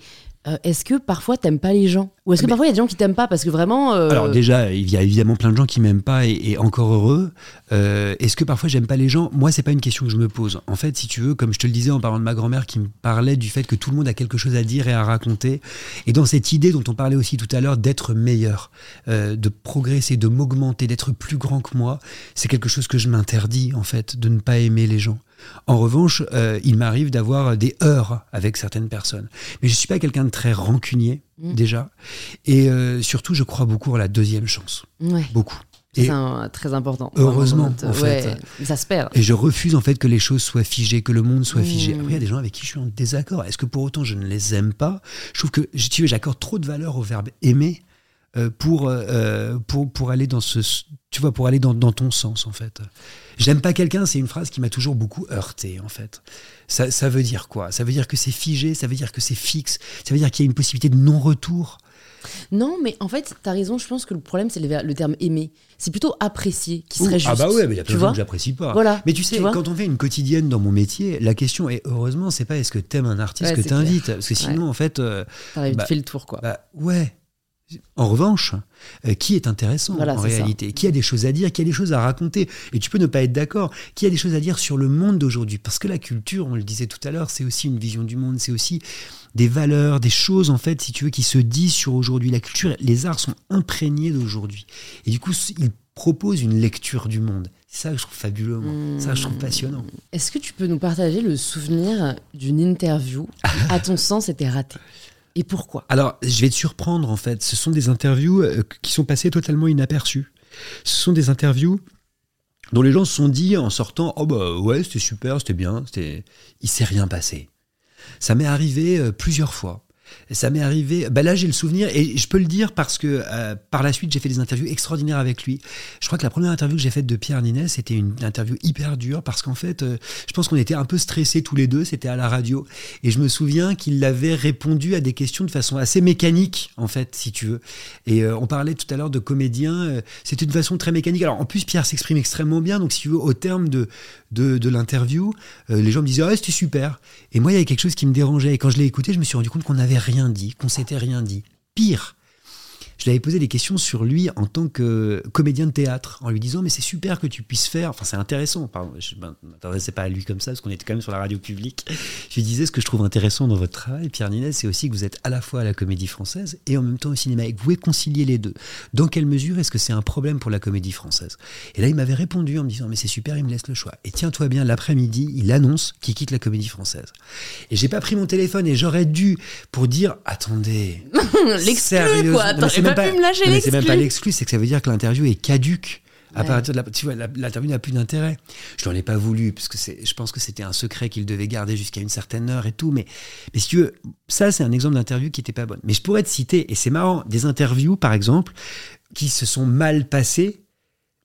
euh, est-ce que parfois t'aimes pas les gens? Ou est-ce que Mais- parfois il y a des gens qui t'aiment pas Parce que vraiment. euh, Alors déjà, il y a évidemment plein de gens qui m'aiment pas et, et encore heureux. Euh, Est-ce que parfois j'aime pas les gens? Moi, c'est pas une question que je me pose. En fait, si tu veux, comme je te le disais en parlant de ma grand-mère qui me parlait du fait que tout le monde a quelque chose à dire et à raconter, et dans cette idée dont on parlait aussi tout à l'heure d'être meilleur, de progresser, de m'augmenter, d'être plus grand que moi, c'est quelque chose que je m'interdis en fait, de ne pas aimer les gens. En revanche, euh, il m'arrive d'avoir des heurts avec certaines personnes. Mais je suis pas quelqu'un de très rancunier, Mm. déjà. Et euh, surtout, je crois beaucoup à la deuxième chance. Ouais, Beaucoup. c'est très important. Heureusement, en fait. ouais, ça se perd. et je refuse en fait que les choses soient figées, que le monde soit figé. Mm. Après, il y a des gens avec qui je suis en désaccord. Est-ce que pour autant je ne les aime pas? Je trouve que tu j'accorde trop de valeur au verbe aimer euh, pour, euh, pour, pour aller dans ce tu vois pour aller dans, dans ton sens en fait. J'aime pas quelqu'un, c'est une phrase qui m'a toujours beaucoup heurté en fait. Ça, ça veut dire quoi? Ça veut dire que c'est figé, ça veut dire que c'est fixe, ça veut dire qu'il y a une possibilité de non-retour? Non, mais en fait, t'as raison. Je pense que le problème, c'est le, le terme aimer. C'est plutôt apprécier qui serait juste. Ah bah ouais, mais il y a plein de gens que j'apprécie pas. Voilà. Mais tu sais, quand on fait une quotidienne dans mon métier, la question est heureusement, c'est pas est-ce que t'aimes un artiste Ouais, que t'invites, parce que sinon en fait, euh, bah, fait le tour, quoi. bah ouais. En revanche, euh, qui est intéressant Voilà, en ça. réalité? Qui a des choses à dire Qui a des choses à raconter? Et tu peux ne pas être d'accord. Qui a des choses à dire sur le monde d'aujourd'hui? Parce que la culture, on le disait tout à l'heure, c'est aussi une vision du monde, c'est aussi des valeurs, des choses en fait, si tu veux, qui se disent sur aujourd'hui. La culture, les arts sont imprégnés d'aujourd'hui. Et du coup, ils proposent une lecture du monde. C'est ça que je trouve fabuleux, moi. C'est ça que je trouve passionnant. Est-ce que tu peux nous partager le souvenir d'une interview? Qui, à ton sens, était ratée Et pourquoi? Alors, je vais te surprendre en fait. Ce sont des interviews euh, qui sont passées totalement inaperçues. Ce sont des interviews dont les gens se sont dit en sortant Oh bah ouais, c'était super, c'était bien, c'était... il s'est rien passé. Ça m'est arrivé euh, plusieurs fois. Ça m'est arrivé. Bah là, j'ai le souvenir et je peux le dire parce que euh, par la suite, j'ai fait des interviews extraordinaires avec lui. Je crois que la première interview que j'ai faite de Pierre Ninet, c'était une interview hyper dure parce qu'en fait, euh, je pense qu'on était un peu stressés tous les deux. C'était à la radio et je me souviens qu'il avait répondu à des questions de façon assez mécanique, en fait, si tu veux. Et euh, on parlait tout à l'heure de comédien. c'était de façon très mécanique. Alors en plus, Pierre s'exprime extrêmement bien. Donc si tu veux, au terme de de, l'interview, les gens me disaient ah c'était super. Et moi, il y avait quelque chose qui me dérangeait. Et quand je l'ai écouté, je me suis rendu compte qu'on n'avait rien dit, qu'on s'était rien dit. Pire, je lui avais posé des questions sur lui en tant que comédien de théâtre, en lui disant mais c'est super que tu puisses faire, enfin c'est intéressant, pardon, je ne m'intéressais pas à lui comme ça, parce qu'on était quand même sur la radio publique. Je lui disais ce que je trouve intéressant dans votre travail, Pierre Ninet, c'est aussi que vous êtes à la fois à la comédie française et en même temps au cinéma, et que vous pouvez concilier les deux. Dans quelle mesure est-ce que c'est un problème pour la comédie française? Et là il m'avait répondu en me disant mais c'est super, il me laisse le choix. Et tiens-toi bien, l'après-midi, il annonce qu'il quitte la comédie française. Et j'ai pas pris mon téléphone et j'aurais dû pour dire attendez. Sérieusement. quoi C'est pas, même pu me lâcher non, mais c'est même pas l'exclu c'est que ça veut dire que l'interview est caduque. À partir de la, tu vois, l'interview n'a plus d'intérêt. Je n'en ai pas voulu, parce que je pense que c'était un secret qu'il devait garder jusqu'à une certaine heure et tout. Mais, mais si tu veux, ça, c'est un exemple d'interview qui n'était pas bonne. Mais je pourrais te citer, et c'est marrant, des interviews, par exemple, qui se sont mal passées,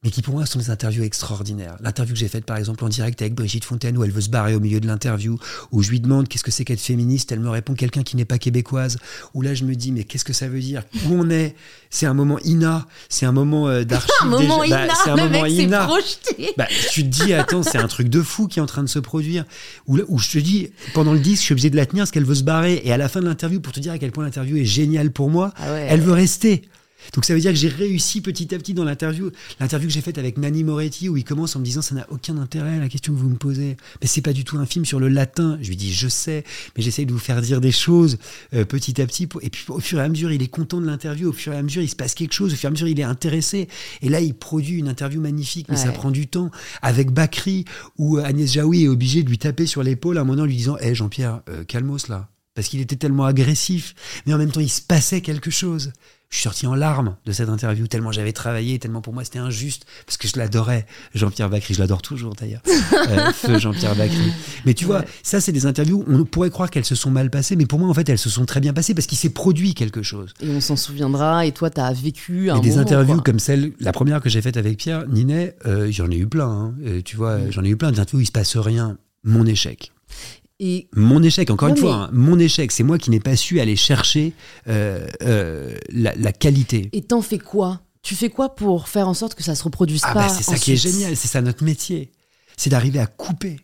mais qui pour moi sont des interviews extraordinaires. L'interview que j'ai faite par exemple en direct avec Brigitte Fontaine où elle veut se barrer au milieu de l'interview, où je lui demande qu'est-ce que c'est qu'être féministe, elle me répond quelqu'un qui n'est pas québécoise, où là je me dis mais qu'est-ce que ça veut dire? Où on est? C'est un moment INA, c'est un moment euh, d'archives. Un moment déjà- bah, Ina, c'est un le moment mec INA. projeté Bah, tu te dis, attends, c'est un truc de fou qui est en train de se produire. Où, là- où je te dis, pendant le disque, je suis obligé de la tenir parce qu'elle veut se barrer. Et à la fin de l'interview, pour te dire à quel point l'interview est géniale pour moi, Ah ouais. elle veut rester. Donc ça veut dire que j'ai réussi petit à petit dans l'interview. L'interview que j'ai faite avec Nanni Moretti, où il commence en me disant ça n'a aucun intérêt la question que vous me posez. Mais c'est pas du tout un film sur le latin. Je lui dis je sais, mais j'essaye de vous faire dire des choses euh, petit à petit. pour- Et puis au fur et à mesure, il est content de l'interview. Au fur et à mesure, il se passe quelque chose. Au fur et à mesure, il est intéressé. Et là, il produit une interview magnifique, mais ça prend du temps. Avec Bakri, où Agnès Jaoui est obligée de lui taper sur l'épaule à un moment en lui disant Hé Jean-Pierre, euh, calmos là. parce qu'il était tellement agressif, mais en même temps il se passait quelque chose. Je suis sorti en larmes de cette interview, tellement j'avais travaillé, tellement pour moi c'était injuste, parce que je l'adorais, Jean-Pierre Bacry, je l'adore toujours d'ailleurs, euh, feu Jean-Pierre Bacry. Mais tu vois, ça c'est des interviews, on pourrait croire qu'elles se sont mal passées, mais pour moi en fait elles se sont très bien passées, parce qu'il s'est produit quelque chose. Et on s'en souviendra, et toi tu as vécu un Et des interviews quoi. comme celle, la première que j'ai faite avec Pierre Ninet, euh, j'en ai eu plein, hein. Euh, tu vois, Mm. j'en ai eu plein d'interviews où il se passe rien. Mon échec. Et Mon échec, encore Non, une fois, hein, mon échec, c'est moi qui n'ai pas su aller chercher euh, euh, la, la qualité. et t'en fais quoi? Tu fais quoi pour faire en sorte que ça se reproduise Ah pas bah c'est ça qui est génial, c'est ça notre métier. C'est d'arriver à couper.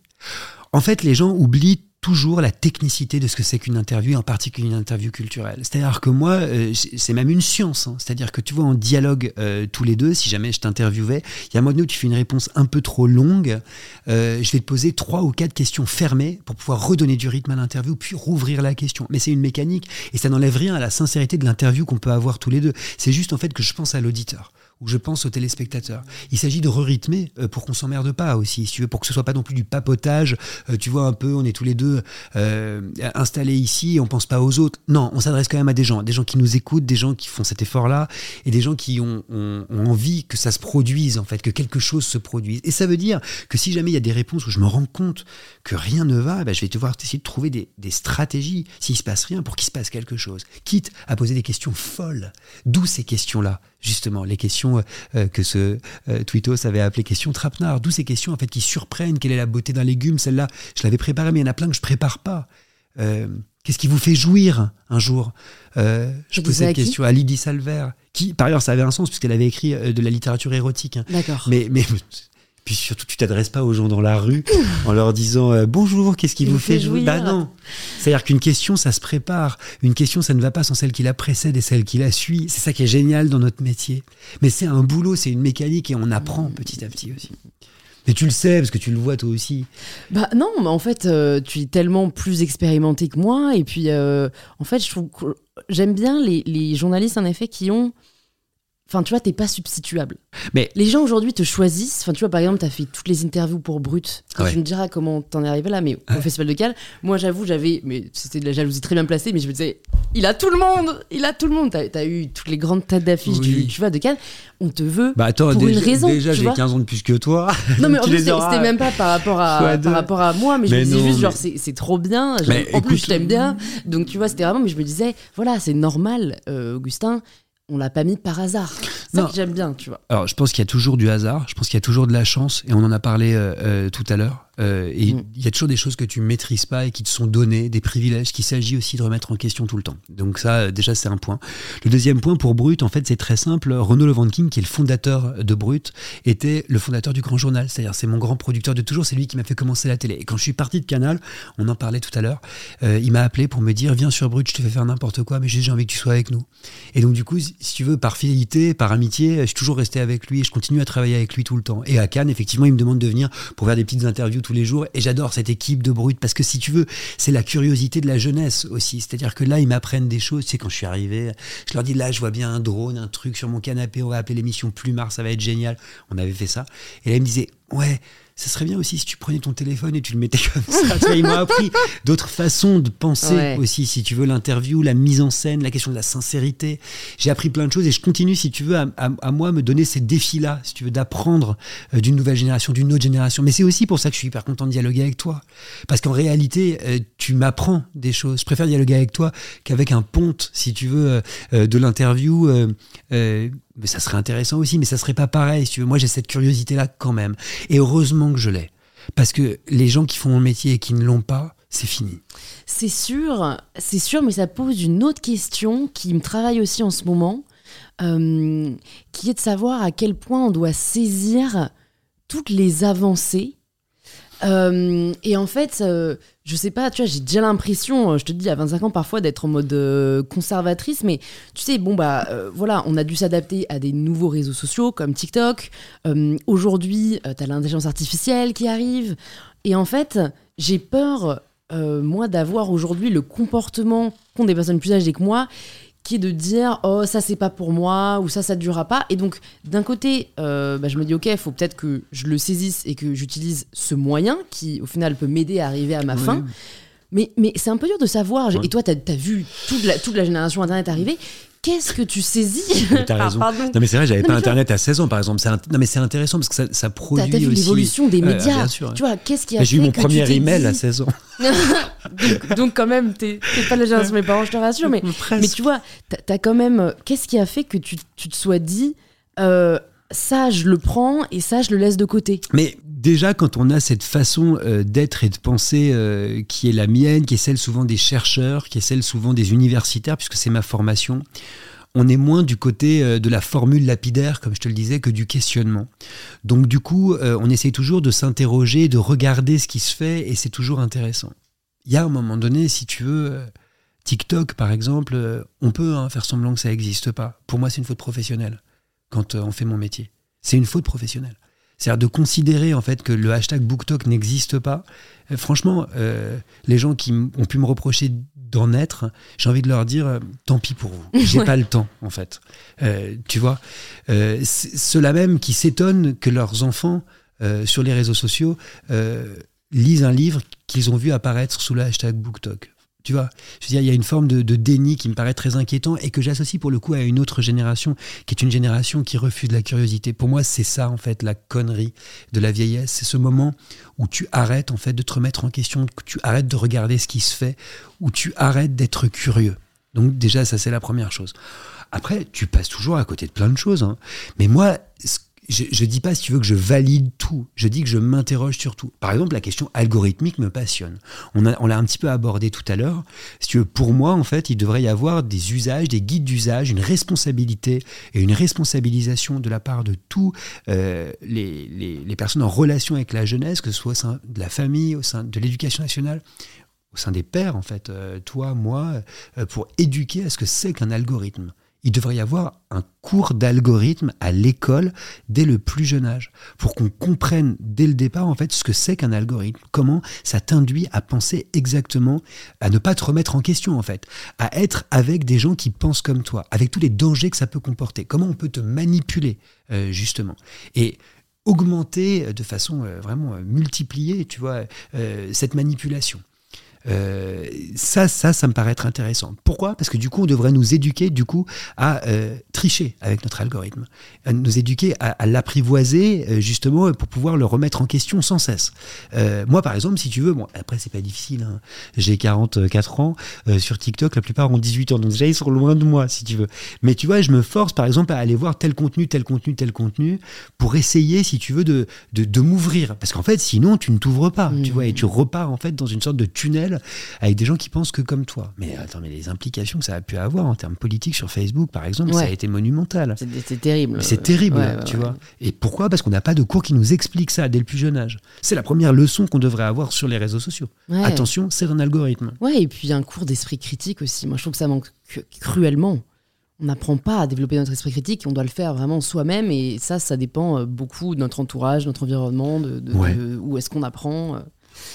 En fait, les gens oublient toujours la technicité de ce que c'est qu'une interview, en particulier une interview culturelle. C'est-à-dire que moi, euh, c'est c'est même une science. hein. C'est-à-dire que tu vois, en dialogue euh, tous les deux, si jamais je t'interviewais, il y a un moment donné où tu fais une réponse un peu trop longue, euh, je vais te poser trois ou quatre questions fermées pour pouvoir redonner du rythme à l'interview, puis rouvrir la question. Mais c'est une mécanique, et ça n'enlève rien à la sincérité de l'interview qu'on peut avoir tous les deux. C'est juste en fait que je pense à l'auditeur je pense aux téléspectateurs. Il s'agit de re-rythmer euh, pour qu'on s'emmerde pas aussi, si pour que ce soit pas non plus du papotage. euh, tu vois un peu, on est tous les deux euh, installés ici, on pense pas aux autres. Non, on s'adresse quand même à des gens, des gens qui nous écoutent, des gens qui font cet effort-là, et des gens qui ont, envie que ça se produise en fait, que quelque chose se produise. Et ça veut dire que si jamais il y a des réponses où je me rends compte que rien ne va, ben, je vais devoir essayer de trouver des, des stratégies s'il se passe rien pour qu'il se passe quelque chose. Quitte à poser des questions folles. D'où ces questions-là? Justement les questions euh, que ce euh, Twittos avait appelées questions trapenard. D'où ces questions en fait qui surprennent. Quelle est la beauté d'un légume Celle-là, je l'avais préparée, mais il y en a plein que je prépare pas. Euh, Qu'est-ce qui vous fait jouir un jour? Euh, Je pose cette question à Lydie Salver, qui par ailleurs ça avait un sens puisqu'elle avait écrit euh, de la littérature érotique. hein. D'accord. Mais, mais puis surtout, tu t'adresses pas aux gens dans la rue en leur disant euh, bonjour, qu'est-ce qui vous fait jouer. Bah non. C'est-à-dire qu'une question, ça se prépare. Une question, ça ne va pas sans celle qui la précède et celle qui la suit. C'est ça qui est génial dans notre métier. Mais c'est un boulot, c'est une mécanique et on apprend petit à petit aussi. Mais tu le sais parce que tu le vois toi aussi. Bah non, mais en fait, euh, tu es tellement plus expérimenté que moi. Et puis, euh, en fait, je trouve que j'aime bien les, les journalistes, en effet, qui ont. Enfin, tu vois, t'es pas substituable. Mais Les gens aujourd'hui te choisissent. Enfin, tu vois, par exemple, t'as fait toutes les interviews pour Brut. Quand Ouais. tu me diras comment t'en es arrivé là, mais au Festival de Cannes, moi, j'avoue, j'avais. Mais c'était de la jalousie très bien placée, mais je me disais, il a tout le monde Il a tout le monde T'as as eu toutes les grandes têtes d'affiche Oui. du, tu vois, de Cannes. On te veut. bah attends, Pour déjà, une raison, déjà j'ai vois. 15 ans de plus que toi. Non, mais en plus, c'était même pas par rapport à, par rapport à moi, mais je me disais juste, mais- genre, c'est trop bien. en plus, je t'aime bien. Donc, tu vois, c'était vraiment, mais je me disais, voilà, c'est normal, euh, Augustin, on l'a pas mis par hasard. C'est ça que j'aime bien, tu vois. Alors, je pense qu'il y a toujours du hasard, je pense qu'il y a toujours de la chance, et on en a parlé euh, euh, tout à l'heure. Euh, et Mm. il y a toujours des choses que tu maîtrises pas et qui te sont données, des privilèges qu'il s'agit aussi de remettre en question tout le temps. Donc ça, euh, déjà, c'est un point. Le deuxième point pour Brut, en fait, c'est très simple. Renaud Levankin, qui est le fondateur de Brut, était le fondateur du Grand Journal. C'est-à-dire, c'est mon grand producteur de toujours. C'est lui qui m'a fait commencer la télé. Et quand je suis parti de Canal, on en parlait tout à l'heure, euh, il m'a appelé pour me dire, viens sur Brut, je te fais faire n'importe quoi, mais j'ai envie que tu sois avec nous. Et donc, du coup, si tu veux, par fidélité, par amitié, je suis toujours resté avec lui et je continue à travailler avec lui tout le temps. Et à Cannes, effectivement, il me demande de venir pour faire des petites interviews tous les jours. Et j'adore cette équipe de Brut parce que si tu veux, c'est la curiosité de la jeunesse aussi. C'est-à-dire que là, ils m'apprennent des choses. Tu sais, quand je suis arrivé, je leur dis là, je vois bien un drone, un truc sur mon canapé. On va appeler l'émission Plumard, ça va être génial. On avait fait ça. Et là, ils me disaient, ouais. Ça serait bien aussi si tu prenais ton téléphone et tu le mettais comme ça. Tu vois, ils m'ont appris d'autres façons de penser Ouais. aussi, si tu veux, l'interview, la mise en scène, la question de la sincérité. J'ai appris plein de choses et je continue, si tu veux, à, à- à moi me donner ces défis-là, si tu veux, d'apprendre euh, d'une nouvelle génération, d'une autre génération. Mais c'est aussi pour ça que je suis hyper content de dialoguer avec toi. Parce qu'en réalité, euh, tu m'apprends des choses. Je préfère dialoguer avec toi qu'avec un ponte, si tu veux, euh, euh, de l'interview. Mais ça serait intéressant aussi, mais ça serait pas pareil. Moi, j'ai cette curiosité-là quand même. Et heureusement que je l'ai. Parce que les gens qui font mon métier et qui ne l'ont pas, c'est fini. C'est sûr, c'est sûr, mais ça pose une autre question qui me travaille aussi en ce moment, euh, qui est de savoir à quel point on doit saisir toutes les avancées. Euh, et en fait, euh, je sais pas, tu vois, j'ai déjà l'impression, euh, je te dis à 25 ans parfois, d'être en mode euh, conservatrice, mais tu sais, bon, bah euh, voilà, on a dû s'adapter à des nouveaux réseaux sociaux comme TikTok. Aujourd'hui, t'as l'intelligence artificielle qui arrive. Et en fait, j'ai peur, moi, d'avoir aujourd'hui le comportement qu'ont des personnes plus âgées que moi, qui est de dire oh ça c'est pas pour moi ou ça ça durera pas et donc d'un côté euh, bah, je me dis ok il faut peut-être que je le saisisse et que j'utilise ce moyen qui au final peut m'aider à arriver à ma fin Mais, mais c'est un peu dur de savoir. Ouais. Et toi, tu as, vu toute la, toute la génération Internet arriver. Qu'est-ce que tu saisis? Mais T'as Ah, raison. pardon. Non mais c'est vrai, j'avais pas Internet à 16 ans par exemple. Non mais c'est intéressant parce que ça, ça produit t'as vu aussi. l'évolution des Ouais, médias. bien sûr. Tu vois, qu'est-ce qui a Mais J'ai eu fait mon que tu premier email dit- à 16 ans. donc, donc quand même, t'es t'es pas la génération de mes parents, je te rassure. Mais, mais tu vois, t'as as quand même. euh, Qu'est-ce qui a fait que tu, tu te sois dit euh, ça, je le prends et ça, je le laisse de côté Mais déjà, quand on a cette façon euh, d'être et de penser euh, qui est la mienne, qui est celle souvent des chercheurs, qui est celle souvent des universitaires, puisque c'est ma formation, on est moins du côté euh, de la formule lapidaire, comme je te le disais, que du questionnement. Donc du coup, on essaye toujours de s'interroger, de regarder ce qui se fait, et c'est toujours intéressant. Il y a un moment donné, si tu veux, TikTok par exemple, on peut hein, faire semblant que ça n'existe pas. Pour moi, c'est une faute professionnelle quand euh, on fait mon métier. C'est une faute professionnelle. C'est-à-dire de considérer en fait que le hashtag BookTok n'existe pas. Euh, franchement, euh, les gens qui ont pu me reprocher d'en être, j'ai envie de leur dire euh, tant pis pour vous. J'ai Ouais. pas le temps en fait. Euh, tu vois, ceux-là même qui s'étonnent que leurs enfants sur les réseaux sociaux lisent un livre qu'ils ont vu apparaître sous le hashtag BookTok. Tu vois, je veux dire, il y a une forme de, de déni qui me paraît très inquiétant et que j'associe pour le coup à une autre génération qui est une génération qui refuse la curiosité. Pour moi, c'est ça en fait la connerie de la vieillesse, c'est ce moment où tu arrêtes en fait de te remettre en question, que tu arrêtes de regarder ce qui se fait, où tu arrêtes d'être curieux. Donc déjà, ça c'est la première chose. Après, tu passes toujours à côté de plein de choses. hein. Mais moi, ce- je, je dis pas si tu veux que je valide tout. Je dis que je m'interroge sur tout. Par exemple, la question algorithmique me passionne. On a- l'a un petit peu abordé tout à l'heure. Si tu veux, pour moi, en fait, il devrait y avoir des usages, des guides d'usage, une responsabilité et une responsabilisation de la part de tous euh, les, les- les personnes en relation avec la jeunesse, que ce soit au sein de la famille, au sein de l'éducation nationale, au sein des pères, en fait, euh, toi, moi, euh, pour éduquer à ce que c'est qu'un algorithme. Il devrait y avoir un cours d'algorithme à l'école dès le plus jeune âge, pour qu'on comprenne dès le départ en fait ce que c'est qu'un algorithme, comment ça t'induit à penser exactement, à ne pas te remettre en question en fait, à être avec des gens qui pensent comme toi, avec tous les dangers que ça peut comporter, comment on peut te manipuler euh, justement. Et augmenter de façon euh, vraiment euh, multipliée, tu vois, euh, cette manipulation. Euh, ça, ça, ça me paraît être intéressant. Pourquoi? Parce que du coup, on devrait nous éduquer du coup à euh, tricher avec notre algorithme, à nous éduquer à, à l'apprivoiser euh, justement pour pouvoir le remettre en question sans cesse. Moi, par exemple, si tu veux, bon, après c'est pas difficile. hein. J'ai 44 ans sur TikTok, la plupart ont 18 ans, donc déjà ils sont loin de moi, si tu veux. Mais tu vois, je me force par exemple à aller voir tel contenu, tel contenu, tel contenu pour essayer, si tu veux, de, de, de m'ouvrir. Parce qu'en fait, sinon, tu ne t'ouvres pas, tu Mhm. vois, et tu repars en fait dans une sorte de tunnel avec des gens qui pensent que comme toi. Mais attends, mais les implications que ça a pu avoir en termes politiques sur Facebook, par exemple, ça a été monumental. C'est terrible. C'est terrible, Ouais, ouais, tu vois. Et pourquoi? Parce qu'on n'a pas de cours qui nous explique ça dès le plus jeune âge. C'est la première leçon qu'on devrait avoir sur les réseaux sociaux. Attention, c'est un algorithme. Ouais, et puis un cours d'esprit critique aussi. Moi, je trouve que ça manque cru- cruellement. On n'apprend pas à développer notre esprit critique, on doit le faire vraiment soi-même, et ça, ça dépend euh, beaucoup de notre entourage, notre environnement, de, de- Ouais. de où est-ce qu'on apprend.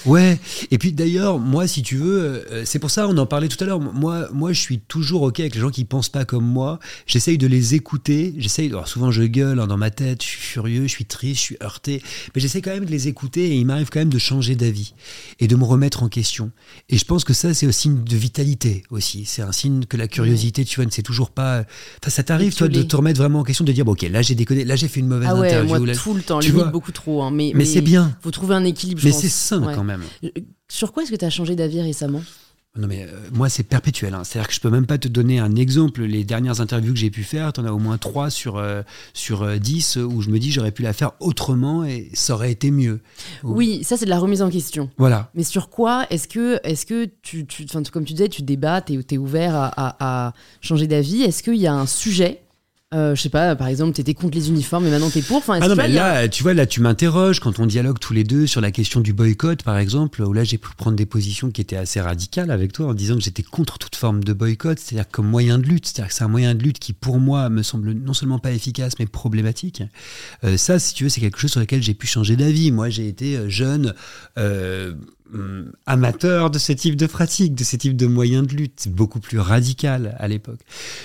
Ouais, et puis d'ailleurs, moi, si tu veux, euh, c'est pour ça, on en parlait tout à l'heure, moi, moi, je suis toujours OK avec les gens qui pensent pas comme moi. J'essaye de les écouter. J'essaye, alors souvent je gueule hein, dans ma tête, je suis furieux, je suis triste, je suis heurté, mais j'essaie quand même de les écouter et il m'arrive quand même de changer d'avis et de me remettre en question. Et je pense que ça, c'est un signe de vitalité aussi. C'est un signe que la curiosité, tu vois, ne c'est toujours pas. Enfin, ça t'arrive, toi, de te remettre vraiment en question, de dire, bon, OK, là, j'ai déconné, là, j'ai fait une mauvaise Ah ouais, interview. moi, là- tout le temps, tu limite vois. beaucoup trop. hein, mais Mais c'est bien. faut trouver un équilibre, je Mais c'est sain Ouais. Quand même. Euh, Sur quoi est-ce que tu as changé d'avis récemment? Non mais euh, moi c'est perpétuel. hein. C'est-à-dire que je peux même pas te donner un exemple. Les dernières interviews que j'ai pu faire, tu en as au moins 3 sur, euh, sur euh, 10 où je me dis j'aurais pu la faire autrement et ça aurait été mieux. Ou- Oui, ça, c'est de la remise en question. Voilà. Mais sur quoi est-ce que, est que tu, tu, comme tu disais, tu débats, tu es, ouvert à, à- à changer d'avis Est-ce qu'il y a un sujet euh, Je sais pas, par exemple, tu étais contre les uniformes et maintenant tu es pour enfin, Ah non mais là, tu vois, là tu m'interroges quand on dialogue tous les deux sur la question du boycott par exemple, où là j'ai pu prendre des positions qui étaient assez radicales avec toi en disant que j'étais contre toute forme de boycott, c'est-à-dire comme moyen de lutte, c'est-à-dire que c'est un moyen de lutte qui pour moi me semble non seulement pas efficace mais problématique. Euh, ça, si tu veux, c'est quelque chose sur lequel j'ai pu changer d'avis. Moi, j'ai été euh, jeune, euh, hum, amateur de ce type de pratique, de ce type de moyens de lutte, beaucoup plus radical à l'époque.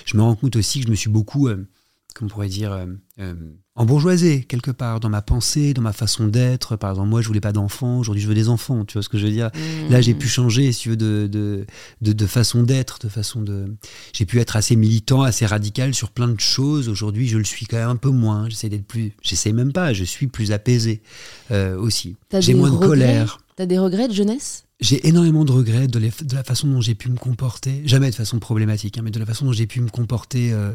Je me rends compte aussi que je me suis beaucoup, euh, comment on pourrait dire, euh, euh, embourgeoisé quelque part dans ma pensée, dans ma façon d'être. Par exemple, moi, je voulais pas d'enfants. Aujourd'hui, je veux des enfants. Tu vois ce que je veux dire? Mmh. Là, j'ai pu changer, si tu veux, de, de, de, de façon d'être, de façon de. J'ai pu être assez militant, assez radical sur plein de choses. Aujourd'hui, je le suis quand même un peu moins. J'essaie d'être plus. J'essaie même pas. Je suis plus apaisé euh, aussi. J'ai moins de regrets? colère. T'as des regrets de jeunesse? J'ai énormément de regrets de, les- de la façon dont j'ai pu me comporter, jamais de façon problématique, hein, mais de la façon dont j'ai pu me comporter, euh,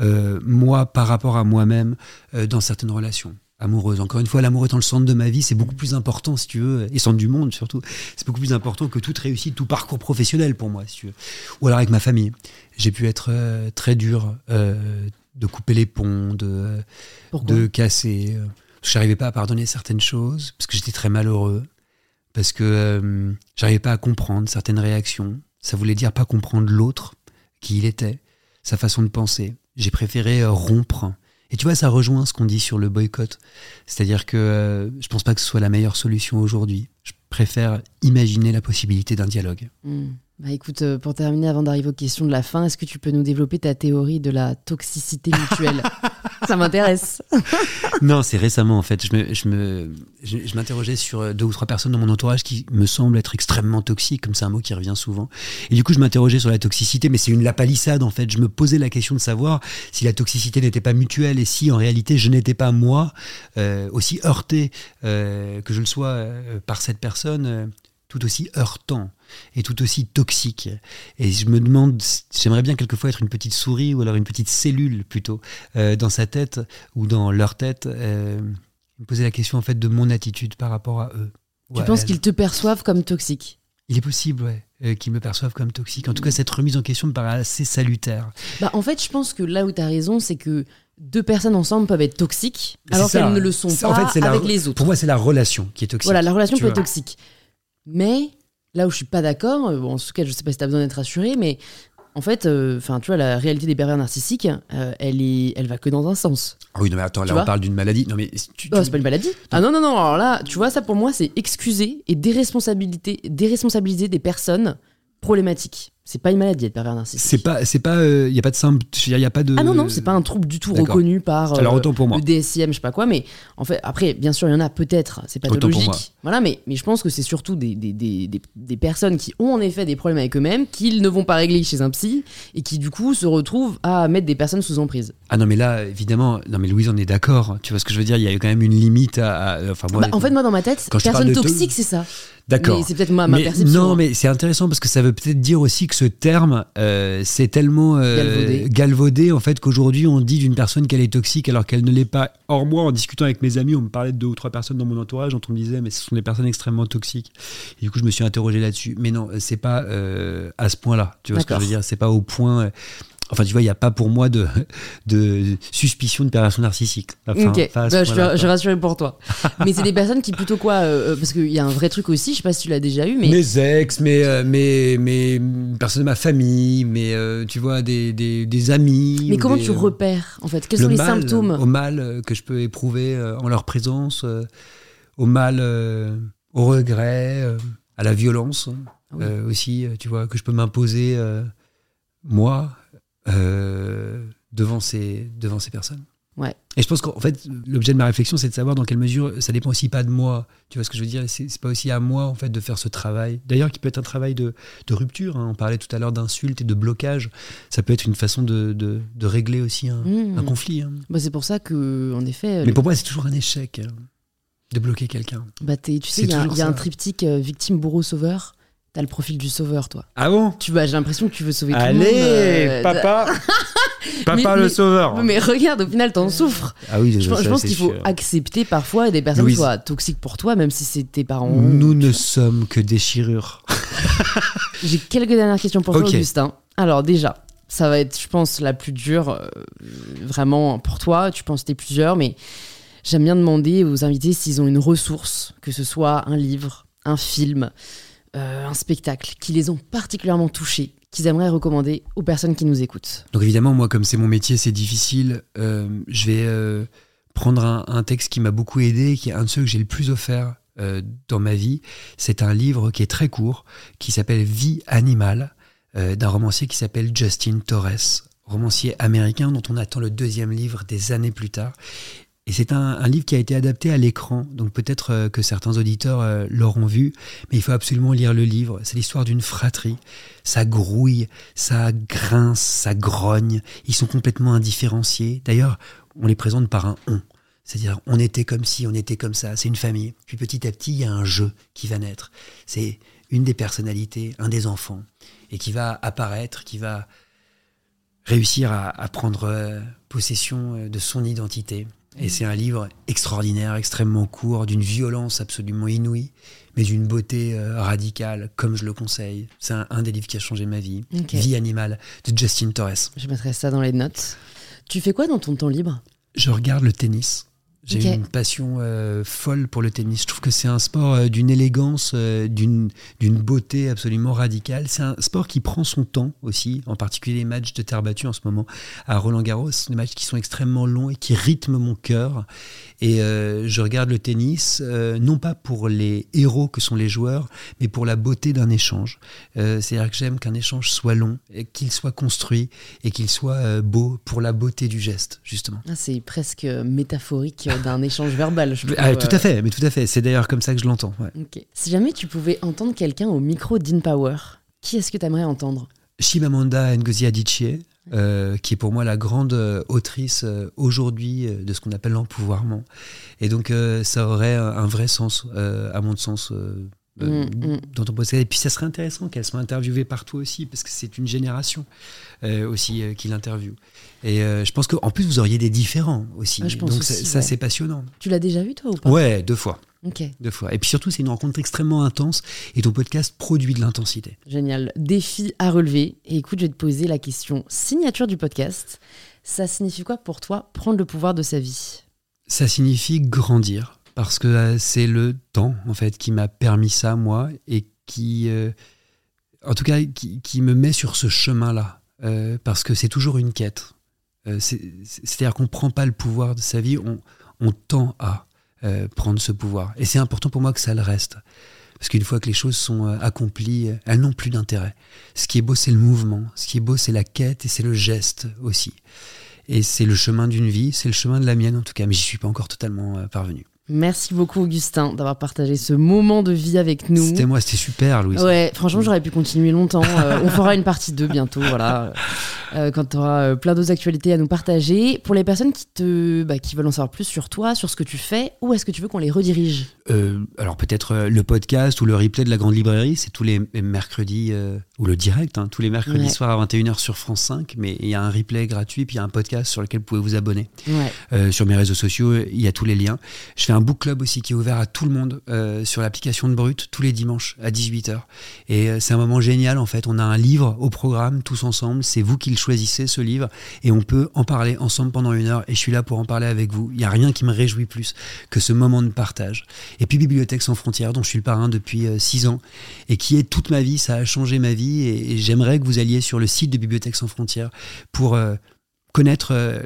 euh, moi, par rapport à moi-même, euh, dans certaines relations amoureuses. Encore une fois, l'amour étant le centre de ma vie, c'est beaucoup plus important, si tu veux, et centre du monde surtout, c'est beaucoup plus important que toute réussite, tout parcours professionnel pour moi, si tu veux. Ou alors avec ma famille. J'ai pu être euh, très dur, euh, de couper les ponts, de Pourquoi? de casser. Je n'arrivais pas à pardonner certaines choses parce que j'étais très malheureux, parce que euh, j'arrivais pas à comprendre certaines réactions. Ça voulait dire pas comprendre l'autre, qui il était, sa façon de penser. J'ai préféré euh, rompre. Et tu vois, ça rejoint ce qu'on dit sur le boycott. C'est-à-dire que euh, je pense pas que ce soit la meilleure solution aujourd'hui. Je préfère imaginer la possibilité d'un dialogue. Hmm. Bah écoute, euh, pour terminer, avant d'arriver aux questions de la fin, est-ce que tu peux nous développer ta théorie de la toxicité mutuelle? Ça m'intéresse. Non, c'est récemment en fait. Je me, je me, je, je m'interrogeais sur euh, deux ou trois personnes dans mon entourage qui me semblent être extrêmement toxiques, comme c'est un mot qui revient souvent. Et du coup, je m'interrogeais sur la toxicité, mais c'est une lapalissade en fait. Je me posais la question de savoir si la toxicité n'était pas mutuelle et si en réalité je n'étais pas moi euh, aussi heurté euh, que je le sois euh, par cette personne. euh, tout aussi heurtant et tout aussi toxique. Et je me demande, j'aimerais bien quelquefois être une petite souris ou alors une petite cellule plutôt euh, dans sa tête ou dans leur tête, euh, me poser la question en fait de mon attitude par rapport à eux. Tu penses qu'ils te perçoivent comme toxique? Il est possible, ouais, euh, qu'ils me perçoivent comme toxique. En tout cas, cette remise en question me paraît assez salutaire. Bah en fait, je pense que là où tu as raison, c'est que deux personnes ensemble peuvent être toxiques alors qu'elles ne le sont pas en fait, c'est la- avec les autres. Pour moi, c'est la relation qui est toxique. Voilà, la relation peut être toxique. Mais là où je suis pas d'accord, euh, bon, en tout cas, je sais pas si tu as besoin d'être rassuré, mais en fait, euh, enfin, tu vois, la réalité des pervers narcissiques, euh, elle est, elle va que dans un sens. Ah oui, non, mais attends, là, on parle d'une maladie. Non, mais tu, Oh, tu- c'est pas une maladie. Ah non non non. Alors là, tu vois, ça pour moi, c'est excuser et déresponsabilité, déresponsabiliser des personnes problématiques. C'est pas une maladie être pervers narcissique. c'est pas, c'est pas, il y a pas de il y a pas de. Ah non non, c'est pas un trouble du tout reconnu par Alors euh, autant pour moi. le DSM, je sais pas quoi, mais en fait, après, bien sûr, il y en a peut-être, c'est Autant pour moi. pathologique. Voilà, mais, mais je pense que c'est surtout des, des, des, des, des personnes qui ont en effet des problèmes avec eux-mêmes, qu'ils ne vont pas régler chez un psy, et qui du coup se retrouvent à mettre des personnes sous emprise. Ah non, mais là, évidemment, non, mais Louise, on est d'accord. Tu vois ce que je veux dire? Il y a quand même une limite à. à- enfin, moi, Bah, en fait, moi, dans ma tête, personne toxique, c'est ça. D'accord. C'est peut-être ma, ma Mais perception. non, hein. mais c'est intéressant parce que ça veut peut-être dire aussi que ce terme, euh, c'est tellement euh, Galvaudé. galvaudé, en fait qu'aujourd'hui on dit d'une personne qu'elle est toxique alors qu'elle ne l'est pas. Or moi, en discutant avec mes amis, on me parlait de deux ou trois personnes dans mon entourage dont on me disait mais ce sont des personnes extrêmement toxiques. Et du coup, je me suis interrogé là-dessus. Mais non, c'est pas euh, à ce point-là. Tu vois ce que je veux dire? C'est pas au point. Enfin, tu vois, il n'y a pas pour moi de, de suspicion de perversion narcissique. Enfin, ok, Bah, je, suis, je pour toi. mais c'est des personnes qui plutôt quoi euh, euh, Parce qu'il y a un vrai truc aussi, je sais pas si tu l'as déjà eu, mais Mes ex, mes, euh, mes, mes personnes de ma famille, euh, tu vois, des, des, des amis. Mais comment des, tu repères en fait? Quels le sont les mal, symptômes? Au mal que je peux éprouver en leur présence, au mal, au regret, à la violence Ah oui. aussi, tu vois, que je peux m'imposer, moi, euh, devant, ces, devant ces personnes. Ouais. Et je pense qu'en fait, l'objet de ma réflexion, c'est de savoir dans quelle mesure ça dépend aussi pas de moi. Tu vois ce que je veux dire? C'est pas aussi à moi, en fait, de faire ce travail. D'ailleurs, qui peut être un travail de, de rupture. hein. On parlait tout à l'heure d'insultes et de blocage. Ça peut être une façon de, de, de régler aussi un, Mmh. un conflit. hein. Bah, c'est pour ça que, en effet, Mais pour moi, c'est toujours un échec hein, de bloquer quelqu'un. bah, tu sais, il y a, un- y a triptyque euh, victime, bourreau, sauveur. T'as le profil du sauveur, toi. Ah bon? Tu vois, j'ai l'impression que tu veux sauver tout le monde. euh, papa Papa le sauveur Mais regarde, au final, t'en souffres. Ah oui, Je, je pense qu'il faut accepter parfois des personnes Louise. soient toxiques pour toi, même si c'est tes parents. Nous ne sommes que déchirures. J'ai quelques dernières questions pour toi, Augustin. Alors, déjà, ça va être, je pense, la plus dure, euh, vraiment pour toi. Tu penses que t'es plusieurs, mais j'aime bien demander aux invités s'ils ont une ressource, que ce soit un livre, un film, euh, un spectacle, qui les ont particulièrement touchés, qu'ils aimeraient recommander aux personnes qui nous écoutent. Donc évidemment, moi, comme c'est mon métier, c'est difficile. euh, je vais euh, prendre un, un texte qui m'a beaucoup aidé, qui est un de ceux que j'ai le plus offert dans ma vie. C'est un livre qui est très court, qui s'appelle Vie animale, d'un romancier qui s'appelle Justin Torres, romancier américain dont on attend le deuxième livre des années plus tard. Et c'est un, livre qui a été adapté à l'écran, donc peut-être euh, que certains auditeurs euh, l'auront vu, mais il faut absolument lire le livre. C'est l'histoire d'une fratrie. Ça grouille, ça grince, ça grogne. Ils sont complètement indifférenciés. D'ailleurs, on les présente par un on. C'est-à-dire, on était comme ci, on était comme ça. C'est une famille. Puis petit à petit, il y a un jeu qui va naître. C'est une des personnalités, un des enfants, et qui va apparaître, qui va réussir à, prendre euh, possession de son identité. Et c'est un livre extraordinaire, extrêmement court, d'une violence absolument inouïe, mais d'une beauté euh, radicale, comme je le conseille. C'est un, des livres qui a changé ma vie. Vie animale, de Justin Torres. Je mettrai ça dans les notes. Tu fais quoi dans ton temps libre? Je regarde le tennis. J'ai une passion euh, folle pour le tennis. Je trouve que c'est un sport euh, d'une élégance, euh, d'une beauté absolument radicale. C'est un sport qui prend son temps aussi, en particulier les matchs de terre battue en ce moment à Roland Garros. Des matchs qui sont extrêmement longs et qui rythment mon cœur. Et je regarde le tennis, non pas pour les héros que sont les joueurs, mais pour la beauté d'un échange. C'est-à-dire que j'aime qu'un échange soit long, qu'il soit construit et qu'il soit beau pour la beauté du geste, justement. Ah, c'est presque métaphorique d'un échange verbal. Je ah, tout à fait, mais tout à fait. C'est d'ailleurs comme ça que je l'entends. Si jamais tu pouvais entendre quelqu'un au micro d'InPower, qui est-ce que tu aimerais entendre? Shimamanda Ngozi Adichie, euh, qui est pour moi la grande euh, autrice euh, aujourd'hui de ce qu'on appelle l'empouvoirment. Et donc ça aurait un vrai sens, à mon sens, euh, mm, mm. dont on Et puis ça serait intéressant qu'elle soit interviewée partout aussi, parce que c'est une génération euh, aussi euh, qui l'interviewe. Et je pense qu'en plus, vous auriez des différents aussi. Donc ça, c'est passionnant. Tu l'as déjà vu, toi, ou pas? Ouais, deux fois. Ok. Deux fois. Et puis surtout, c'est une rencontre extrêmement intense et ton podcast produit de l'intensité. Génial. Défi à relever. Et écoute, je vais te poser la question signature du podcast. Ça signifie quoi pour toi prendre le pouvoir de sa vie? Ça signifie grandir parce que euh, c'est le temps en fait qui m'a permis ça moi et qui euh, en tout cas qui, me met sur ce chemin là euh, parce que c'est toujours une quête c'est-à-dire qu'on ne prend pas le pouvoir de sa vie on, tend à prendre ce pouvoir. Et c'est important pour moi que ça le reste. Parce qu'une fois que les choses sont accomplies elles n'ont plus d'intérêt. Ce qui est beau c'est le mouvement. Ce qui est beau c'est la quête et c'est le geste aussi. Et c'est le chemin d'une vie, c'est le chemin de la mienne en tout cas, mais j'y suis pas encore totalement parvenu. Merci beaucoup Augustin d'avoir partagé ce moment de vie avec nous. C'était moi, c'était super Louise. Ouais, franchement j'aurais pu continuer longtemps. Euh, on fera une partie 2 bientôt, voilà. Euh, quand tu auras euh, plein d'autres actualités à nous partager. Pour les personnes qui, te, bah, qui veulent en savoir plus sur toi, sur ce que tu fais, où est-ce que tu veux qu'on les redirige? Alors peut-être le podcast ou le replay de la Grande Librairie, c'est tous les mercredis, ou le direct, hein, tous les mercredis soirs à 21h sur France 5, mais il y a un replay gratuit, puis il y a un podcast sur lequel vous pouvez vous abonner. sur mes réseaux sociaux, il y a tous les liens. Je fais un book club aussi qui est ouvert à tout le monde sur l'application de Brut tous les dimanches à 18h. Et c'est un moment génial en fait. On a un livre au programme tous ensemble. C'est vous qui le choisissez ce livre et on peut en parler ensemble pendant une heure et je suis là pour en parler avec vous. Il n'y a rien qui me réjouit plus que ce moment de partage. Et puis Bibliothèque sans frontières dont je suis le parrain depuis euh, six ans et qui est toute ma vie, ça a changé ma vie et, j'aimerais que vous alliez sur le site de Bibliothèque sans frontières pour euh, connaître euh,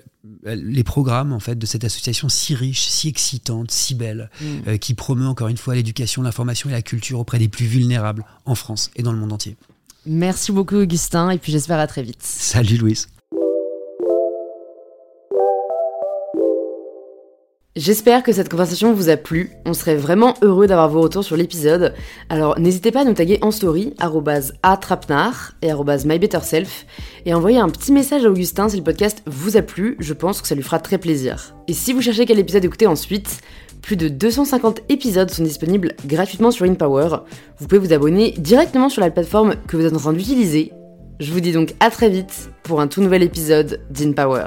les programmes en fait de cette association si riche, si excitante, si belle, mm. qui promeut encore une fois l'éducation, l'information et la culture auprès des plus vulnérables en France et dans le monde entier. Merci beaucoup Augustin et puis j'espère à très vite. Salut Louise. J'espère que cette conversation vous a plu. On serait vraiment heureux d'avoir vos retours sur l'épisode. Alors n'hésitez pas à nous taguer en story, atrapnar et mybetterself, et envoyer un petit message à Augustin si le podcast vous a plu. Je pense que ça lui fera très plaisir. Et si vous cherchez quel épisode écouter ensuite, plus de 250 épisodes sont disponibles gratuitement sur InPower. Vous pouvez vous abonner directement sur la plateforme que vous êtes en train d'utiliser. Je vous dis donc à très vite pour un tout nouvel épisode d'InPower.